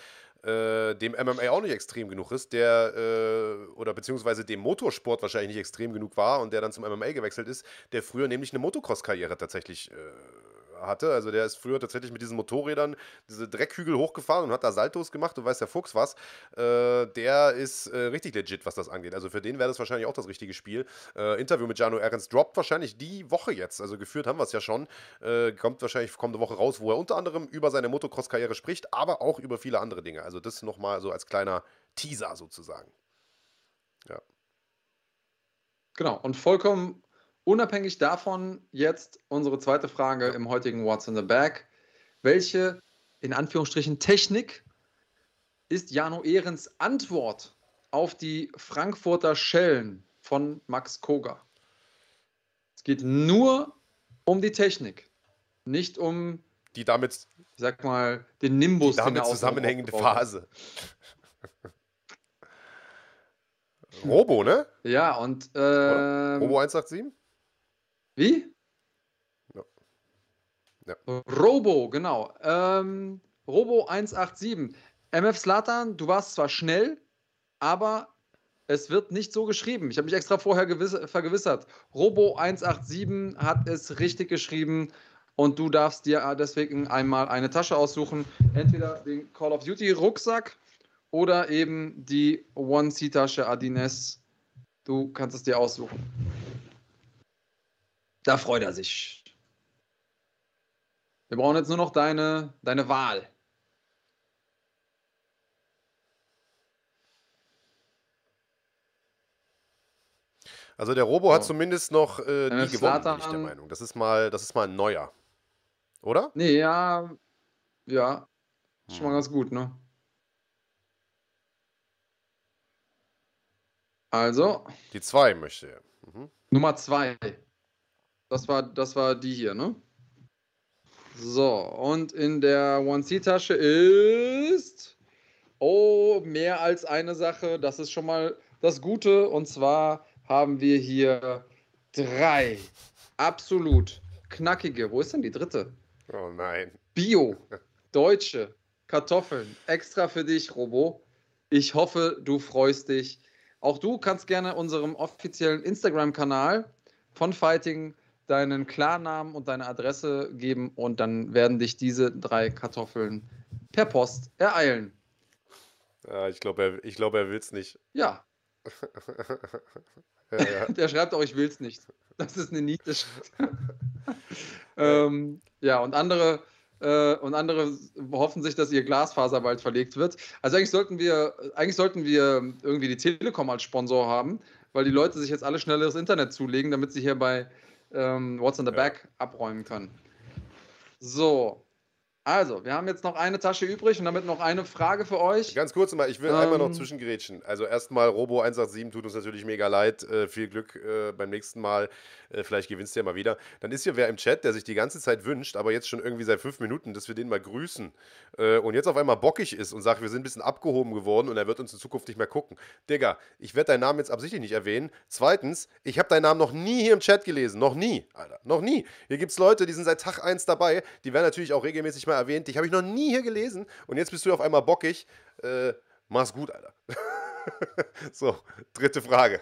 Speaker 1: äh, dem MMA auch nicht extrem genug ist, der, äh, oder beziehungsweise dem Motorsport wahrscheinlich nicht extrem genug war und der dann zum MMA gewechselt ist, der früher nämlich eine Motocross-Karriere tatsächlich äh, hatte. Also der ist früher tatsächlich mit diesen Motorrädern diese Dreckhügel hochgefahren und hat da Saltos gemacht. Du weißt der Fuchs was. Äh, der ist äh, richtig legit, was das angeht. Also für den wäre das wahrscheinlich auch das richtige Spiel. Äh, Interview mit Jano Ernst droppt wahrscheinlich die Woche jetzt. Also geführt haben wir es ja schon. Äh, kommt wahrscheinlich kommende Woche raus, wo er unter anderem über seine Motocross-Karriere spricht, aber auch über viele andere Dinge. Also das nochmal so als kleiner Teaser sozusagen. Ja.
Speaker 2: Genau, und vollkommen Unabhängig davon jetzt unsere zweite Frage im heutigen What's in the Bag. Welche, in Anführungsstrichen, Technik ist Jano Ehrens Antwort auf die Frankfurter Schellen von Max Koga? Es geht nur um die Technik, nicht um
Speaker 1: die damit,
Speaker 2: ich sag mal, den Nimbus.
Speaker 1: Die damit zusammenhängende Phase. Robo, ne?
Speaker 2: Ja, und. Äh,
Speaker 1: Robo 187?
Speaker 2: Wie? Ja. ja. Robo, genau. Ähm, Robo 187. MF Slatan, du warst zwar schnell, aber es wird nicht so geschrieben. Ich habe mich extra vorher vergewissert. Robo 187 hat es richtig geschrieben und du darfst dir deswegen einmal eine Tasche aussuchen. Entweder den Call of Duty Rucksack oder eben die One-C-Tasche Adines. Du kannst es dir aussuchen. Da freut er sich. Wir brauchen jetzt nur noch deine, deine Wahl.
Speaker 1: Also der Robo so. hat zumindest noch äh, nie gewonnen, bin ich der Meinung. Das ist mal, das ist mal ein neuer. Oder?
Speaker 2: Nee, ja. Ja. Ist schon mal hm. ganz gut, ne? Also.
Speaker 1: Die zwei möchte er. Mhm.
Speaker 2: Nummer zwei. Das war, das war die hier, ne? So, und in der One-C-Tasche ist. Oh, mehr als eine Sache. Das ist schon mal das Gute. Und zwar haben wir hier drei absolut knackige. Wo ist denn die dritte?
Speaker 1: Oh nein.
Speaker 2: Bio, deutsche Kartoffeln. Extra für dich, Robo. Ich hoffe, du freust dich. Auch du kannst gerne unserem offiziellen Instagram-Kanal von Fighting deinen Klarnamen und deine Adresse geben und dann werden dich diese drei Kartoffeln per Post ereilen.
Speaker 1: Ja, ich glaube, er, glaub, er will es nicht.
Speaker 2: Ja. ja, ja. Der schreibt auch, ich will es nicht. Das ist eine Niete. ähm, ja, und andere, äh, und andere hoffen sich, dass ihr Glasfaser bald verlegt wird. Also eigentlich sollten wir, eigentlich sollten wir irgendwie die Telekom als Sponsor haben, weil die Leute sich jetzt alle schnelleres Internet zulegen, damit sie hier bei ähm, What's in the ja. Back abräumen können. So, also, wir haben jetzt noch eine Tasche übrig und damit noch eine Frage für euch.
Speaker 1: Ganz kurz mal, ich will ähm, einmal noch zwischengrätschen. Also erstmal, Robo 187 tut uns natürlich mega leid. Äh, viel Glück äh, beim nächsten Mal. Äh, vielleicht gewinnst du ja mal wieder. Dann ist hier wer im Chat, der sich die ganze Zeit wünscht, aber jetzt schon irgendwie seit fünf Minuten, dass wir den mal grüßen. Äh, und jetzt auf einmal bockig ist und sagt, wir sind ein bisschen abgehoben geworden und er wird uns in Zukunft nicht mehr gucken. Digga, ich werde deinen Namen jetzt absichtlich nicht erwähnen. Zweitens, ich habe deinen Namen noch nie hier im Chat gelesen. Noch nie, Alter. Noch nie. Hier gibt es Leute, die sind seit Tag 1 dabei. Die werden natürlich auch regelmäßig mal erwähnt. Dich habe ich noch nie hier gelesen. Und jetzt bist du auf einmal bockig. Äh, mach's gut, Alter. so, dritte Frage.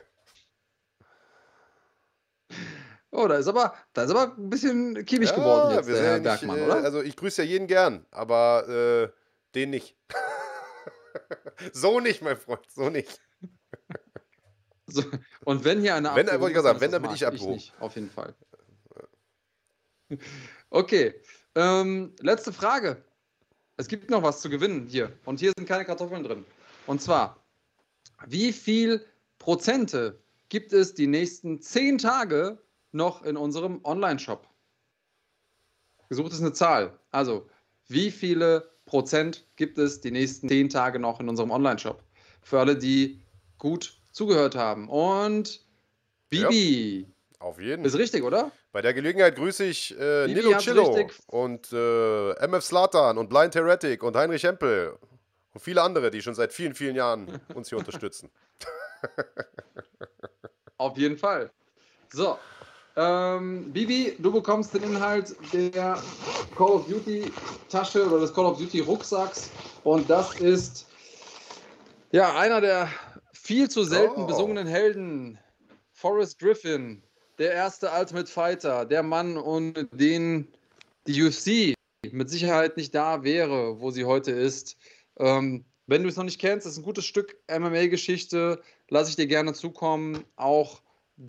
Speaker 2: Oh, da ist aber, da ist aber ein bisschen kiebig ja, geworden jetzt, der Herr Bergmann,
Speaker 1: äh,
Speaker 2: oder?
Speaker 1: Also ich grüße ja jeden gern, aber äh, den nicht. so nicht, mein Freund, so nicht.
Speaker 2: So, und wenn hier eine
Speaker 1: Wenn, wollte ich sagen, wenn, dann bin ich abgehoben. Ich
Speaker 2: nicht, auf jeden Fall. Okay. Ähm, letzte Frage. Es gibt noch was zu gewinnen hier. Und hier sind keine Kartoffeln drin. Und zwar, wie viel Prozente gibt es die nächsten zehn Tage noch in unserem Online-Shop? Gesucht ist eine Zahl. Also, wie viele Prozent gibt es die nächsten zehn Tage noch in unserem Online-Shop? Für alle, die gut zugehört haben. Und Bibi. Ja,
Speaker 1: auf jeden.
Speaker 2: Ist richtig, oder?
Speaker 1: Bei der Gelegenheit grüße ich äh, Nilo Chillo und äh, MF Slatan und Blind Heretic und Heinrich Hempel und viele andere, die schon seit vielen, vielen Jahren uns hier unterstützen.
Speaker 2: Auf jeden Fall. So, ähm, Bibi, du bekommst den Inhalt der Call of Duty Tasche oder des Call of Duty Rucksacks und das ist ja einer der viel zu selten oh. besungenen Helden, Forrest Griffin, der erste Ultimate Fighter, der Mann, ohne den die UFC mit Sicherheit nicht da wäre, wo sie heute ist. Ähm, wenn du es noch nicht kennst, das ist ein gutes Stück MMA-Geschichte, lasse ich dir gerne zukommen. Auch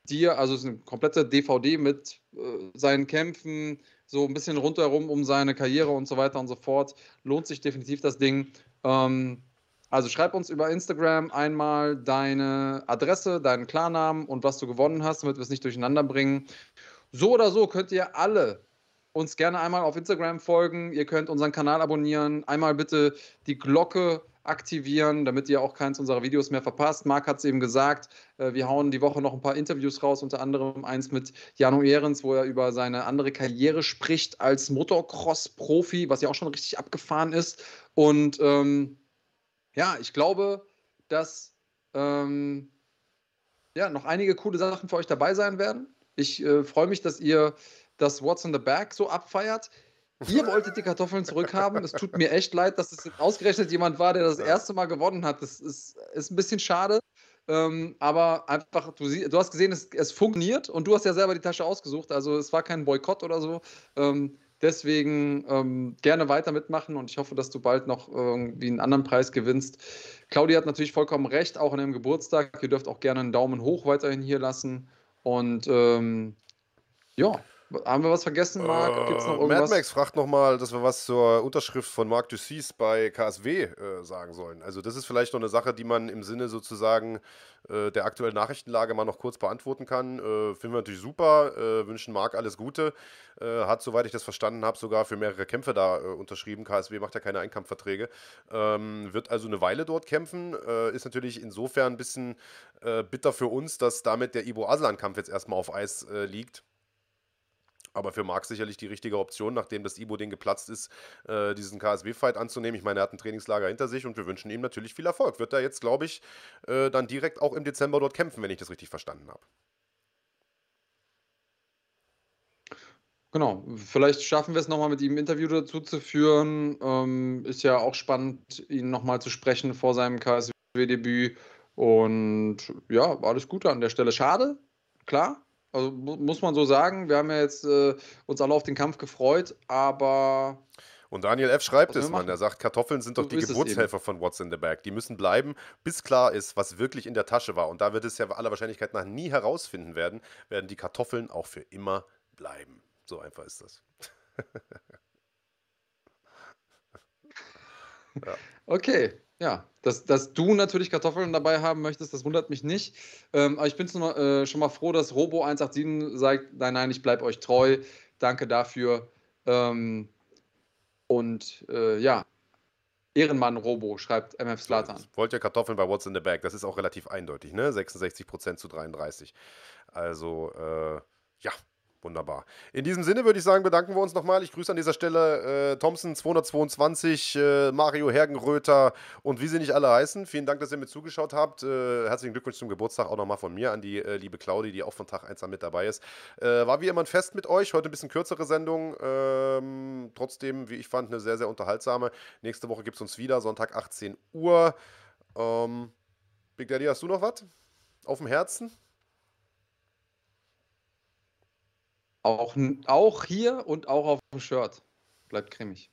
Speaker 2: dir, also es ist eine komplette DVD mit äh, seinen Kämpfen, so ein bisschen rundherum um seine Karriere und so weiter und so fort. Lohnt sich definitiv das Ding. Ähm, also schreib uns über Instagram einmal deine Adresse, deinen Klarnamen und was du gewonnen hast, damit wir es nicht durcheinander bringen. So oder so könnt ihr alle uns gerne einmal auf Instagram folgen. Ihr könnt unseren Kanal abonnieren. Einmal bitte die Glocke aktivieren, damit ihr auch keins unserer Videos mehr verpasst. Marc hat es eben gesagt, äh, wir hauen die Woche noch ein paar Interviews raus, unter anderem eins mit Jano Ehrens, wo er über seine andere Karriere spricht als Motocross-Profi, was ja auch schon richtig abgefahren ist. Und ähm, ja, ich glaube, dass ähm, ja, noch einige coole Sachen für euch dabei sein werden. Ich äh, freue mich, dass ihr das What's in the Bag so abfeiert. Ihr wolltet die Kartoffeln zurückhaben. Es tut mir echt leid, dass es ausgerechnet jemand war, der das erste Mal gewonnen hat. Das ist, ist ein bisschen schade. Ähm, aber einfach, du, sie, du hast gesehen, es, es, funktioniert und du hast ja selber die Tasche ausgesucht. Also es war kein Boykott oder so. Ähm, Deswegen ähm, gerne weiter mitmachen und ich hoffe, dass du bald noch irgendwie einen anderen Preis gewinnst. Claudia hat natürlich vollkommen recht, auch an ihrem Geburtstag. Ihr dürft auch gerne einen Daumen hoch weiterhin hier lassen. Und ähm, ja, haben wir was vergessen, Marc?
Speaker 1: Gibt's noch äh, irgendwas? Mad Max fragt nochmal, dass wir was zur Unterschrift von Marc Dussis bei KSW äh, sagen sollen. Also das ist vielleicht noch eine Sache, die man im Sinne sozusagen äh, der aktuellen Nachrichtenlage mal noch kurz beantworten kann. Äh, finden wir natürlich super, äh, wünschen Marc alles Gute. Äh, hat, soweit ich das verstanden habe, sogar für mehrere Kämpfe da unterschrieben. KSW macht ja keine Einkampfverträge. Ähm, wird also eine Weile dort kämpfen. ist natürlich insofern ein bisschen bitter für uns, dass damit der Ibo Aslan-Kampf jetzt erstmal auf Eis liegt aber für Marc sicherlich die richtige Option, nachdem das Ibo-Ding geplatzt ist, äh, diesen KSW-Fight anzunehmen. Ich meine, er hat ein Trainingslager hinter sich und wir wünschen ihm natürlich viel Erfolg. Wird er jetzt, glaube ich, äh, dann direkt auch im Dezember dort kämpfen, wenn ich das richtig verstanden habe.
Speaker 2: Genau, vielleicht schaffen wir es nochmal mit ihm ein Interview dazu zu führen. Ähm, ist ja auch spannend, ihn nochmal zu sprechen vor seinem KSW-Debüt. Und ja, alles Gute an der Stelle. Schade, klar, also muss man so sagen, wir haben ja jetzt äh, uns alle auf den Kampf gefreut, aber.
Speaker 1: Und Daniel F. schreibt es, man. Er sagt, Kartoffeln sind doch so die Geburtshelfer von What's in the Bag. Die müssen bleiben, bis klar ist, was wirklich in der Tasche war. Und da wird es ja aller Wahrscheinlichkeit nach nie herausfinden werden, werden die Kartoffeln auch für immer bleiben. So einfach ist das.
Speaker 2: ja. Okay, ja, dass, dass du natürlich Kartoffeln dabei haben möchtest, das wundert mich nicht. Ähm, aber ich bin äh, schon mal froh, dass Robo187 sagt, nein, nein, ich bleibe euch treu. Danke dafür. Ähm, und äh, ja, Ehrenmann Robo, schreibt MF Slatan.
Speaker 1: Wollt ihr Kartoffeln bei What's in the Bag? Das ist auch relativ eindeutig, ne? 66% zu 33. Also, äh, ja, Wunderbar. In diesem Sinne würde ich sagen, bedanken wir uns nochmal. Ich grüße an dieser Stelle äh, Thompson 222, äh, Mario Hergenröter und wie sie nicht alle heißen. Vielen Dank, dass ihr mir zugeschaut habt. Äh, herzlichen Glückwunsch zum Geburtstag auch nochmal von mir an die äh, liebe Claudi, die auch von Tag 1 an mit dabei ist. Äh, war wie immer ein Fest mit euch. Heute ein bisschen kürzere Sendung. Ähm, trotzdem, wie ich fand, eine sehr, sehr unterhaltsame. Nächste Woche gibt es uns wieder, Sonntag 18 Uhr. Ähm, Big Daddy, hast du noch was auf dem Herzen?
Speaker 2: Auch, auch hier und auch auf dem Shirt. Bleibt cremig.